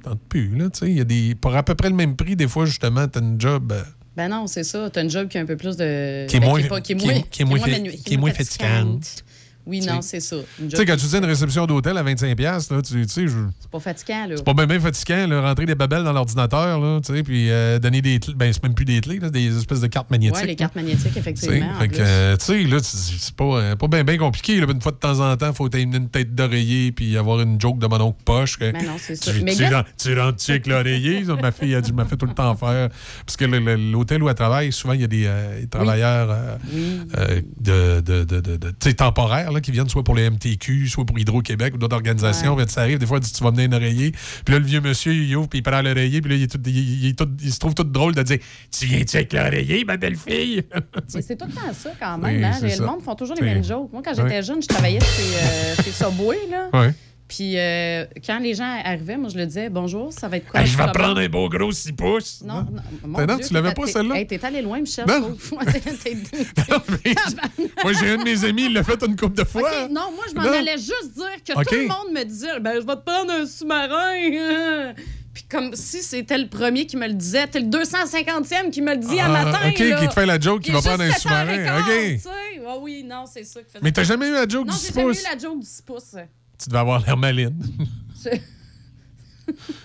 tentes plus. Là, tu sais, il y a des, pour à peu près le même prix, des fois, justement, tu as une job. euh, Ben non, c'est ça. T'as un job qui a un peu plus de. Qui est moins- pas- qui est qui moins, est- qui est moins fa- manu- qui est moins fatigante. Oui, non, c'est ça. Tu sais, quand tu dis une réception d'hôtel à 25$, piastres, là, tu sais, je- C'est pas fatigant, là. c'est pas bien, bien fatigant, là, rentrer des babelles dans l'ordinateur, là, tu sais, puis euh, donner des clés. Ben, c'est même plus des clés, là, des espèces de cartes magnétiques. Ouais, les là. cartes magnétiques, effectivement. fait que, euh, tu sais, là, tu- c'est pas, euh, pas bien, bien compliqué. Là. Une fois de temps en temps, il faut t'amener une tête d'oreiller puis avoir une joke de mon oncle poche. que Ben non, c'est ça. Tu, Mais tu, rentres- tu rentres-tu avec l'oreiller? Ça, Ma fille a dû m'a fait tout le temps faire. Parce que l'hôtel où elle travaille, souvent, il y a des, euh, travailleurs euh, euh, de, de, de, temporaires là, qui viennent soit pour les MTQ, soit pour Hydro-Québec ou d'autres organisations. Ça arrive, des fois, dit Tu vas mener un oreiller. Puis là, le vieux monsieur, il ouvre, puis il prend l'oreiller. Puis là, il, est tout- il- il- il est tout- il se trouve tout drôle de dire Tu viens-tu avec l'oreiller, ma belle-fille? Mais c'est tout le temps ça, quand Oui, même. hein. c'est Le ça. monde font toujours les mêmes jokes. Moi, quand j'étais jeune, je travaillais chez, euh, chez Subway. Là. Ouais. Puis euh, quand les gens arrivaient, moi, je leur disais Bonjour, ça va être quoi Hey, je vais prendre un beau gros 6 pouces. Non, non, mon non, Dieu, tu l'avais t'es- pas, celle-là? Hey, t'es allé loin, Michel. Non. Moi, j'ai un de mes amis, il l'a fait une couple de fois. Non, moi, je m'en allais juste dire que tout le monde me disait ben, je vais te prendre un sous-marin. Puis comme si c'était le premier qui me le disait, t'es le 250e qui me le dit à Ah, matin. ok, là. qui te fait la joke, qui va prendre un sous-marin, 7h15, ok. Ah oui, non, c'est ça Mais t'as jamais eu la joke non, du j'ai 6 jamais pouces? eu la joke du 6 pouces. Tu devais avoir l'air maline. Je-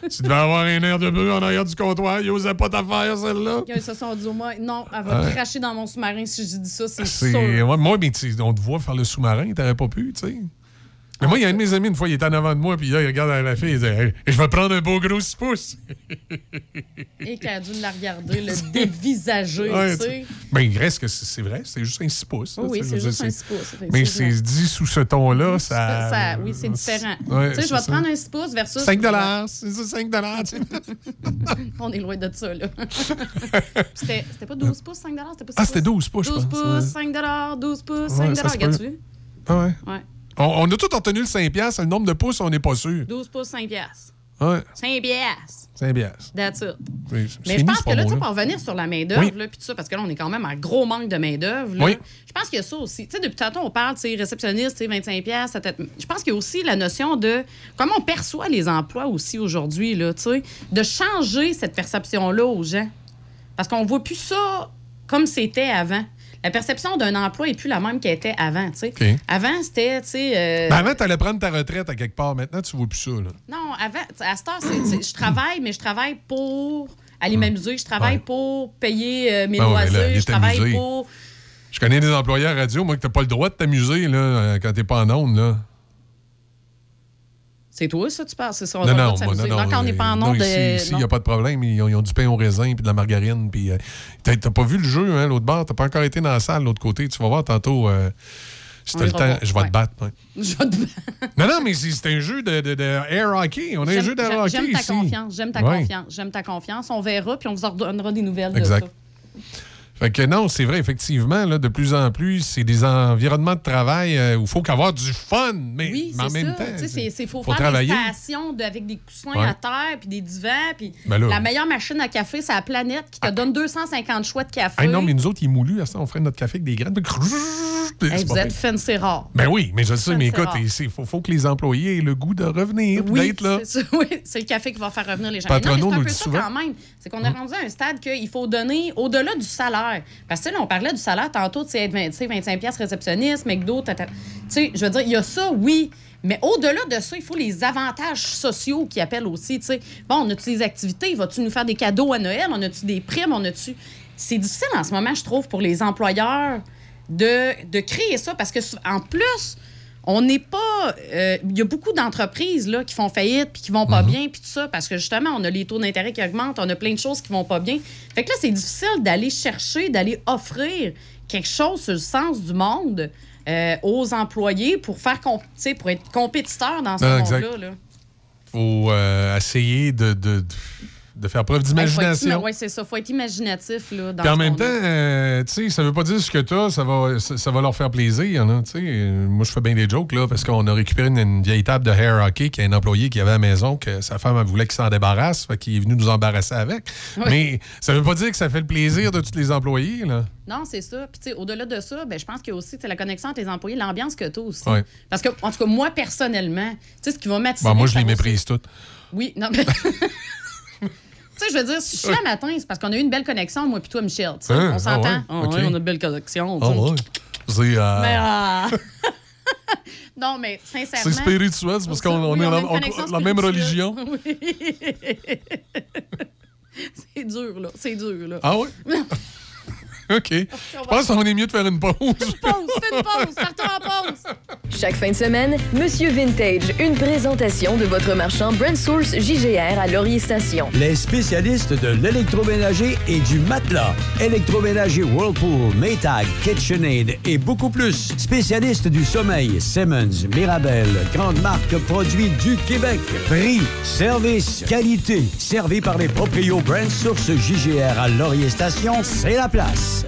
tu devais avoir un air de bœuf en arrière du comptoir. Il osait pas t'affaire, celle-là. Ils se sont dit au moins, non, elle va Ouais. cracher dans mon sous-marin si je dis ça, c'est sûr. Ouais, moi, mais on te voit faire le sous-marin, t'aurais pas pu, tu sais. Mais moi, il y a un de mes amis, une fois, il était en avant de moi, puis là, il regarde la fille, il dit Hey, Je vais prendre un beau gros 6 pouces. Et qu'elle a dû la regarder, le dévisager, Ouais, tu sais. Ben, il reste que c'est vrai, c'est juste un 6 pouces. là, Oui, c'est juste un 6 pouces, Mais c'est dit sous ce ton-là, ça. Ça- oui, c'est différent. Ouais, tu sais, je vais prendre un 6 pouces versus. 5 c'est ça, 5 tu sais. On est loin de ça, là. c'était pas 12 pouces, 5 c'était pas 6 Ah, c'était 12 pouces, je 12 pense, pouces, ouais. 5 12 pouces, Ouais, 5 ça se peut. regarde-tu? Ah ouais. Ouais. On, on a tout retenu le 5 piastres, le nombre de pouces, on n'est pas sûr. 12 pouces, 5 piastres. Ouais, 5 piastres. 5 piastres. That's it. Mais je pense que là, tu sais, mot-là. pour revenir sur la main-d'œuvre, Oui. là, puis tout ça, parce que là, on est quand même en gros manque de main-d'œuvre. là. Oui. Je pense qu'il y a ça aussi. Tu sais, depuis tantôt, on parle, tu sais, réceptionniste, tu sais, 25$, piastres, Je pense qu'il y a aussi la notion de comment on perçoit les emplois aussi aujourd'hui, là, tu sais, de changer cette perception-là aux gens. Parce qu'on voit plus ça comme c'était avant. La perception d'un emploi est plus la même qu'elle était avant, tu sais. OK. Avant, c'était, tu euh, Ben avant, t'allais prendre ta retraite à quelque part. Maintenant, tu vois plus ça. Là. non, avant, à cette heure, tu je travaille, mais je travaille pour aller m'amuser. Je travaille pour payer euh, mes ouais, loisirs. là, je travaille pour. Je connais des employés à radio, moi, que t'as pas le droit de t'amuser là, euh, quand t'es pas en onde. Là. C'est toi, ça, tu parles? C'est ça, on non, non, moi, non, non. Quand on n'est pas en onde ici, de. ici, il n'y a pas de problème. Ils ont, ils ont du pain au raisin puis de la margarine. Puis, euh, t'as, pas vu le jeu, hein, l'autre bord? T'as pas encore été dans la salle, l'autre côté. Tu vas voir tantôt. euh, si t'as le temps, je vais ouais. te battre. ouais. Je vais te- Non, non, mais c'est, un jeu de, de- de air hockey. On a un jeu d'air hockey J'aime ta ici. confiance. J'aime ta Ouais. confiance. J'aime ta confiance. On verra, puis on vous en redonnera des nouvelles Exact. de ça. Fait que non, c'est vrai, effectivement, là, de plus en plus, c'est des environnements de travail euh, où il faut qu'avoir du fun, mais, Oui, mais en c'est même ça. temps. C'est- c'est faut, faut faire travailler. des stations de- avec des coussins Ouais. à terre, puis des divans, puis Ben la meilleure machine à café, c'est la planète qui te donne 250 choix de café. Ah non, mais nous autres, ils moulus, à ça, on ferait notre café avec des graines. Hey, C'est vous êtes pire. fancy rare. Ben oui, mais je sais, mais c'est écoute, il faut, faut que les employés aient le goût de revenir, Oui, d'être là. c'est oui, c'est le café qui va faire revenir les gens. Patrono non, mais c'est nous un peu ça souvent. quand même. C'est qu'on est rendu à un stade qu'il faut donner au-delà du salaire. Parce que là, on parlait du salaire tantôt, tu sais, être 20 tu sais, 25 pièces réceptionniste, McDo. Tu sais, je veux dire, il y a ça, oui. Mais au-delà de ça, il faut les avantages sociaux qui appellent aussi. tu sais. Bon, on a-tu des activités? Vas-tu nous faire des cadeaux à Noël? On a-tu des primes? On a-tu. C'est difficile en ce moment, je trouve, pour les employeurs de, de créer ça parce que, en plus, on n'est pas. euh, Il y a beaucoup d'entreprises là, qui font faillite puis qui vont pas bien, puis tout ça, parce que justement, on a les taux d'intérêt qui augmentent, on a plein de choses qui vont pas bien. Fait que là, c'est difficile d'aller chercher, d'aller offrir quelque chose sur le sens du monde euh, aux employés pour faire pour être compétiteur dans ce Ah, monde-là. là. faut euh, essayer de, de, de faire preuve d'imagination. Oui, c'est ça. faut être imaginatif. Là, dans Puis en ce même temps, euh, tu sais, ça veut pas dire ce que t'as, ça va, ça, ça va leur faire plaisir. Hein, tu sais. Moi, je fais bien des jokes, là, parce qu'on a récupéré une, une vieille table de hair hockey qu'il y a un employé qui avait à la maison, que sa femme elle voulait qu'il s'en débarrasse, fait qu'il est venu nous embarrasser avec. Oui. Mais ça veut pas dire que ça fait le plaisir de tous les employés, là. Non, c'est ça. Puis, tu sais, au-delà de ça, ben, je pense qu'il y a aussi tu la connexion entre les employés, l'ambiance que tu as aussi. Ouais. Parce que, en tout cas, moi, personnellement, tu sais, ce qui va m'attirer. Bon, moi, je les méprise toutes. Oui, non, mais. tu sais, je veux dire, si je suis là matin, c'est parce qu'on a eu une belle connexion, moi puis toi, Michel. Hein? on s'entend. Ah ouais? Ah on a une belle connexion. Ah ouais. C'est euh, Mais, ah. non, mais sincèrement. c'est spirituel, c'est parce qu'on on Oui, est a la, même religion. Oui. c'est dur, là. C'est dur, là. Ah ouais? OK. Je pense qu'on est mieux de faire une pause. Pause, fais une pause, partons en pause. Chaque fin de semaine, Monsieur Vintage, une présentation de votre marchand Brand Source JGR à Laurier Station. Les spécialistes de l'électroménager et du matelas. Électroménager Whirlpool, Maytag, KitchenAid et beaucoup plus. Spécialistes du sommeil, Simmons, Mirabel, grande marque produits du Québec. Prix, service, qualité. Servi par les proprios Brand Source JGR à Laurier Station, c'est la place.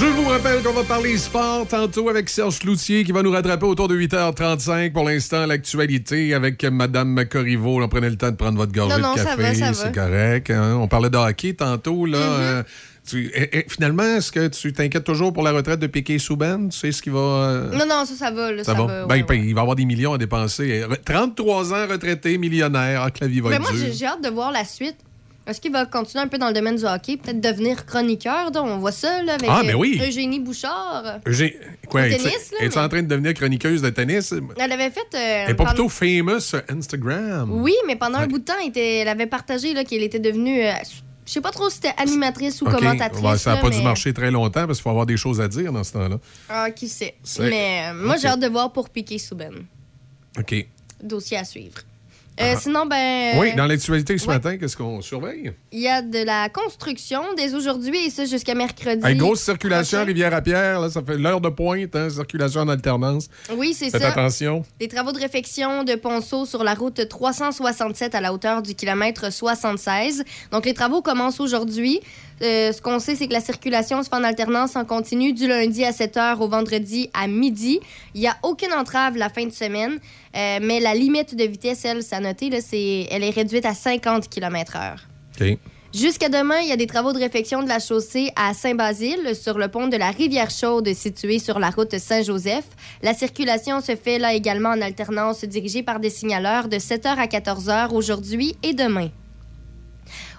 Je vous rappelle qu'on va parler sport tantôt avec Serge Cloutier qui va nous rattraper autour de 8h35. Pour l'instant, l'actualité avec Madame Corriveau. On prenait le temps de prendre votre gorgée Non, non, de café. C'est correct. hein. On parlait de hockey tantôt. Là, Mm-hmm. Euh, tu- et- et finalement, est-ce que tu t'inquiètes toujours pour la retraite de Piquet Souben? Tu sais ce qui va... euh, Non, non, ça, ça va. Là, ça ça va? va, Ben, ouais, il va avoir des millions à dépenser. Re- 33 ans, retraité, millionnaire. Ah, que la vie va Mais être moi, j'ai hâte de voir la suite. Est-ce qu'il va continuer un peu dans le domaine du hockey? Peut-être devenir chroniqueur? donc On voit ça là, avec Ah, ben oui. euh, Eugénie Bouchard. J'ai- Quoi, tennis, là, mais- en train de devenir chroniqueuse de tennis? Elle avait fait. euh, Elle est pas plutôt famous sur Instagram? Oui, mais pendant un bout de temps, elle, était- elle avait partagé qu'elle était devenue. euh, je sais pas trop si c'était animatrice ou commentatrice. Ça n'a pas mais- dû marcher très longtemps parce qu'il faut avoir des choses à dire dans ce temps-là. Ah, qui sait. Mais euh, moi, j'ai hâte de voir pour Piqué Souben. OK. Dossier à suivre. Euh, Sinon, ben. Ah. Oui, dans l'actualité ce ouais. matin, qu'est-ce qu'on surveille? Il y a de la construction dès aujourd'hui et ça jusqu'à mercredi. Hey, grosse circulation à prochain. Rivière-à-Pierre, là, ça fait l'heure de pointe, hein, circulation en alternance. Oui, c'est Faites ça. attention. Des travaux de réfection de ponceau sur la route 367 à la hauteur du kilomètre 76. Donc, les travaux commencent aujourd'hui. Euh, ce qu'on sait, c'est que la circulation se fait en alternance en continu du lundi à 7 h au vendredi à midi. Il n'y a aucune entrave la fin de semaine, euh, mais la limite de vitesse, elle, c'est à noter, là, c'est, elle est réduite à 50 km/h. OK. Jusqu'à demain, il y a des travaux de réfection de la chaussée à Saint-Basile sur le pont de la Rivière-Chaude situé sur la route Saint-Joseph. La circulation se fait là également en alternance dirigée par des signaleurs de 7h à 14h aujourd'hui et demain.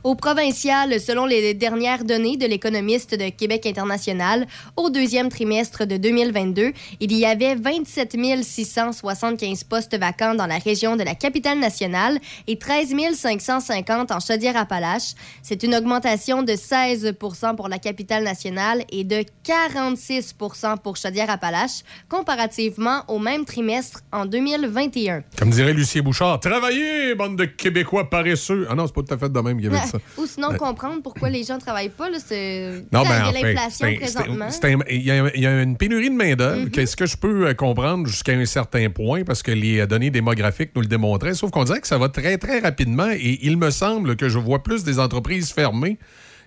Au provincial, selon les dernières données de l'économiste de Québec international, au deuxième trimestre de 2022, il y avait 27 675 postes vacants dans la région de la capitale nationale et 13 550 en Chaudière-Appalaches. C'est une augmentation de 16% pour la capitale nationale et de 46% pour Chaudière-Appalaches, comparativement au même trimestre en 2021. Comme dirait Lucien Bouchard, travaillez, bande de Québécois paresseux. Ah non, c'est pas tout à fait de même qu'il y avait dit Ou sinon, comprendre pourquoi les gens travaillent pas. Là, c'est... Non, ben, en fait, l'inflation présentement. il y, a- il y a une pénurie de main-d'œuvre. Mhm. Qu'est-ce que je peux euh, comprendre jusqu'à un certain point parce que les euh, données démographiques nous le démontraient. Sauf qu'on dirait que ça va très, très rapidement et il me semble que je vois plus des entreprises fermées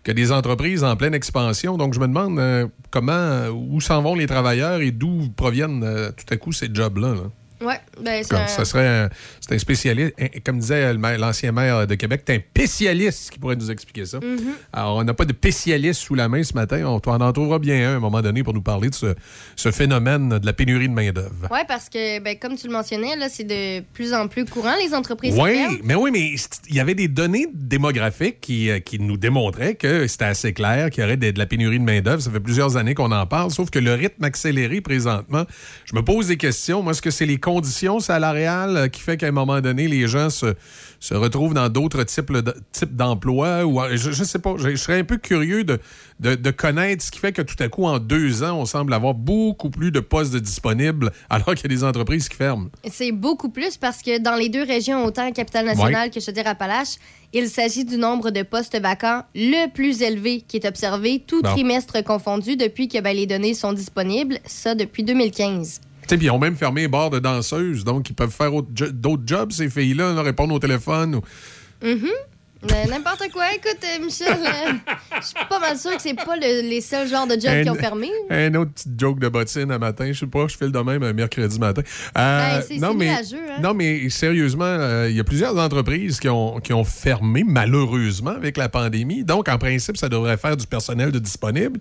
que des entreprises en pleine expansion. Donc, je me demande euh, comment, où s'en vont les travailleurs et d'où proviennent euh, tout à coup ces jobs-là. là? Ouais, ben, Comme un- ça serait un, c'est un spécialiste, un- comme disait l'ancien maire de Québec, c'est un spécialiste qui pourrait nous expliquer ça. Mhm. Alors, on n'a pas de spécialiste sous la main ce matin. On, on en trouvera bien un à un moment donné pour nous parler de ce, ce phénomène de la pénurie de main-d'œuvre. Ouais, parce que, ben, comme tu le mentionnais, là, c'est de plus en plus courant, les entreprises Oui, mais oui, mais il y avait des données démographiques qui, euh, qui nous démontraient que c'était assez clair qu'il y aurait de, de la pénurie de main-d'œuvre. Ça fait plusieurs années qu'on en parle, sauf que le rythme accéléré présentement, je me pose des questions. Moi, est-ce que c'est les conditions salariales euh, qui fait qu'à un moment donné, les gens se, se retrouvent dans d'autres types, types d'emplois? Ou, euh, je, je sais pas. Je, je serais un peu curieux de, de, de connaître ce qui fait que tout à coup, en deux ans, on semble avoir beaucoup plus de postes disponibles alors qu'il y a des entreprises qui ferment. C'est beaucoup plus parce que dans les deux régions, autant à Capitale-Nationale que je veux dire Appalaches, il s'agit du nombre de postes vacants le plus élevé qui est observé, tout Bon. trimestre confondu, depuis que ben, les données sont disponibles, ça depuis 2015. Puis ils ont même fermé les bars de danseuses, donc ils peuvent faire d'autres jobs, ces filles-là, là, répondre au téléphone. ou- Mhm. Mais N'importe quoi. Écoute, euh, Michel, euh, je suis pas mal sûr que c'est pas le- les seuls genres de jobs Un- qui ont fermé. Un autre petit joke de bottine un matin. Je sais pas, je file de même un mercredi matin. Euh, Ben, c'est- c'est mais, hein? non, mais sérieusement, euh, il y a plusieurs entreprises qui ont, qui ont fermé, malheureusement, avec la pandémie. Donc, en principe, ça devrait faire du personnel de disponible.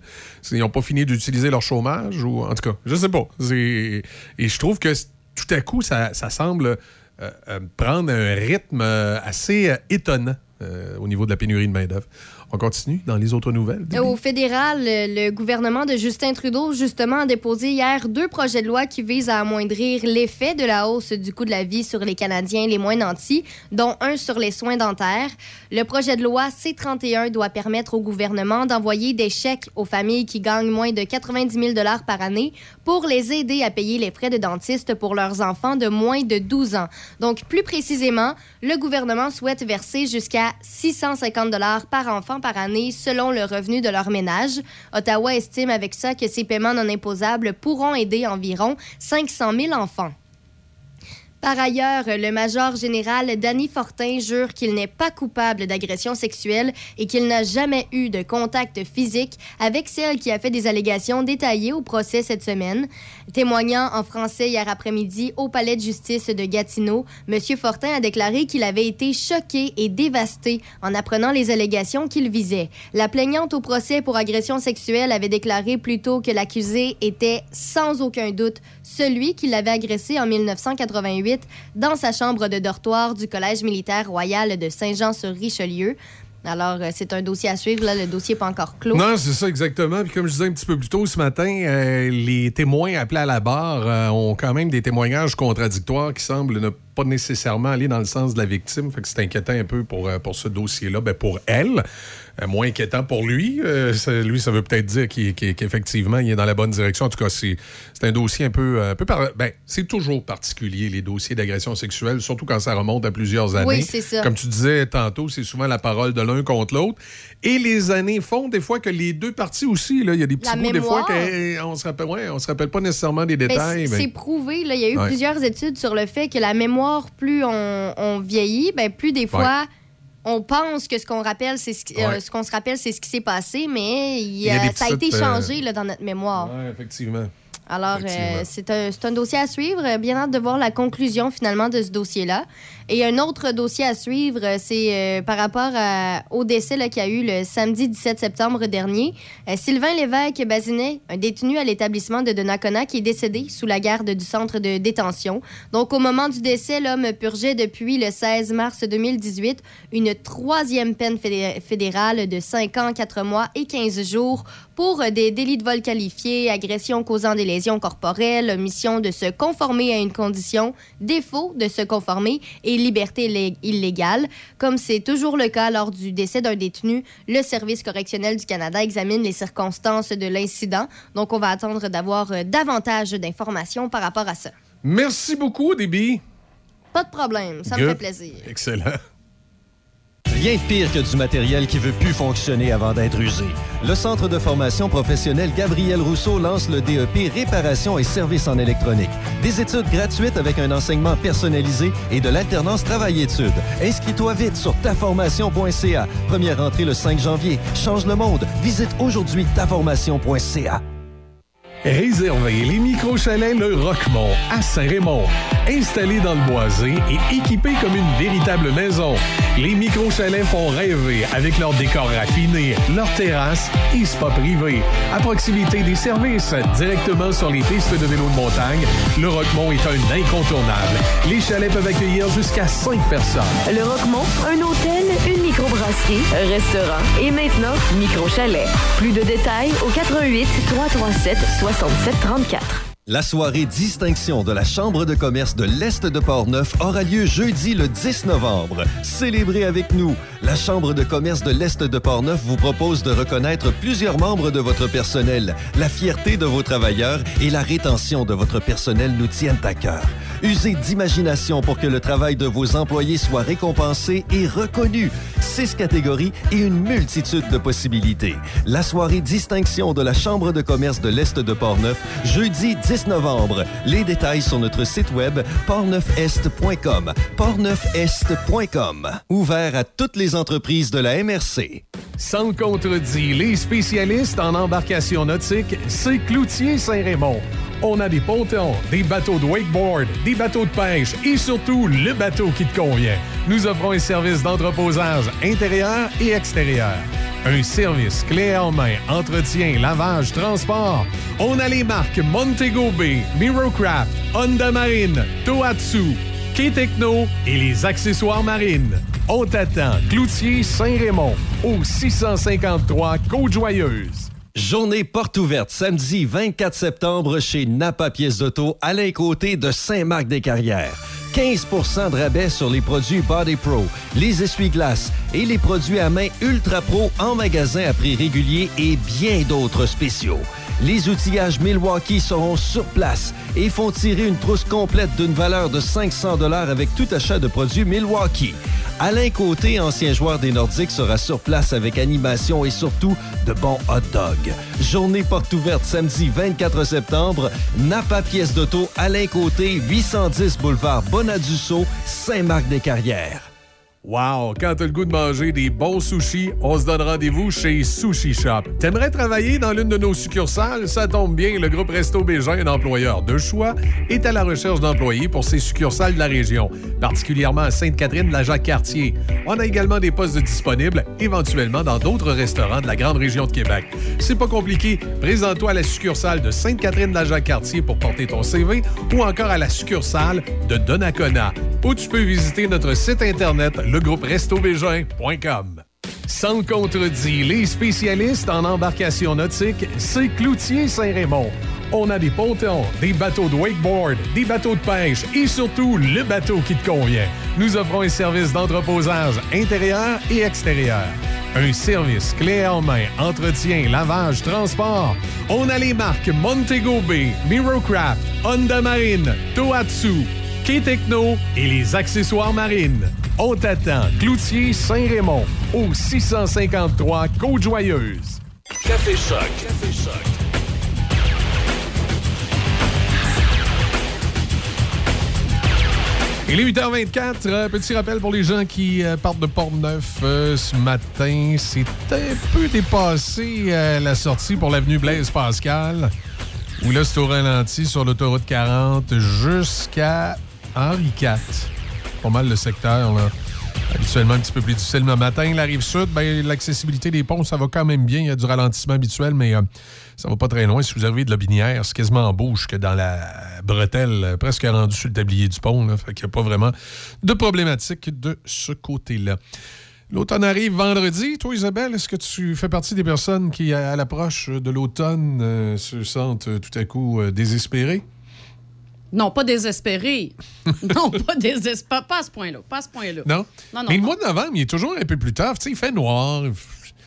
Ils n'ont pas fini d'utiliser leur chômage, ou en tout cas, je sais pas. C'est- Et je trouve que c- tout à coup, ça, ça semble euh, euh, prendre un rythme euh, assez euh, étonnant euh, au niveau de la pénurie de main-d'œuvre. On continue dans les autres nouvelles. Au fédéral, le gouvernement de Justin Trudeau, justement, a déposé hier deux projets de loi qui visent à amoindrir l'effet de la hausse du coût de la vie sur les Canadiens les moins nantis, dont un sur les soins dentaires. Le projet de loi C-31 doit permettre au gouvernement d'envoyer des chèques aux familles qui gagnent moins de 90 000 par année pour les aider à payer les frais de dentiste pour leurs enfants de moins de 12 ans. Donc, plus précisément, le gouvernement souhaite verser jusqu'à 650 par enfant par année selon le revenu de leur ménage. Ottawa estime avec ça que ces paiements non imposables pourront aider environ 500 000 enfants. Par ailleurs, le major général Danny Fortin jure qu'il n'est pas coupable d'agression sexuelle et qu'il n'a jamais eu de contact physique avec celle qui a fait des allégations détaillées au procès cette semaine. Témoignant en français hier après-midi au palais de justice de Gatineau, M. Fortin a déclaré qu'il avait été choqué et dévasté en apprenant les allégations qu'il visait. La plaignante au procès pour agression sexuelle avait déclaré plus tôt que l'accusé était sans aucun doute celui qui l'avait agressé en 1988 dans sa chambre de dortoir du Collège militaire royal de Saint-Jean-sur-Richelieu. Alors, euh, c'est un dossier à suivre. Là, le dossier n'est pas encore clos. Non, c'est ça exactement. Puis comme je disais un petit peu plus tôt ce matin, euh, les témoins appelés à la barre euh, ont quand même des témoignages contradictoires qui semblent ne pas nécessairement aller dans le sens de la victime. Fait que c'est inquiétant un peu pour, pour ce dossier-là. Ben, pour elle, moins inquiétant pour lui. Euh, ça- lui, ça veut peut-être dire qu'il- qu'il- qu'effectivement, il est dans la bonne direction. En tout cas, c'est c'est un dossier un peu... un peu par- ben, c'est toujours particulier, les dossiers d'agression sexuelle, surtout quand ça remonte à plusieurs années. Oui, c'est ça. Comme tu disais tantôt, c'est souvent la parole de l'un contre l'autre. Et les années font des fois que les deux parties aussi, là, il y a des petits La bouts des fois mémoire. qu'on se rappelle, ouais, on se rappelle pas nécessairement des Ben, détails. c'est mais- c'est prouvé. Là, il y a eu Ouais. plusieurs études sur le fait que la mémoire, plus on, on vieillit, ben, plus des fois, on pense que ce qu'on rappelle, c'est ce, qui- euh, ce qu'on se rappelle, c'est ce qui s'est passé, mais il y Il y a a- des ça a été euh, changé là, dans notre mémoire. Ouais, effectivement. Alors, euh, c'est un, un dossier à suivre. Euh, Bien hâte de voir la conclusion finalement de ce dossier-là. Et un autre dossier à suivre, euh, c'est euh, par rapport à- au décès là, qu'il y a eu le samedi 17 septembre dernier. Euh, Sylvain Lévesque Bazinet, un détenu à l'établissement de Donnacona, qui est décédé sous la garde du centre de détention. Donc, au moment du décès, l'homme purgeait depuis le 16 mars 2018 une troisième peine fédé- fédérale de 5 ans, 4 mois et 15 jours pour des délits de vol qualifiés, agression causant des lésions corporelles, omission de se conformer à une condition, défaut de se conformer et liberté illé- illégale. Comme c'est toujours le cas lors du décès d'un détenu, le Service correctionnel du Canada examine les circonstances de l'incident. Donc, on va attendre d'avoir euh, davantage d'informations par rapport à ça. Merci beaucoup, Déby. Pas de problème, ça me fait plaisir. Excellent. Rien de pire que du matériel qui veut plus fonctionner avant d'être usé. Le Centre de formation professionnelle Gabriel Rousseau lance le DEP Réparation et services en électronique. Des études gratuites avec un enseignement personnalisé et de l'alternance travail-études. Inscris-toi vite sur taformation.ca. Première entrée le 5 janvier. Change le monde. Visite aujourd'hui taformation.ca. Réservez les micro-chalets Le Roquemont à Saint-Raymond. Installés dans le boisé et équipés comme une véritable maison, les micro-chalets font rêver avec leurs décors raffinés, leurs terrasses et spa privés. À proximité des services, directement sur les pistes de vélo de montagne, Le Roquemont est un incontournable. Les chalets peuvent accueillir jusqu'à 5 personnes. Le Roquemont, un hôtel, une microbrasserie, restaurant et maintenant micro-chalet. Plus de détails au 88 337 67 34. La soirée distinction de la Chambre de commerce de l'Est de Portneuf aura lieu jeudi le 10 novembre. Célébrez avec nous. La Chambre de commerce de l'Est de Portneuf vous propose de reconnaître plusieurs membres de votre personnel. La fierté de vos travailleurs et la rétention de votre personnel nous tiennent à cœur. Usez d'imagination pour que le travail de vos employés soit récompensé et reconnu. Six catégories et une multitude de possibilités. La soirée distinction de la Chambre de commerce de l'Est de Portneuf, jeudi 10 novembre. Les détails sur notre site web portneufest.com. portneufest.com. Ouvert à toutes les entreprises de la MRC. Sans contredit, les spécialistes en embarcation nautique, c'est Cloutier Saint-Raymond. On a des pontons, des bateaux de wakeboard, des bateaux de pêche et surtout le bateau qui te convient. Nous offrons un service d'entreposage intérieur et extérieur. Un service clé en main, entretien, lavage, transport. On a les marques Montego Bay, Mirocraft, Honda Marine, Tohatsu, K-Techno et les accessoires marines. On t'attend, Cloutier Saint-Raymond, au 653 Côte-Joyeuse. Journée porte ouverte samedi 24 septembre chez Napa Pièces d'Auto, Alain Côté de Saint-Marc-des-Carrières. 15% de rabais sur les produits Body Pro, les essuie-glaces et les produits à main Ultra Pro en magasin à prix régulier et bien d'autres spéciaux. Les outillages Milwaukee seront sur place et font tirer une trousse complète d'une valeur de 500 dollars avec tout achat de produits Milwaukee. Alain Côté, ancien joueur des Nordiques, sera sur place avec animation et surtout de bons hot dogs. Journée porte ouverte samedi 24 septembre. Napa Pièce d'auto, Alain Côté, 810 boulevard Bonadusseau, Saint-Marc-des-Carrières. Wow! Quand t'as le goût de manger des bons sushis, on se donne rendez-vous chez Sushi Shop. T'aimerais travailler dans l'une de nos succursales? Ça tombe bien, le groupe Resto Bégin, un employeur de choix, est à la recherche d'employés pour ses succursales de la région, particulièrement à Sainte-Catherine, la Jacques-Cartier. On a également des postes disponibles, éventuellement dans d'autres restaurants de la grande région de Québec. C'est pas compliqué. Présente-toi à la succursale de Sainte-Catherine, la Jacques-Cartier pour porter ton CV ou encore à la succursale de Donnacona. Ou tu peux visiter notre site internet legrouperestobégin.com. Sans le contredit, les spécialistes en embarcation nautique, c'est Cloutier Saint-Raymond. On a des pontons, des bateaux de wakeboard, des bateaux de pêche et surtout le bateau qui te convient. Nous offrons un service d'entreposage intérieur et extérieur. Un service clé en main, entretien, lavage, transport. On a les marques Montego Bay, Mirocraft, Honda Marine, Tohatsu, K-Techno et les accessoires marines. On t'attend, Cloutier Saint-Raymond, au 653 Côte-Joyeuse. Café Choc. Café Choc. Il est 8h24. Euh, petit rappel pour les gens qui euh, partent de Port-Neuf euh, ce matin. C'est un peu dépassé euh, la sortie pour l'avenue Blaise Pascal. Où là, c'est au ralenti sur l'autoroute 40 jusqu'à Henri IV. Pas mal le secteur, là. Habituellement, un petit peu plus difficile. Le matin, la rive sud, ben, l'accessibilité des ponts, ça va quand même bien. Il y a du ralentissement habituel, mais euh, ça va pas très loin. Si vous arrivez de la Binière, c'est quasiment en bouche que dans la bretelle, euh, presque rendu sur le tablier du pont. Là. Fait n'y a pas vraiment de problématique de ce côté-là. L'automne arrive vendredi. Toi, Isabelle, est-ce que tu fais partie des personnes qui, à l'approche de l'automne, euh, se sentent euh, tout à coup désespérées? Non, pas désespéré. non, pas désespéré. Pas à ce point-là. Pas à ce point-là. Non? Non, non, Mais le non. mois de novembre, il est toujours un peu plus tard. Tu sais, il fait noir.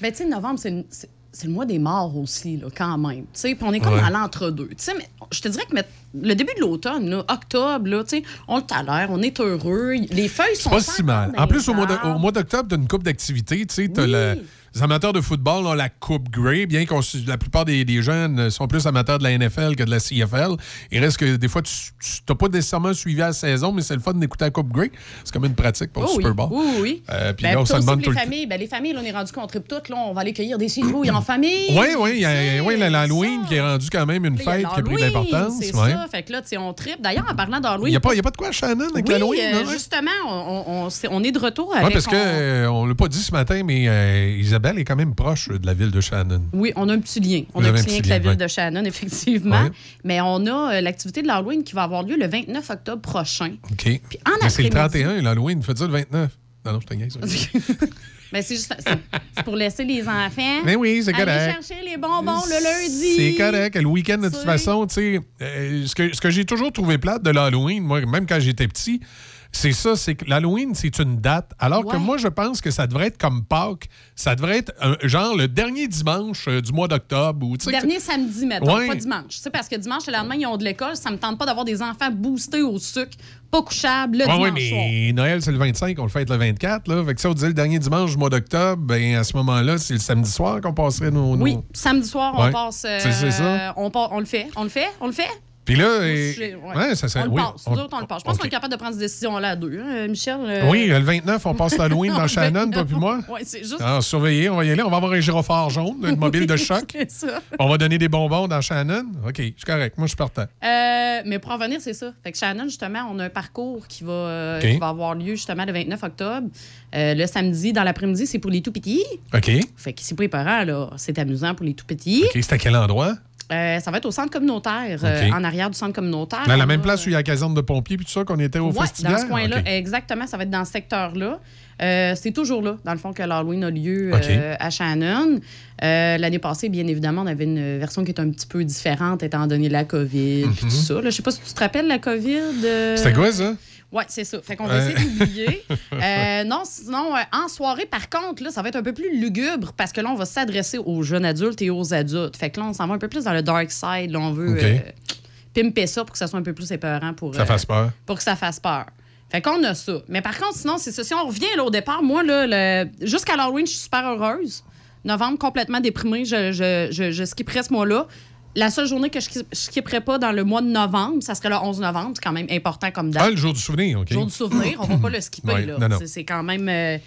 Ben, tu sais, novembre, c'est une- c'est- le mois des morts aussi, là, quand même. Puis on est comme Ouais. à l'entre-deux. Tu sais, mais je te dirais que met- le début de l'automne, octobre, là, on le l'air, on est heureux. Les feuilles sont pas si mal. En plus, au mois de- arbres. au mois d'octobre, tu as une coupe d'activités. Tu sais, les amateurs de football ont la Coupe Grey, bien que la plupart des, des jeunes sont plus amateurs de la NFL que de la CFL. Il reste que des fois, tu n'as pas nécessairement suivi la saison, mais c'est le fun d'écouter la Coupe Grey. C'est comme une pratique pour Oh le oui, Super Bowl. Oui, oui. Euh, puis Ben, là, on se demande tout les le familles, ben, les familles, là, on est rendu qu'on tripe toutes. Là, on va aller cueillir des citrouilles en famille. Oui, oui, il y a- oui, l'Halloween qui est rendu quand même une fête qui a pris de l'importance. C'est ouais. ça. Fait que là, tu sais, on tripe. D'ailleurs, en parlant d'Halloween. Il n'y a, pas- il y a pas de quoi à Shannon avec oui, l'Halloween. euh, hein, justement, on, on- on- on est de retour Oui, parce qu'on on- ne l'a pas dit ce matin, mais euh, Isabelle est quand même proche de la ville de Shannon. Oui, on a un petit lien. On Vous a un petit lien avec la ville ouais. de Shannon, effectivement. Ouais. Mais on a euh, l'activité de l'Halloween qui va avoir lieu le 29 octobre prochain. OK. en Mais c'est le après-midi- 31, l'Halloween. Faites ça le 29. Non, non, je te niaise. Ben, c'est juste c'est- pour laisser les enfants. Mais oui, c'est aller correct. chercher les bonbons le lundi. C'est correct. Le week-end, de toute façon, tu sais, euh, ce que, ce que j'ai toujours trouvé plate de l'Halloween, moi, même quand j'étais petit, c'est ça, c'est que l'Halloween, c'est une date. Alors que moi, je pense que ça devrait être comme Pâques. Ça devrait être un- genre le dernier dimanche euh, du mois d'octobre. ou Dernier samedi, mettons, Ouais. pas dimanche. Sais, parce que dimanche, le lendemain, ils ont de l'école. Ça me tente pas d'avoir des enfants boostés au sucre, pas couchables, le Ouais, dimanche ouais, soir. mais Noël, c'est le 25, on le fête le 24. Là. Fait que ça, on disait le dernier dimanche du mois d'octobre, ben, à ce moment-là, c'est le samedi soir qu'on passerait nos. nos- Oui, samedi soir, on passe. euh, C'est- c'est ça. On, part- on le fait, on le fait, on le fait. Puis là, et- ouais. ouais, ça, ça- on le oui, passe. on- autres, on le passe. Je pense qu'on est capable de prendre cette décision-là à deux, hein, Michel. euh, Oui, le 29, on passe l'Halloween dans Shannon, toi 29. puis moi. Ouais, c'est juste- Alors, surveillez, on va y aller. On va avoir un gyrophare jaune, une mobile de choc. C'est ça. On va donner des bonbons dans Shannon. OK, c'est correct. Moi, je suis partant. Euh, mais pour en venir, c'est ça. Fait que Shannon, justement, on a un parcours qui va, euh, qui va avoir lieu justement le 29 octobre. Euh, le samedi, dans l'après-midi, c'est pour les tout petits. OK. Fait que c'est pas les parents, là. C'est amusant pour les tout petits. OK, c'est à quel endroit? Euh, ça va être au centre communautaire, euh, en arrière du centre communautaire. Dans la même place où il y a la caserne de pompiers puis tout ça qu'on était au Ouais, festival? dans ce coin-là, exactement. Ça va être dans ce secteur-là. Euh, c'est toujours là, dans le fond, que l'Halloween a lieu euh, à Shannon. Euh, L'année passée, bien évidemment, on avait une version qui est un petit peu différente, étant donné la COVID puis Mhm. tout ça. Je sais pas si tu te rappelles la COVID. C'était quoi, ça? Ouais, c'est ça. Fait qu'on va essayer d'oublier. Euh, non, sinon, euh, en soirée, par contre, là, ça va être un peu plus lugubre parce que là, on va s'adresser aux jeunes adultes et aux adultes. Fait que là, on s'en va un peu plus dans le dark side. Là, on veut euh, pimper ça pour que ça soit un peu plus épeurant pour, Ça fasse peur. pour que ça fasse peur. Fait qu'on a ça. Mais par contre, sinon, c'est ça. Si on revient là, au départ, moi, là, le- jusqu'à l'Halloween, je suis super heureuse. Novembre, complètement déprimée. Je, je, je, je skipperais ce mois-là. La seule journée que je sk- je skipperais pas dans le mois de novembre, ça serait le 11 novembre. C'est quand même important comme date. Ah, le jour du souvenir, OK. Jour du souvenir, on va pas le skipper. Ouais, là. non, non. C'est- C'est quand même euh,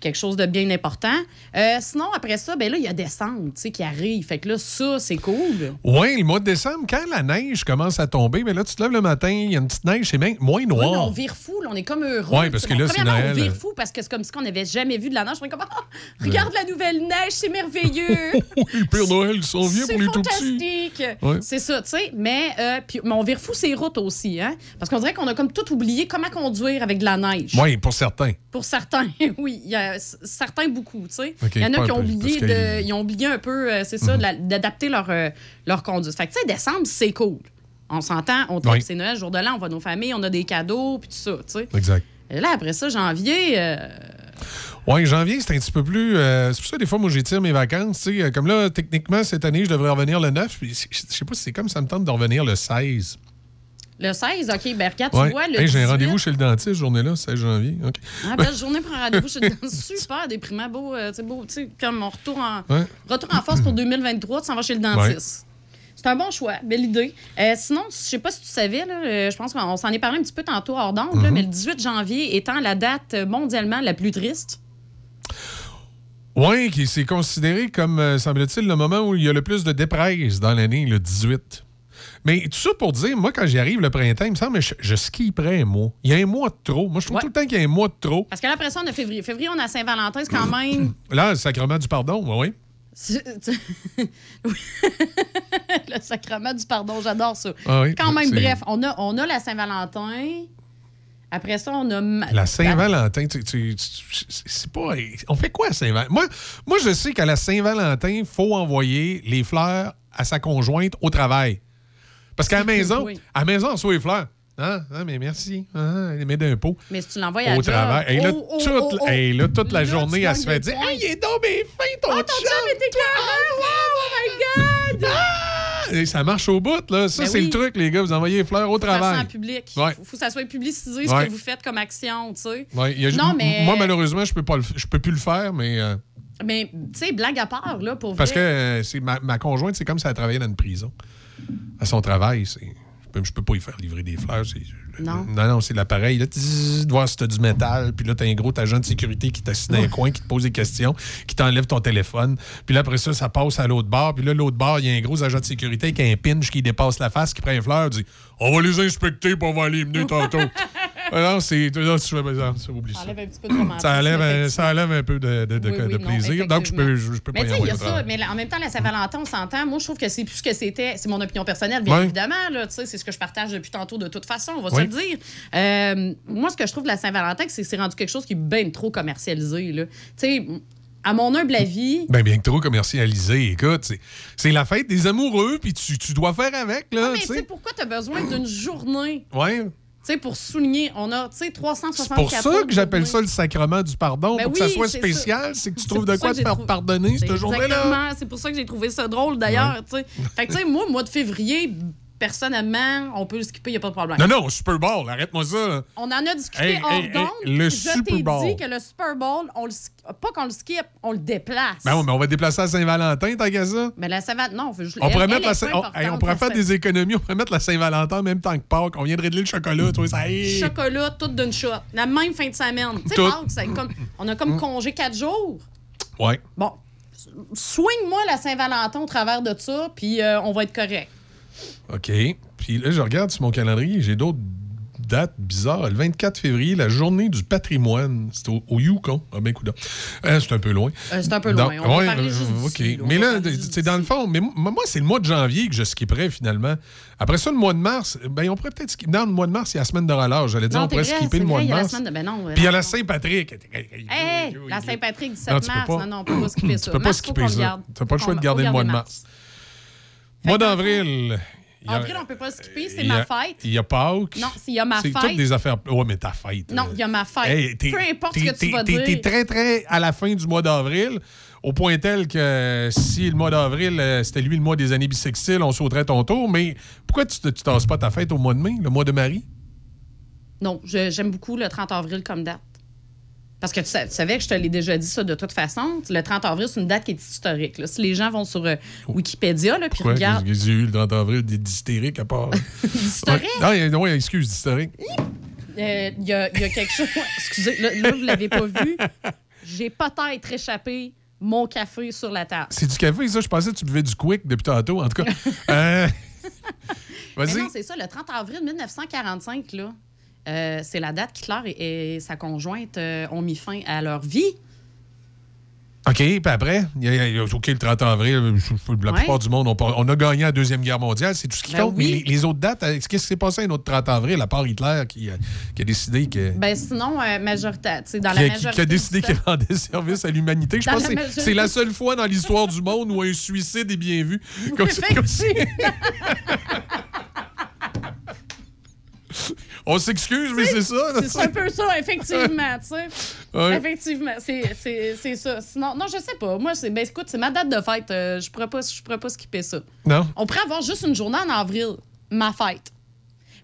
quelque chose de bien important. Euh, sinon, après ça, ben là, il y a décembre tu sais, qui arrive. Fait que là, ça, c'est cool. Oui, le mois de décembre, quand la neige commence à tomber, mais là, tu te lèves le matin, il y a une petite neige, c'est moins Oui, noir. on vire fou, là, on est comme heureux. Ouais, parce que là, c'est Noël. On vire fou parce que c'est comme si on n'avait jamais vu de la neige. On est comme, Ah, regarde la nouvelle neige, c'est merveilleux. le Père Noël, ils sont vieux c'est pour les tout petits. fantastique. Ouais. C'est ça, tu sais. Mais, euh, puis- mais on vire fou ces routes aussi, hein. Parce qu'on dirait qu'on a comme tout oublié comment conduire avec de la neige. Oui, pour certains. Pour certains, oui. Il y a c- certains beaucoup, tu Il y en a qui ont oublié, de, ils ont oublié un peu, euh, c'est ça, Mhm. d'adapter leur, euh, leur conduite. Fait que, tu sais, décembre, c'est cool. On s'entend, on tripe, Oui. c'est Noël, jour de l'an, on va nos familles, on a des cadeaux, puis tout ça, tu sais. Exact. Et là, après ça, janvier, euh, Oui, janvier, c'est un petit peu plus. euh, c'est pour ça, des fois, moi, j'étire mes vacances. tu sais, euh, Comme là, techniquement, cette année, je devrais revenir le 9. puis Je je sais pas si c'est comme ça me tente de revenir le 16. Le 16, OK, ben regarde, Ouais. tu vois, le Hey, J'ai un 18, rendez-vous chez le dentiste, cette journée-là, 16 janvier. OK. Ah, belle journée pour un rendez-vous chez le dentiste. Super déprimant, beau, euh, tu sais, beau, tu sais, comme on retour en, Ouais. retour en force pour 2023, tu s'en vas chez le dentiste. C'est un bon choix, belle idée. Euh, sinon, je sais pas si tu savais, là, euh, je pense qu'on s'en est parlé un petit peu tantôt hors d'onde, là, Mhm. mais le 18 janvier étant la date euh, mondialement la plus triste. Oui, qui c'est considéré comme, euh, semble-t-il, le moment où il y a le plus de dépresse dans l'année, le 18. Mais tout ça pour dire, moi, quand j'y arrive le printemps, il me semble que je, je un mois. Il y a un mois de trop. Moi, je trouve Ouais. tout le temps qu'il y a un mois de trop. Parce que là, après ça, on a février. Février, on a Saint-Valentin, c'est quand même. Là, le sacrement du pardon, oui, le sacrement du pardon, j'adore ça. Ah oui, Quand même, bref, on a, on a la Saint-Valentin. Après ça, on a. La Saint-Valentin, tu- tu- tu- c'est pas. On fait quoi à Saint-Valentin? Moi, moi, je sais qu'à la Saint-Valentin, il faut envoyer les fleurs à sa conjointe au travail. Parce qu'à la maison, Oui. à la maison, on reçoit les fleurs. Ah, ah, mais merci. Ah, les met d'impôts. Mais si tu l'envoies à Au travail. Et là, oh, toute, oh, oh. hey, là, toute la Là, journée, elle se fait dire. Hey, il est donc bien fin, ton Oh, ton chum est écœurant! Oh my God! Et ça marche au bout, là. Ça, Ben c'est oui. le truc, les gars. Vous envoyez les fleurs au ça travail. en public. Ouais. Faut, faut que ça soit publicisé ce Ouais. que vous faites comme action, tu sais. Ouais, il a Non, mais. Moi, malheureusement, je peux pas le- je peux plus le faire, mais. euh, Mais, tu sais, blague à part, là, pour parce que euh, ma, ma conjointe, c'est comme si elle travaillait dans une prison. À son travail, c'est. Je peux, je peux pas y faire livrer des fleurs. c'est- Non. Non, non, c'est l'appareil. Là, de voir si t'as du métal. Puis là, t'as un gros agent de sécurité qui t'assied dans un coin, qui te pose des questions, qui t'enlève ton téléphone. Puis là, après ça, ça passe à l'autre bar. Puis là, l'autre bar, il y a un gros agent de sécurité avec un pinch qui dépasse la face, qui prend une fleur, dit On va les inspecter, puis on va les mener tantôt. Non, c'est. Là, tu fais, ça, oublie Ça ça. enlève un petit peu de romantisme, Ça enlève, un- effectivement. ça enlève un peu de, de- de- Oui, oui, de non, plaisir. Donc, je peux, je, je peux Mais pas y y a ça. Mais en même temps, la Saint-Valentin, on s'entend. Moi, je trouve que c'est plus ce que c'était. C'est mon opinion personnelle, bien Ouais. évidemment. là, tu sais, C'est ce que je partage depuis tantôt de toute façon, on va se Oui. le dire. Euh, moi, ce que je trouve de la Saint-Valentin, c'est que c'est rendu quelque chose qui est bien trop commercialisé. Tu sais, à mon humble avis, Ben, bien que trop commercialisé. Écoute, c'est- la fête des amoureux, puis tu, tu dois faire avec, là. Ah, mais tu sais. pourquoi tu as besoin d'une journée? Ouais. Sais, pour souligner, on a, tu sais, 364 C'est pour ça que j'appelle ça le sacrement du pardon, Ben pour que ça soit spécial, c'est que tu trouves de quoi te faire trou- pardonner cette journée-là. Exactement, c'est pour ça que j'ai trouvé ça drôle d'ailleurs. tu sais. Fait que, tu sais, moi, mois de février, personnellement, on peut le skipper, il n'y a pas de problème. Non, non, Super Bowl, arrête-moi ça. On en a discuté Hey, hors hey, hey, d'onde. le Je Super t'ai dit que le Super Bowl, on le, pas qu'on le skip, on le déplace. Ben oui, mais on va déplacer à Saint-Valentin, tant qu'à ça. Mais la savate, non, je, On pourrait, mettre la on, on pourrait faire des économies, on pourrait mettre la Saint-Valentin en même temps que Pâques. On viendrait de le chocolat, tu vois, ça. Chocolat, tout d'une shot. La même fin de semaine. Tu sais. Pâques, comme, on a comme Mm. congé quatre jours. Ouais. Bon, swing-moi la Saint-Valentin au travers de ça, puis euh, on va être correct. OK. Puis là, je regarde sur mon calendrier, j'ai d'autres dates bizarres. Le 24 février, la journée du patrimoine. C'est au, au Yukon. Ah ben, coudonc. Euh, c'est un peu loin. Euh, c'est un peu loin. On ouais, euh, OK. là. Mais là, c'est dans le fond, mais moi, c'est le mois de janvier que je skipperais finalement. Après ça, le mois de mars, ben, on pourrait peut-être skipper. Dans le mois de mars, il y a la semaine de relâche. J'allais dire, Non, on pourrait vrai, skipper le mois de il y a la mars. de- ben non, Puis il y a non. la Saint-Patrick. Hey, la Saint-Patrick, 17 Non, tu peux mars. pas. Non, non, on peut pas skipper ça. Tu peux pas skipper ça. Tu n'as pas le choix de garder le mois de mars. Mois d'avril. il a- Avril, on peut pas skipper, c'est il ma fête. Il y a Pâques. Non, s'il y a ma C'est fête. toutes des affaires. Ouais, mais ta fête. Non, il y a ma fête. Hey, Peu importe ce que tu vas dire. T'es très, très à la fin du mois d'avril, au point tel que si le mois d'avril, euh, c'était lui le mois des années bissextiles, on sauterait ton tour. Mais pourquoi tu ne tasses pas ta fête au mois de mai, le mois de Marie? Non, j'aime beaucoup le 30 avril comme date. Parce que tu, sa- tu savais que je te l'ai déjà dit ça de toute façon. Le 30 avril, c'est une date qui est historique. là. Si les gens vont sur euh, Wikipédia là, puis regardent. qu'est-ce j'ai eu le 30 avril des d'hystériques à part? D'historique? Ouais. Ah, ouais, excuse, d'historique. Euh, Il y, a, il y a quelque chose. Excusez, là, là, vous l'avez pas vu. J'ai peut-être échappé mon café sur la table. C'est du café, ça? Je pensais que tu buvais du quick depuis tantôt, en tout cas. Euh, Vas-y. non, c'est ça, le 30 avril 1945, là, euh, c'est la date qu'Hitler et, et sa conjointe euh, ont mis fin à leur vie. OK, puis après, il y a- il y a- OK, le 30 avril, la Ouais. plupart du monde, on, a gagné la Deuxième Guerre mondiale, c'est tout ce qui Ben compte. oui. Mais les, les autres dates, euh, qu'est-ce qui s'est passé un autre 30 avril, à part Hitler qui, euh, qui a décidé que. Ben sinon, euh, majoritaire, dans qui, la majorité qui a décidé qu'il rendait service à l'humanité. Je pense la que c'est- majorité- c'est la seule fois dans l'histoire du monde où un suicide est bien vu. Comme ça. On s'excuse, mais c'est ça. C'est un peu ça, effectivement. Ouais. Effectivement, c'est- ça. Sinon, non, je sais pas. Moi, c'est ben écoute, c'est ma date de fête. euh, je pourrais pas, je pourrais pas skipper ça. Non. On pourrait avoir juste une journée en avril, ma fête.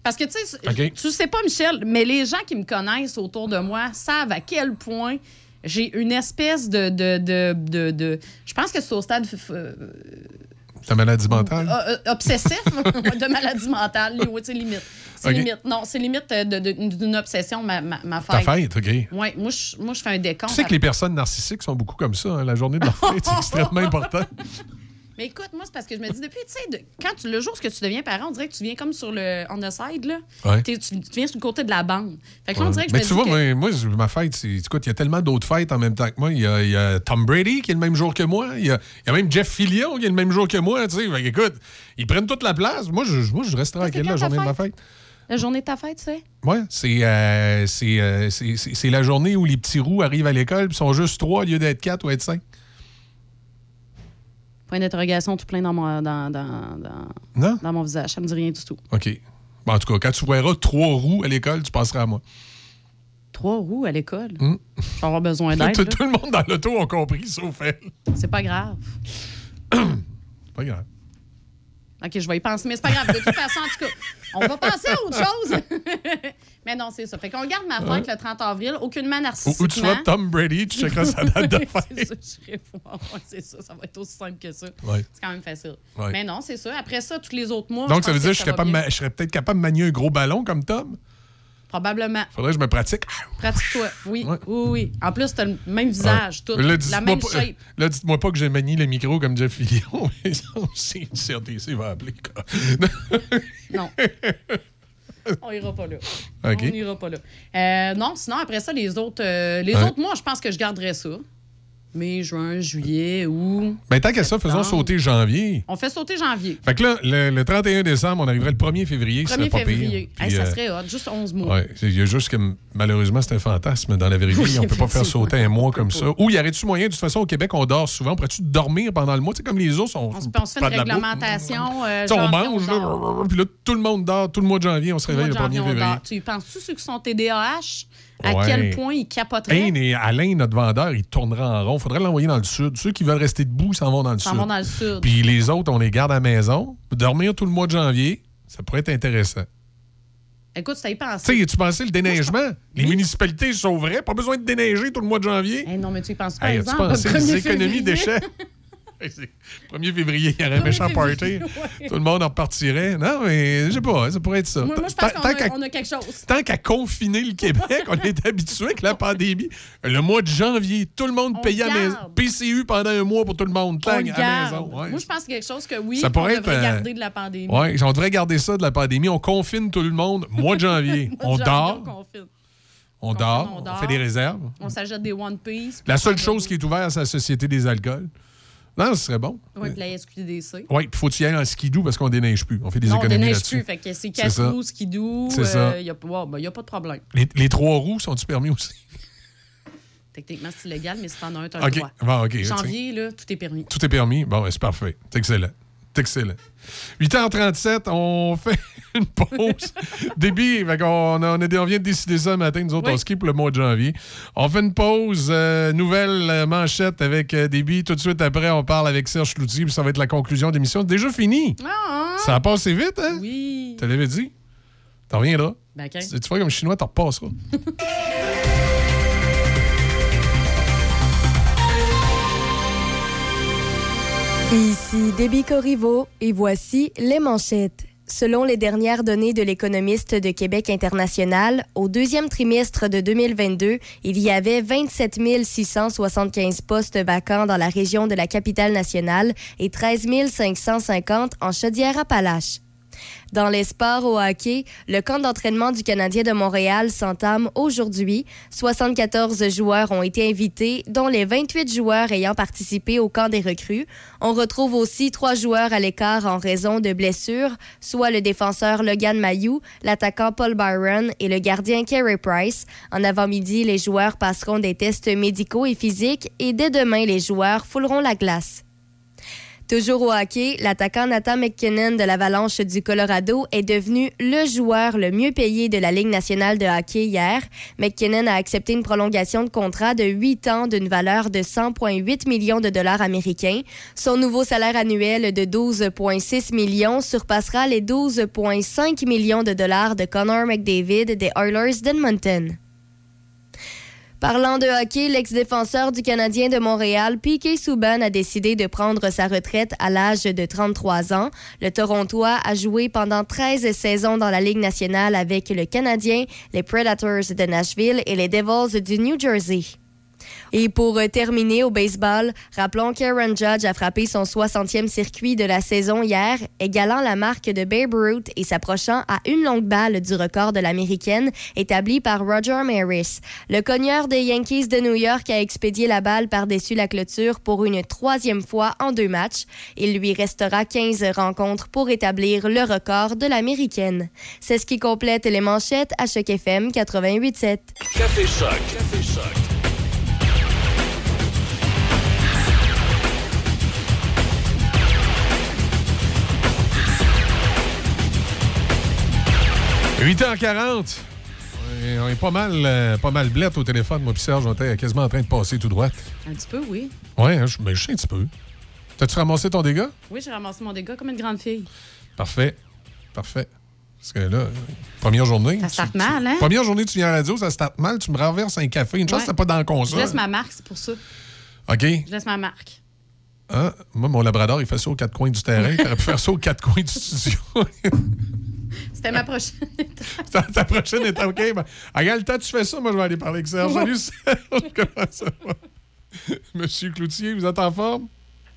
Parce que, tu sais, tu sais pas, Michel, mais les gens qui me connaissent autour de moi savent à quel point j'ai une espèce de. de, de, de, de- je pense que c'est au stade Ta maladie mentale? euh, euh, obsessif de maladie mentale. tu sais, limite. C'est limite. Non, c'est limite euh, d'une obsession, ma, ma, ma Ta fête. fête, OK. Ouais, moi, je, moi, je fais un décompte. Tu sais que les personnes narcissiques sont beaucoup comme ça. hein, La journée de leur fête, c'est extrêmement important. Mais écoute, moi, c'est parce que je me dis, depuis, tu sais, de- quand tu, le jour où tu deviens parent, on dirait que tu viens comme sur le on the side, là. Ouais. Tu, tu viens sur le côté de la bande. Fait que là, on dirait que je Mais tu vois, que- moi, ma fête, c'est. Écoute, il y a tellement d'autres fêtes en même temps que moi. Il y a, il y a Tom Brady qui est le même jour que moi. Il y a, il y a même Jeff Fillion qui est le même jour que moi. Tu sais, Fait que, écoute, ils prennent toute la place. Moi, je, moi, je reste tranquille la journée de ma fête? La journée de ta fête, tu sais? Ouais, c'est euh, c'est, euh, c'est- c'est la journée où les petits roux arrivent à l'école et sont juste trois au lieu d'être quatre ou être cinq. Point d'interrogation tout plein dans mon, dans, dans, dans, mon visage. Ça me dit rien du tout. OK. Ben, en tout cas, quand tu verras trois roues à l'école, tu passeras à moi. Trois roues à l'école? Hmm? Je vais avoir besoin d'aide. tout- le monde dans l'auto a compris, sauf elle. C'est pas grave. C'est pas grave. OK, je vais y penser, mais c'est pas grave. De toute façon, en tout cas, on va passer à autre chose. mais non, c'est ça. Fait qu'on garde ma fête Ouais. le 30 avril, aucunement Ou, narcissiquement. ou tu vas Tom Brady, tu checkeras sa date de fête. c'est ça, voir. Ouais, c'est ça, ça va être aussi simple que ça. Ouais. C'est quand même facile. Mais non, c'est ça. Après ça, tous les autres mois. Donc, ça veut dire que je serais, pas ma- je serais peut-être capable de manier un gros ballon comme Tom? Probablement. Faudrait que je me pratique. Pratique-toi. Oui, oui, oui. En plus, t'as le même visage, tout. Là, la même pas- shape. Là, dites-moi pas que j'ai manié le micro comme Jeff Fillion. c'est CRTC va appeler. quoi. Non. On ira pas là. OK. On ira pas là. Euh, non, sinon, après ça, les autres, euh, les Ouais. autres mois, je pense que je garderais ça. Mai, juin, juillet ou. Ben, tant qu'à ça, faisons sauter janvier. On fait sauter janvier. Fait que là, le, le 31 décembre, on arriverait le 1er février. ce 1er serait pas février. Pire. Hey, Puis, ça euh, serait hot, juste 11 mois. Ouais, c'est- il y a juste que malheureusement, c'est un fantasme dans la vérité. Oui, on peut pas faire sauter un mois comme ça. Ou y aurait-tu moyen, de toute façon, au Québec, on dort souvent. Pourrais-tu dormir pendant le mois? Tu sais, comme les ours, on, On se, on se fait une réglementation. euh, on mange, là, puis là, tout le monde dort, tout le mois de janvier, on se réveille le de 1er janvier, on février. Tu penses-tu ceux qui sont TDAH? À Ouais. quel point? Hey, mais Alain, notre vendeur, il tournera en rond. Faudrait l'envoyer dans le sud. Ceux qui veulent rester debout s'en vont dans le S'en sud. vont dans le sud. Puis les autres, on les garde à la maison. Dormir tout le mois de janvier, ça pourrait être intéressant. Écoute, ça y pensé. Tu sais, tu pensais le déneigement? Les municipalités sauveraient. Pas besoin de déneiger tout le mois de janvier. Hey, non, mais tu y penses pas, Hey, exemple, as-tu pensé le les 1er économies février? d'échelle? Hey, c'est- 1er février, il y aurait un méchant party. ouais. Tout le monde en repartirait. Non, mais je sais pas, ça pourrait être ça. Moi, moi, je Tant- pense qu'on a, on quelque chose. Tant qu'à confiner le Québec, on est habitué avec la pandémie. Le mois de janvier, tout le monde On payait à la maison. PCU pendant un mois pour tout le monde. On Tang, à maison. Ouais. Moi, je pense que quelque chose que oui, Ça on pourrait devrait être, euh, garder de la pandémie. Ouais, on devrait garder ça de la pandémie. On confine tout le monde. Mois de janvier, Mois de on janvier, dort, on on dort, on on dort. fait des réserves. On s'achète des One Piece. La seule chose qui est ouverte, c'est la Société des alcools. Non, ce serait bon. Oui, puis la SQDC. Oui, puis faut y aller en skidoo parce qu'on déneige plus. On fait des non, on économies déneige là-dessus. plus. Fait que c'est quatre roues, skidoo. C'est ça. Il n'y a, ouais, ben, a pas de problème. Les, les trois roues sont-ils permis aussi? Techniquement, c'est illégal, mais si t'en as un, t'as OK. le droit. Bon, Janvier, là, tout est permis. Tout est permis. Bon, ben, c'est parfait. C'est excellent. C'est excellent. 8h37, on fait une pause. Débit, on, vient de décider ça le matin. Nous autres, Oui. on skip le mois de janvier. On fait une pause. euh, nouvelle euh, manchette avec euh, Débit. Tout de suite après, on parle avec Serge Cloutier. Puis ça va être la conclusion de l'émission. C'est déjà fini. Ah, Ça a passé vite, hein? Oui. Tu l'avais dit? T'en reviendras. Ben, tu vois comme chinois, t'en repasseras. Ici Déby Corriveau et voici les manchettes. Selon les dernières données de l'économiste de Québec international, au deuxième trimestre de 2022, il y avait 27 675 postes vacants dans la région de la capitale nationale et 13 550 en Chaudière-Appalaches. Dans les sports au hockey, le camp d'entraînement du Canadien de Montréal s'entame aujourd'hui. 74 joueurs ont été invités, dont les 28 joueurs ayant participé au camp des recrues. On retrouve aussi trois joueurs à l'écart en raison de blessures, soit le défenseur Logan Mayou, l'attaquant Paul Byron et le gardien Carey Price. En avant-midi, les joueurs passeront des tests médicaux et physiques et dès demain, les joueurs fouleront la glace. Toujours au hockey, l'attaquant Nathan McKinnon de l'Avalanche du Colorado est devenu le joueur le mieux payé de la Ligue nationale de hockey hier. McKinnon a accepté une prolongation de contrat de 8 ans d'une valeur de 100,8 millions de dollars américains. Son nouveau salaire annuel de 12,6 millions surpassera les 12,5 millions de dollars de Connor McDavid des Oilers d'Edmonton. Parlant de hockey, l'ex-défenseur du Canadien de Montréal, Piquet Souban, a décidé de prendre sa retraite à l'âge de 33 ans. Le Torontois a joué pendant 13 saisons dans la Ligue nationale avec le Canadien, les Predators de Nashville et les Devils du New Jersey. Et pour euh, terminer au baseball, rappelons qu'Aaron Judge a frappé son 60e circuit de la saison hier, égalant la marque de Babe Ruth et s'approchant à une longue balle du record de l'américaine établi par Roger Maris. Le cogneur des Yankees de New York a expédié la balle par-dessus la clôture pour une troisième fois en deux matchs. Il lui restera 15 rencontres pour établir le record de l'américaine. C'est ce qui complète les manchettes à Choc FM 88.7. Café. 8h40. Ouais, On est pas mal, euh, pas mal blette au téléphone, moi puis Serge, on était quasiment en train de passer tout droit. Un petit peu, oui. Ouais, hein, je, mais je sais un petit peu. T'as-tu ramassé ton dégât? Oui, j'ai ramassé mon dégât comme une grande fille. Parfait. Parfait. Parce que là, première journée. Ça starte mal, hein? Première journée, tu viens à la radio, ça starte mal, tu me renverses un café. Une chance, Ouais. que t'es pas dans le Je console. laisse ma marque, c'est pour ça. OK. Je laisse ma marque. Hein? Moi, mon labrador, il fait ça aux quatre coins du terrain. Il aurait pu faire ça aux quatre coins du studio. C'était ma prochaine. ta, ta prochaine est OK. Ben, regarde, le temps que tu fais ça, moi, je vais aller parler avec Serge. Salut, Serge. Comment ça va? Monsieur Cloutier, vous êtes en forme?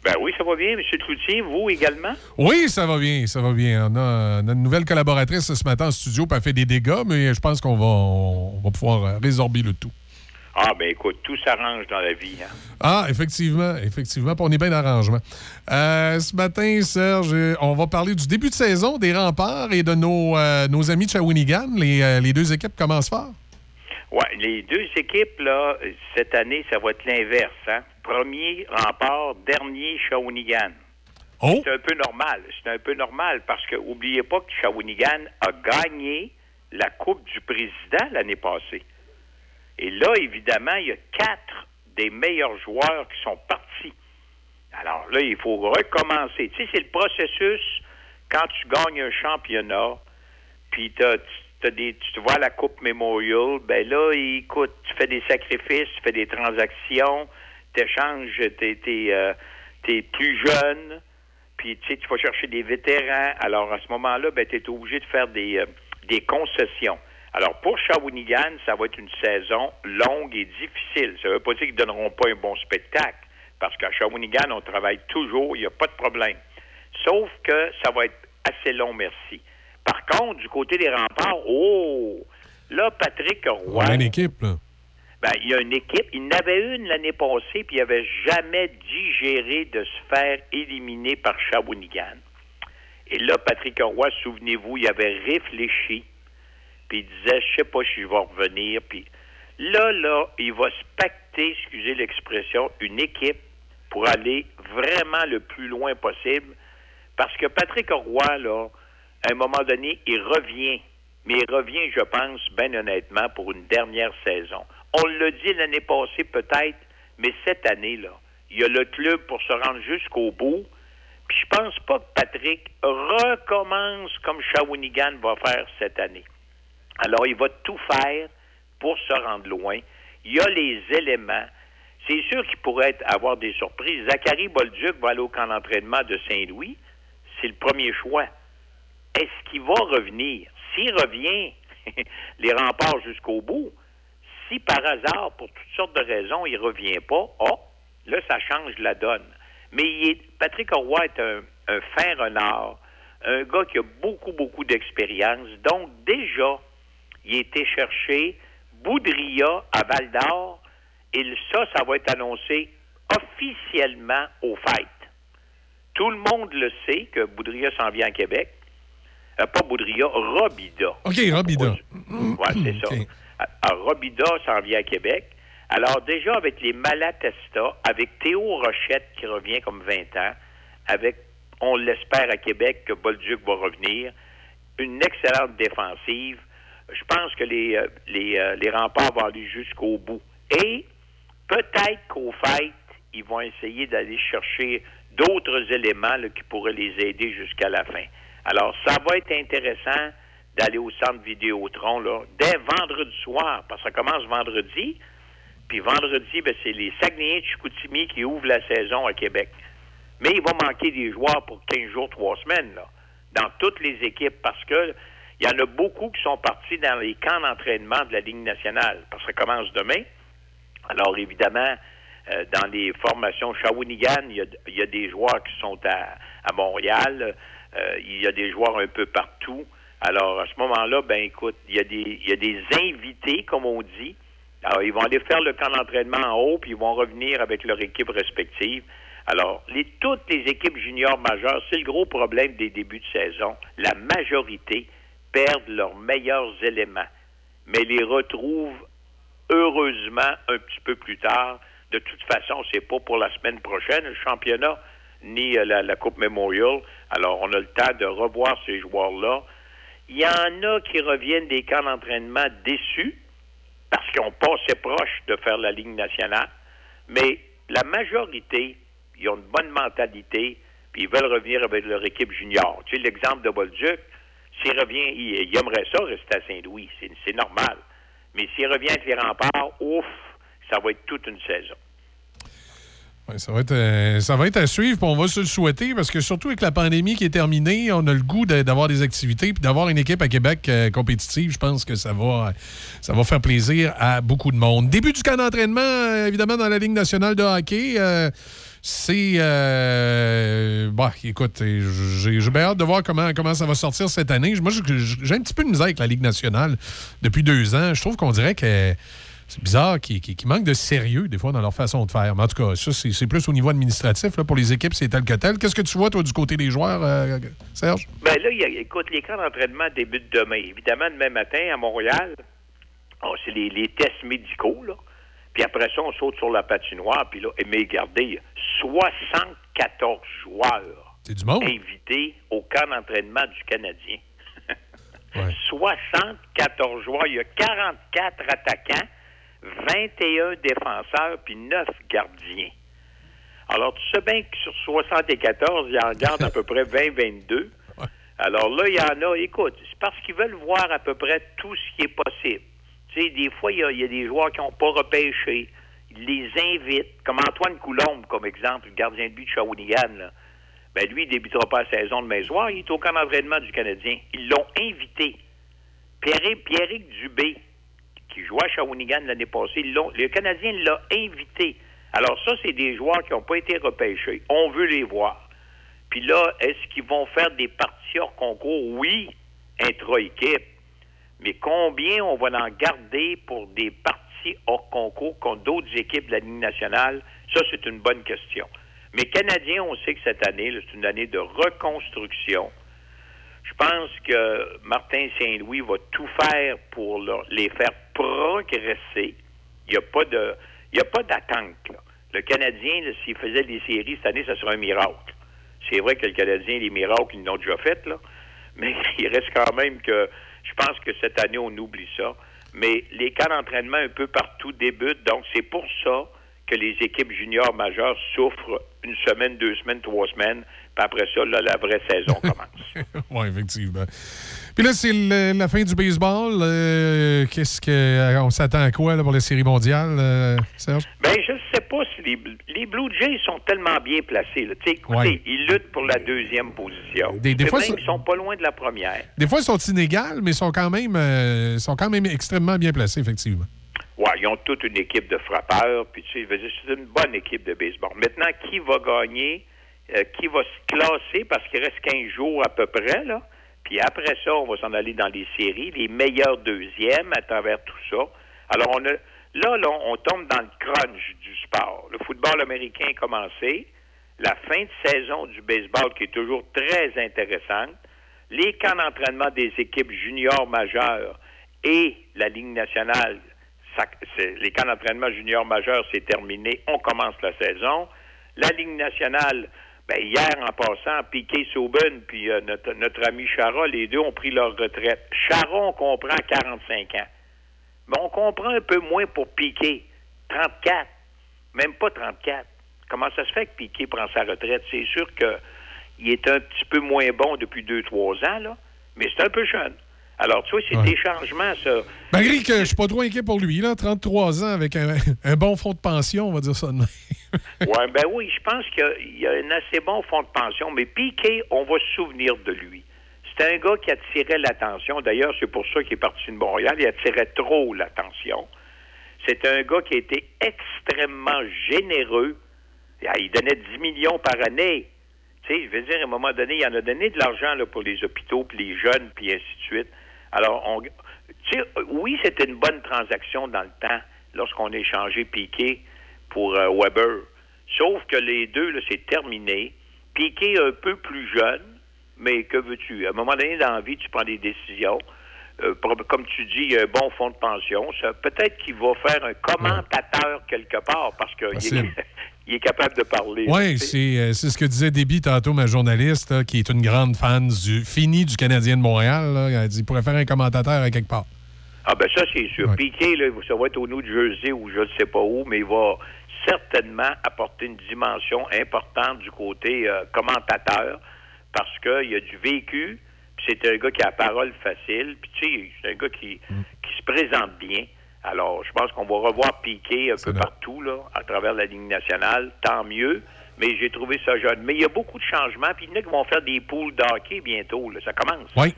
Ben oui, ça va bien, M. Cloutier. Vous également? Oui, ça va bien, ça va bien. On a, on a une nouvelle collaboratrice ce matin en studio, puis elle fait des dégâts, mais je pense qu'on va, on va pouvoir euh, résorber le tout. Ah, ben écoute, tout s'arrange dans la vie. Hein? Ah, effectivement, effectivement. on est bien d'arrangement. Euh, ce matin, Serge, euh, on va parler du début de saison des remparts et de nos, euh, nos amis de Shawinigan. Les, euh, les deux équipes commencent fort. Ouais, les deux équipes, là, cette année, ça va être l'inverse. Hein? Premier rempart, dernier Shawinigan. Oh! C'est un peu normal. C'est un peu normal parce que, oubliez pas que Shawinigan a gagné la Coupe du Président l'année passée. Et là, évidemment, il y a quatre des meilleurs joueurs qui sont partis. Alors là, il faut recommencer. Tu sais, c'est le processus quand tu gagnes un championnat, puis des- tu te vois la Coupe Memorial, ben là, écoute, tu fais des sacrifices, tu fais des transactions, tu échanges tes, euh, tes plus jeunes, puis tu sais, tu vas chercher des vétérans. Alors à ce moment-là, ben, tu es obligé de faire des, euh, des concessions. Alors pour Shawinigan, ça va être une saison longue et difficile. Ça ne veut pas dire qu'ils ne donneront pas un bon spectacle, parce qu'à Shawinigan, on travaille toujours, il n'y a pas de problème. Sauf que ça va être assez long, merci. Par contre, du côté des remparts, oh! Là, Patrick Roy, On a une équipe, là. ben, il y a une équipe. Il n'avait une l'année passée, puis il n'avait jamais digéré de se faire éliminer par Shawinigan. Et là, Patrick Roy, souvenez-vous, il avait réfléchi, puis il disait, je sais pas si je vais revenir, puis là, là, il va se pacter, excusez l'expression, une équipe pour aller vraiment le plus loin possible, parce que Patrick Roy, là, à un moment donné, il revient. Mais il revient, je pense, bien honnêtement, pour une dernière saison. On l'a dit l'année passée peut-être, mais cette année, là, il y a le club pour se rendre jusqu'au bout. Puis je pense pas que Patrick recommence comme Shawinigan va faire cette année. Alors, il va tout faire pour se rendre loin. Il y a les éléments. C'est sûr qu'il pourrait avoir des surprises. Zachary Bolduc va aller au camp d'entraînement de Saint-Louis. C'est le premier choix. Est-ce qu'il va revenir? S'il revient, les remparts jusqu'au bout, si par hasard, pour toutes sortes de raisons, il ne revient pas, oh, là, ça change la donne. Mais Patrick Roy est un, un fin renard, un gars qui a beaucoup, beaucoup d'expérience. Donc, déjà, il a été chercher Boudria à Val d'Or, et ça, ça va être annoncé officiellement aux fêtes. Tout le monde le sait que Boudria s'en vient à Québec. Euh, pas Boudria, Robida. OK, Robida. Oui, c'est ça. À, à Robida s'en vient à Québec. Alors, déjà, avec les Malatesta, avec Théo Rochette qui revient comme 20 ans, avec, on l'espère à Québec, que Bolduc va revenir, une excellente défensive. Je pense que les, euh, les, euh, les remparts vont aller jusqu'au bout. Et peut-être qu'au fait, ils vont essayer d'aller chercher d'autres éléments qui pourraient les aider jusqu'à la fin. Alors, ça va être intéressant d'aller au centre Vidéotron là, dès vendredi soir, parce que ça commence vendredi. Puis vendredi, ben, c'est les Saguenayens de Chicoutimi qui ouvrent la saison à Québec. Mais il va manquer des joueurs pour 15 jours, 3 semaines, là, dans toutes les équipes, parce que il y en a beaucoup qui sont partis dans les camps d'entraînement de la Ligue nationale, parce que ça commence demain. Alors, évidemment, euh, dans les formations Shawinigan, il y a, des joueurs qui sont à, Montréal, euh, il y a des joueurs un peu partout. Alors, à ce moment-là, ben écoute, il y, a des, invités, comme on dit. Alors, ils vont aller faire le camp d'entraînement en haut, puis ils vont revenir avec leur équipe respective. Alors, toutes les équipes juniors majeures, c'est le gros problème des débuts de saison. La majorité perdent leurs meilleurs éléments, mais les retrouvent heureusement un petit peu plus tard. De toute façon, c'est pas pour la semaine prochaine, le championnat, ni euh, la, Coupe Memorial. Alors, on a le temps de revoir ces joueurs-là. Il y en a qui reviennent des camps d'entraînement déçus parce qu'ils ont passé proche de faire la Ligue nationale. Mais la majorité, ils ont une bonne mentalité, puis ils veulent revenir avec leur équipe junior. Tu sais, l'exemple de Bolduc, s'il revient, il, aimerait ça rester à Saint-Louis, c'est normal. Mais s'il revient avec les remparts, ouf, ça va être toute une saison. Ça, va être, euh, ça va être à suivre, puis on va se le souhaiter, parce que surtout avec la pandémie qui est terminée, on a le goût d'avoir des activités, puis d'avoir une équipe à Québec euh, compétitive. Je pense que ça va, ça va faire plaisir à beaucoup de monde. Début du camp d'entraînement, euh, évidemment, dans la Ligue nationale de hockey. C'est. Euh, bah, écoute, j'ai bien hâte de voir comment, comment ça va sortir cette année. Moi, j'ai un petit peu de misère avec la Ligue nationale depuis deux ans. Je trouve qu'on dirait que. C'est bizarre qu'ils qu'ils- qu'ils manquent de sérieux, des fois, dans leur façon de faire. Mais en tout cas, ça, c'est plus au niveau administratif. Là, pour les équipes, c'est tel que tel. Qu'est-ce que tu vois, toi, du côté des joueurs, euh, Serge? Ben là, écoute, les camps d'entraînement débutent demain. Évidemment, demain matin, à Montréal, oh, c'est les, les tests médicaux, là. Puis après ça, on saute sur la patinoire. Puis là, mais regardez, 74 joueurs invités au camp d'entraînement du Canadien. 74 joueurs. Il y a 44 attaquants, 21 défenseurs, puis 9 gardiens. Alors, tu sais bien que sur 74, il y en garde à peu près 20-22. Alors là, il y en a, écoute, c'est parce qu'ils veulent voir à peu près tout ce qui est possible. Tu sais, des fois, il y a, des joueurs qui n'ont pas repêché. Ils les invitent, comme Antoine Coulombe, comme exemple, le gardien de but de Shawinigan. Ben, lui, il débutera pas la saison demain soir. Il est au camp d'entraînement du Canadien. Ils l'ont invité. Pierre- Pierrick Dubé, qui jouait à Shawinigan l'année passée, le Canadien l'a invité. Alors ça, c'est des joueurs qui n'ont pas été repêchés. On veut les voir. Puis là, est-ce qu'ils vont faire des parties hors concours? Oui, intra-équipe. Mais combien on va en garder pour des parties hors concours contre d'autres équipes de la Ligue nationale? Ça, c'est une bonne question. Mais Canadiens, on sait que cette année, c'est une année de reconstruction. Je pense que Martin Saint-Louis va tout faire pour les faire progresser. Il n'y a pas de, il y a pas d'attente. Le Canadien, s'il faisait des séries cette année, ça serait un miracle. C'est vrai que le Canadien, les miracles, ils l'ont déjà fait, là. Mais il reste quand même que, je pense que cette année, on oublie ça. Mais les cas d'entraînement un peu partout débutent. Donc, c'est pour ça que les équipes juniors majeures souffrent une semaine, deux semaines, trois semaines. Puis après ça, là, la vraie saison commence. oui, effectivement. Puis là, c'est la fin du baseball. Euh, Qu'est-ce que. euh, On s'attend à quoi là, pour les séries mondiales, euh, Serge? Ben, je ne sais pas si les, les Blue Jays sont tellement bien placés. Là. Écoutez, Ouais. ils luttent pour la deuxième position. Des- fois, même, ils sont pas loin de la première. Des fois, ils sont inégales, mais ils sont quand même, euh, sont quand même extrêmement bien placés, effectivement. Ouais, ils ont toute une équipe de frappeurs, puis tu sais, c'est une bonne équipe de baseball. Maintenant, qui va gagner, qui va se classer, parce qu'il reste 15 jours à peu près, là. Puis après ça, on va s'en aller dans les séries, les meilleurs deuxièmes à travers tout ça. Alors, on a, là, on tombe dans le crunch du sport. Le football américain a commencé, la fin de saison du baseball qui est toujours très intéressante, les camps d'entraînement des équipes juniors majeures et la Ligue nationale, les camps d'entraînement juniors majeurs, c'est terminé, on commence la saison. La Ligue nationale, ben, hier en passant, Piquet Sauben puis euh, notre, ami Chara, les deux ont pris leur retraite. Chara, on comprend 45 ans. Mais on comprend un peu moins pour Piquet. 34. Même pas 34. Comment ça se fait que Piquet prend sa retraite? C'est sûr qu'il est un petit peu moins bon depuis 2-3 ans, mais c'est un peu jeune. Alors, tu vois, c'est des changements, ça. Malgré que je suis pas trop inquiet pour lui, là, 33 ans avec un, un bon fonds de pension, on va dire ça de même. ouais, ben oui, je pense qu'il y a un assez bon fonds de pension, mais Piquet, on va se souvenir de lui. C'était un gars qui attirait l'attention. D'ailleurs, c'est pour ça qu'il est parti de Montréal. Il attirait trop l'attention. C'est un gars qui était extrêmement généreux. Ah, Il donnait 10 millions par année. Tu sais, je veux dire, à un moment donné, il en a donné de l'argent pour les hôpitaux, puis les jeunes, puis ainsi de suite. Alors, on, tu sais, oui, c'était une bonne transaction dans le temps, lorsqu'on a échangé Piquet pour euh, Weber. Sauf que les deux, là, c'est terminé. Piquet est un peu plus jeune, mais que veux-tu? À un moment donné, dans la vie, tu prends des décisions. Euh, comme tu dis, il y a un bon fonds de pension. Peut-être qu'il va faire un commentateur quelque part, parce que il est. il est capable de parler. Oui, c'est euh, c'est ce que disait Déby tantôt, ma journaliste, là, qui est une grande fan du fini du Canadien de Montréal. là. Elle dit qu'il pourrait faire un commentateur à quelque part. Ah ben ça, c'est sûr. Piqué, là, ça va être au New Jersey ou je ne sais pas où, mais il va certainement apporter une dimension importante du côté euh, commentateur parce qu'il y a du vécu, puis c'est un gars qui a la parole facile, puis tu sais, c'est un gars qui, qui se présente bien. Alors, je pense qu'on va revoir Piqué un peu partout, là, à travers la ligne nationale, tant mieux. Mais j'ai trouvé ça jeune. Mais il y a beaucoup de changements, puis il y en a qui vont faire des poules d'hockey bientôt, là. Ça commence. Oui.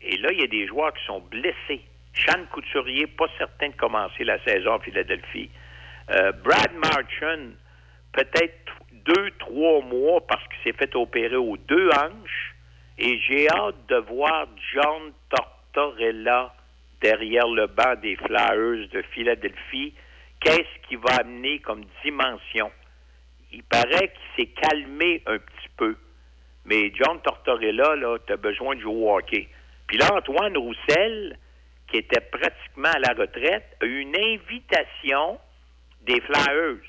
Et là, il y a des joueurs qui sont blessés. Sean Couturier, pas certain de commencer la saison à Philadelphie. Euh, Brad Marchand, peut-être deux, trois mois parce qu'il s'est fait opérer aux deux hanches. Et j'ai hâte de voir John Tortorella derrière le banc des Flyers de Philadelphie. Qu'est-ce qu'il va amener comme dimension? Il paraît qu'il s'est calmé un petit peu. Mais John Tortorella, là, tu as besoin de jouer au hockey. Puis là, Antoine Roussel, qui était pratiquement à la retraite, a eu une invitation des Flyers.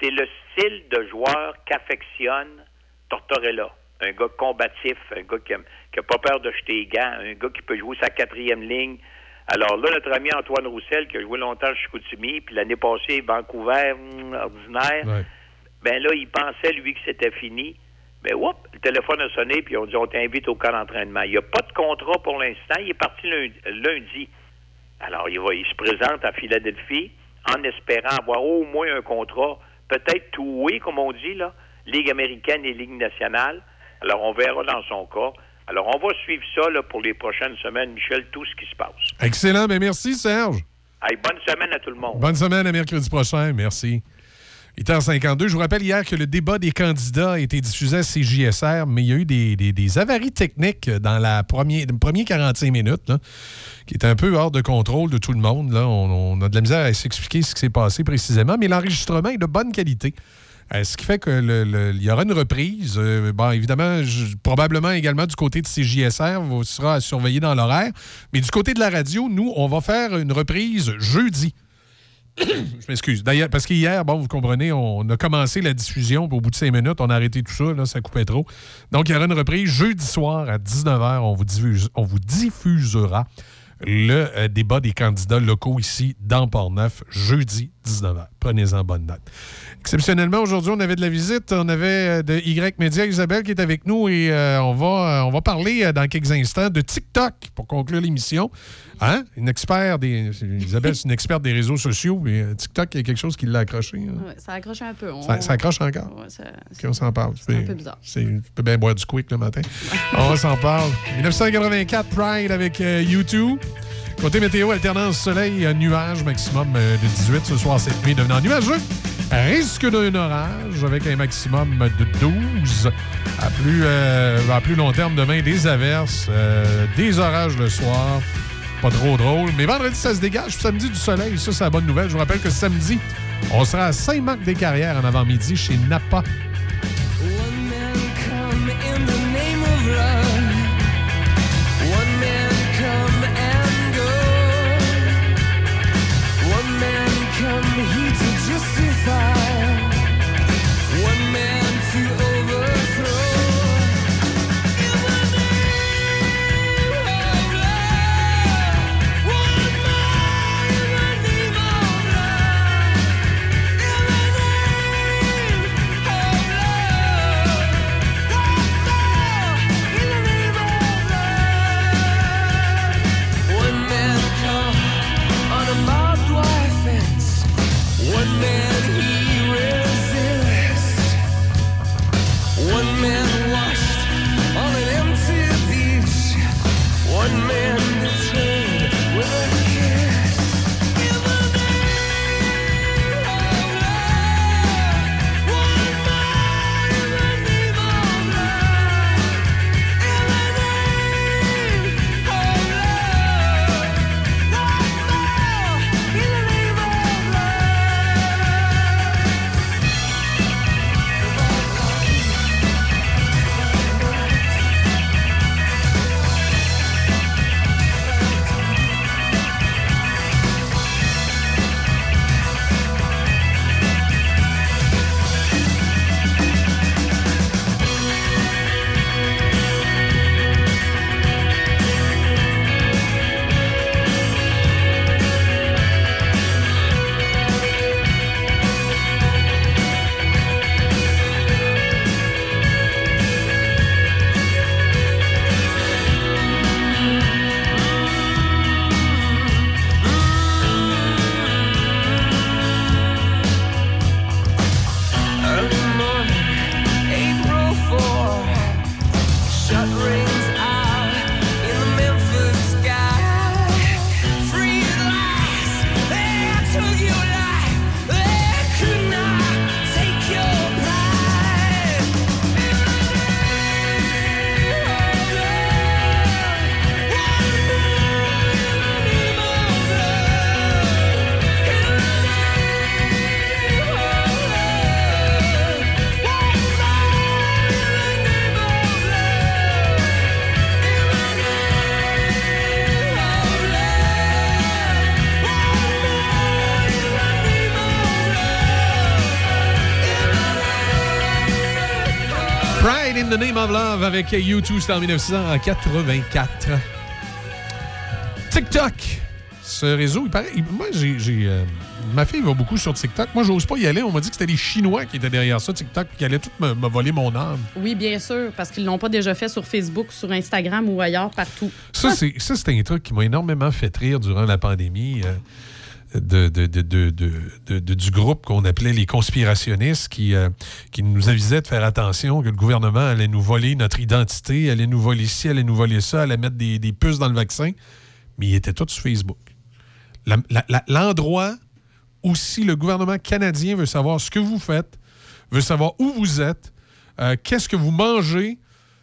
C'est le style de joueur qu'affectionne Tortorella. Un gars combatif, un gars qui n'a pas peur de jeter les gants, un gars qui peut jouer sa quatrième ligne. Alors là, notre ami Antoine Roussel, qui a joué longtemps chez Chicoutimi, puis l'année passée, Vancouver, hum, ordinaire, ben là, il pensait, lui, que c'était fini. Mais whoop, le téléphone a sonné, puis on dit on t'invite au camp d'entraînement. Il n'y a pas de contrat pour l'instant. Il est parti lundi. lundi. Alors, il, va, il se présente à Philadelphie en espérant avoir au moins un contrat, peut-être tout oui, comme on dit, là, Ligue américaine et Ligue nationale. Alors, on verra dans son cas. Alors, on va suivre ça là, pour les prochaines semaines, Michel, tout ce qui se passe. Excellent. Ben, merci, Serge. Hey, bonne semaine à tout le monde. Bonne semaine à mercredi prochain. Merci. 8h52. Je vous rappelle hier que le débat des candidats a été diffusé à CJSR, mais il y a eu des, des- des avaries techniques dans la première, les premières 45 minutes, là, qui est un peu hors de contrôle de tout le monde. Là. On, on a de la misère à s'expliquer ce qui s'est passé précisément, mais l'enregistrement est de bonne qualité. Euh, ce qui fait qu'il y aura une reprise. Euh, bon, évidemment, probablement également du côté de CJSR, vous sera à surveiller dans l'horaire. Mais du côté de la radio, nous, on va faire une reprise jeudi. Je m'excuse. D'ailleurs, parce qu'hier, bon, vous comprenez, on a commencé la diffusion, au bout de cinq minutes, on a arrêté tout ça, là, ça coupait trop. Donc, il y aura une reprise jeudi soir à 19h. On on vous diffusera le euh, débat des candidats locaux ici dans Port-Neuf, jeudi 19h. Prenez-en bonne note. Exceptionnellement, aujourd'hui, on avait de la visite. On avait euh, de Y Média Isabelle qui est avec nous et euh, on, va, on va parler dans quelques instants de TikTok pour conclure l'émission. Hein? Une experte des. Isabelle, c'est une experte des réseaux sociaux euh, TikTok, il y a quelque chose qui l'a accroché. hein? Ouais, ça accroche un peu. On- Ça, ça accroche encore? Ouais, ça- on s'en parle. C'est un peu bizarre. Tu peux bien boire du quick le matin. on s'en parle. 1984, Pride avec euh, U2. Côté météo, alternance soleil, euh, nuage, maximum euh, de 18 ce soir, cette nuit devenant nuageux. Risque d'un orage avec un maximum de 12. À plus, euh, à plus long terme, demain, des averses, des orages le soir. Pas trop drôle. Mais vendredi, ça se dégage. Samedi, du soleil. Ça, c'est la bonne nouvelle. Je vous rappelle que samedi, on sera à Saint-Marc-des-Carrières en avant-midi chez Napa. Love avec U2, c'était en 1984. TikTok. Ce réseau, il paraît. il- moi, j'ai. euh, ma fille va beaucoup sur TikTok. Moi, j'ose pas y aller. On m'a dit que c'était les Chinois qui étaient derrière ça, TikTok, qui allaient tout me, me voler mon âme. Oui, bien sûr, parce qu'ils l'ont pas déjà fait sur Facebook, sur Instagram ou ailleurs, partout. Ça, c'est ça, c'est un truc qui m'a énormément fait rire durant la pandémie. euh, de, du groupe qu'on appelait les conspirationnistes qui, euh, qui nous avisaient de faire attention que le gouvernement allait nous voler notre identité, allait nous voler ci, allait nous voler ça, allait mettre des, des puces dans le vaccin. Mais ils étaient tous sur Facebook. L'endroit où si le gouvernement canadien veut savoir ce que vous faites, veut savoir où vous êtes, euh, qu'est-ce que vous mangez,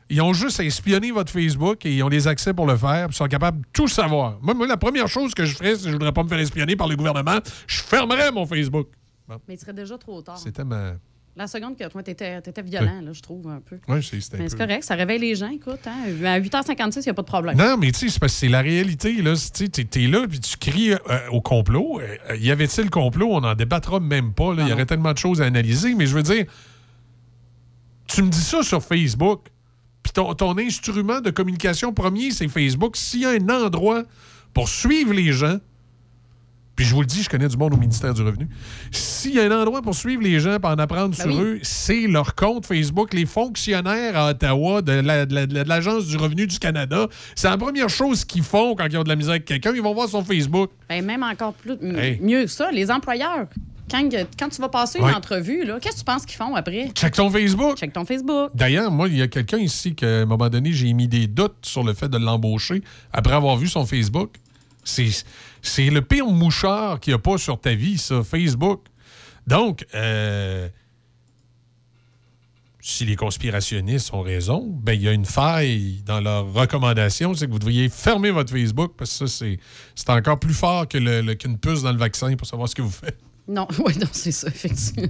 ils ont juste à espionner votre Facebook et ils ont les accès pour le faire. puis Ils sont capables de tout savoir. Moi, moi, la première chose que je ferais, si je ne voudrais pas me faire espionner par le gouvernement, je fermerais mon Facebook. Bon, Mais il serait déjà trop tard. C'était ma. La seconde que toi, t'étais étais violent, là, je trouve, un peu. Oui, c'est c'était Mais c'est peu- correct, ça réveille les gens, écoute. Hein? À 8h56, il n'y a pas de problème. Non, mais tu sais, c'est parce que c'est la réalité. Là. Tu sais, t'es- t'es là, puis tu cries euh, au complot. Euh, y avait-il le complot? On n'en débattra même pas. Il y aurait tellement de choses à analyser. Mais je veux dire, tu me dis ça sur Facebook, puis ton, ton instrument de communication premier, c'est Facebook. S'il y a un endroit pour suivre les gens, puis je vous le dis, je connais du monde au ministère du Revenu. S'il y a un endroit pour suivre les gens et en apprendre Ben sur oui. eux, c'est leur compte Facebook. Les fonctionnaires à Ottawa de la- de la- de l'Agence du Revenu du Canada, c'est la première chose qu'ils font quand ils ont de la misère avec quelqu'un. Ils vont voir son Facebook. Ben, même encore plus m- Hey. mieux que ça, les employeurs, quand, quand tu vas passer Ouais. une entrevue, qu'est-ce que tu penses qu'ils font après? Check ton Facebook. Check ton Facebook. D'ailleurs, moi, il y a quelqu'un ici qu'à un moment donné, j'ai mis des doutes sur le fait de l'embaucher après avoir vu son Facebook. C'est, le pire mouchard qu'il n'y a pas sur ta vie, ça, Facebook. Donc, euh, si les conspirationnistes ont raison, ben il y a une faille dans leurs recommandations, c'est que vous devriez fermer votre Facebook parce que ça, c'est, encore plus fort qu'une puce dans le vaccin pour savoir ce que vous faites. Non, oui, non, c'est ça, effectivement.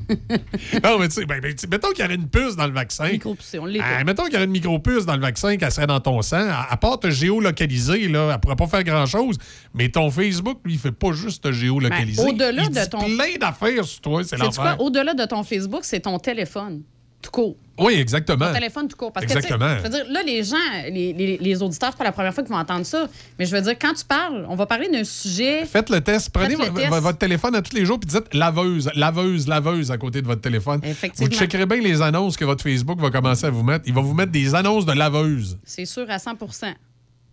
non, mais tu sais, ben, ben, mettons qu'il y aurait une puce dans le vaccin. Micro-puce, on. Ah, mettons qu'il y aurait une micropuce dans le vaccin qui serait dans ton sang. À, à part te géolocaliser, là, elle pourrait pas faire grand-chose. Mais ton Facebook, lui, il fait pas juste te géolocaliser. Ben, au-delà de dit ton- plein d'affaires sur toi, c'est l'enfer. Au-delà de ton Facebook, c'est ton téléphone. Tout court. Oui, exactement. Ton téléphone tout court. Parce que, Exactement. je veux dire, là, les gens, les, les, les auditeurs, c'est pas la première fois qu'ils vont entendre ça. Mais je veux dire, quand tu parles, on va parler d'un sujet. Faites le test. Prenez le test. votre téléphone à tous les jours puis dites laveuse, laveuse, laveuse à côté de votre téléphone. Effectivement. Vous checkerez bien les annonces que votre Facebook va commencer à vous mettre. Il va vous mettre des annonces de laveuse. C'est sûr à 100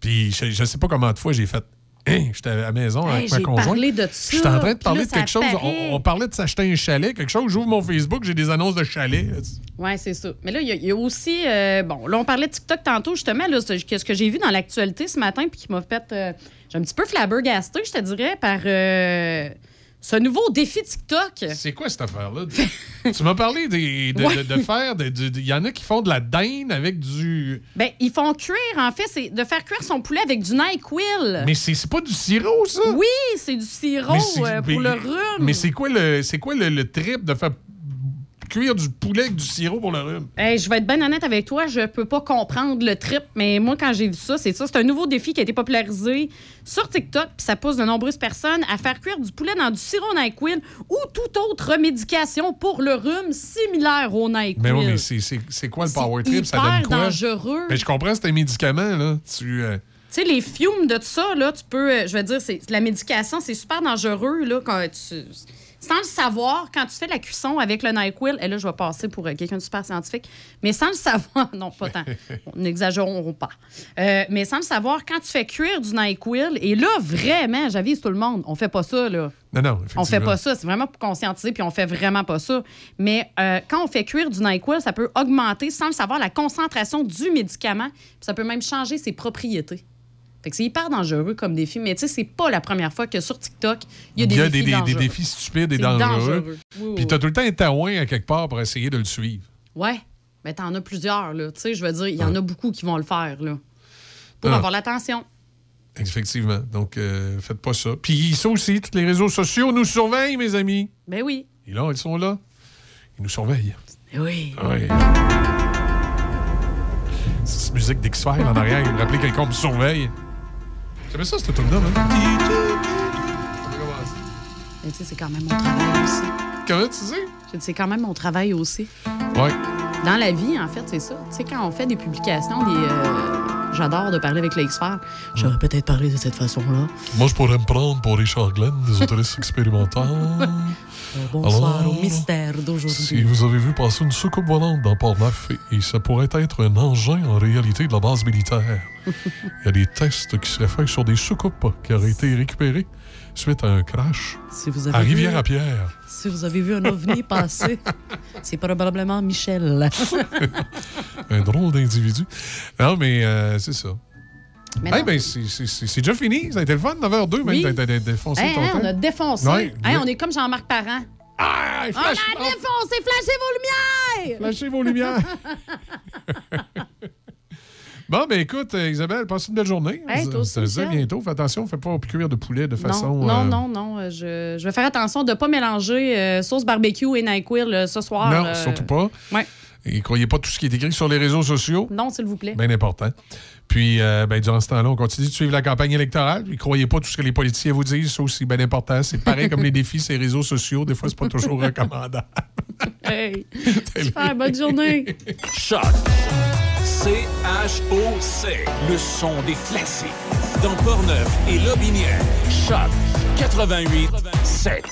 Puis je, je sais pas combien de fois j'ai fait. Hein, J'étais à la maison Hey, avec ma conjointe. parlé de ça, J'étais en train de parler là, de quelque chose. On, on parlait de s'acheter un chalet, quelque chose. J'ouvre mon Facebook, j'ai des annonces de chalet. Oui, c'est ça. Mais là, il y, a- il y a aussi. euh, bon, là, on parlait de TikTok tantôt, justement. Là, ce ce que j'ai vu dans l'actualité ce matin, puis qui m'a fait. euh, j'ai un petit peu flabbergasté, je te dirais, par euh, ce nouveau défi TikTok. C'est quoi cette affaire-là? tu m'as parlé des- de, Ouais. de- de faire. Il y en a qui font de la dinde avec du. Ben, ils font cuire, en fait, c'est de faire cuire son poulet avec du NyQuil. Mais c'est pas du sirop, ça? Oui, c'est du sirop euh, pour mais- le rhume. Mais c'est quoi le c'est quoi le, le trip de faire cuire du poulet avec du sirop pour le rhume? Hey, je vais être bien honnête avec toi, je peux pas comprendre le trip, mais moi, quand j'ai vu ça, c'est ça. C'est un nouveau défi qui a été popularisé sur TikTok, puis ça pousse de nombreuses personnes à faire cuire du poulet dans du sirop NyQuil ou toute autre médication pour le rhume similaire au NyQuil. Mais oui, mais c'est- c'est c'est quoi le power trip? Ça donne quoi? dangereux. Mais je comprends, c'est un médicament, là. Tu. euh, Tu sais, les fumes de tout ça, là, tu peux. euh, je veux dire, c'est la médication, c'est super dangereux, là, quand tu. Sans le savoir, quand tu fais la cuisson avec le NyQuil, et là, je vais passer pour euh, quelqu'un de super scientifique, mais sans le savoir, non, pas tant, n'exagérons pas. Euh, mais sans le savoir, quand tu fais cuire du NyQuil, et là, vraiment, j'avise tout le monde, on fait pas ça, là. Non, non, On fait pas ça, c'est vraiment pour conscientiser, puis on fait vraiment pas ça. Mais euh, quand on fait cuire du NyQuil, ça peut augmenter, sans le savoir, la concentration du médicament, puis ça peut même changer ses propriétés. Fait que c'est hyper dangereux comme défi, mais tu sais, c'est pas la première fois que sur TikTok, il y a des défis des, des- des dangereux. défis stupides et dangereux. dangereux. Oui, Puis oui. t'as tout le temps un taouin à quelque part pour essayer de le suivre. Ouais, mais t'en as plusieurs, là. Tu sais, je veux dire, il y en a beaucoup qui vont le faire, là. Pour Ah. avoir l'attention. Effectivement. Donc, euh, faites pas ça. Puis ça aussi, tous les réseaux sociaux nous surveillent, mes amis. Ben oui. Et là, ils sont là. Ils nous surveillent. Ben oui. Ouais. Cette musique d'X-Files en arrière, il me rappelait quelqu'un me surveille. J'aimais ça, cette tune là hein? Mais tu sais, c'est quand même mon travail aussi. Comment tu sais? J'ai dit, c'est quand même mon travail aussi. Ouais. Dans la vie, en fait, c'est ça. Tu sais, quand on fait des publications, des, euh, j'adore de parler avec l'expert. J'aurais peut-être parlé de cette façon-là. Moi, je pourrais me prendre pour Richard Glenn, des autoristes expérimentaux. Bonsoir Alors, au mystère Si d'aujourd'hui. vous avez vu passer une soucoupe volante dans Port-Neuf, et ça pourrait être un engin en réalité de la base militaire. Il y a des tests qui seraient faits sur des soucoupes qui auraient été récupérées suite à un crash Si vous avez à Rivière-à-Pierre. Si vous avez vu un ovni passer, c'est probablement Michel. un drôle d'individu. Non, mais euh, c'est ça. Hey, ben, c'est- déjà fini. Ça a été le fun, 9h02, même. Oui. T'as- t'as défoncé Hein, ton hein, temps. on a défoncé. Ouais, on est comme Jean-Marc Parent. Ah, on a défoncé, flashez vos lumières! Flashez vos lumières. Bon, ben écoute, euh, Isabelle, passe une belle journée. Hey, toi aussi, Ça bientôt. Fais attention, fais pas cuire de poulet de façon. non, non, euh, non, non, euh, Je, je vais faire attention de ne pas mélanger euh, sauce barbecue et NyQuil ce soir. Non, euh, surtout pas. Ouais. Et croyez pas tout ce qui est écrit sur les réseaux sociaux. Non, s'il vous plaît. Bien important. Puis, euh, ben, durant ce temps-là, on continue de suivre la campagne électorale. Puis, croyez pas tout ce que les politiciens vous disent, ça aussi, bien important. C'est pareil comme les défis, ces réseaux sociaux. Des fois, c'est pas toujours recommandable. Hey, super, bonne journée. Choc. C-H-O-C. Le son des classiques. Dans Portneuf et Lobinière. Choc 88 7.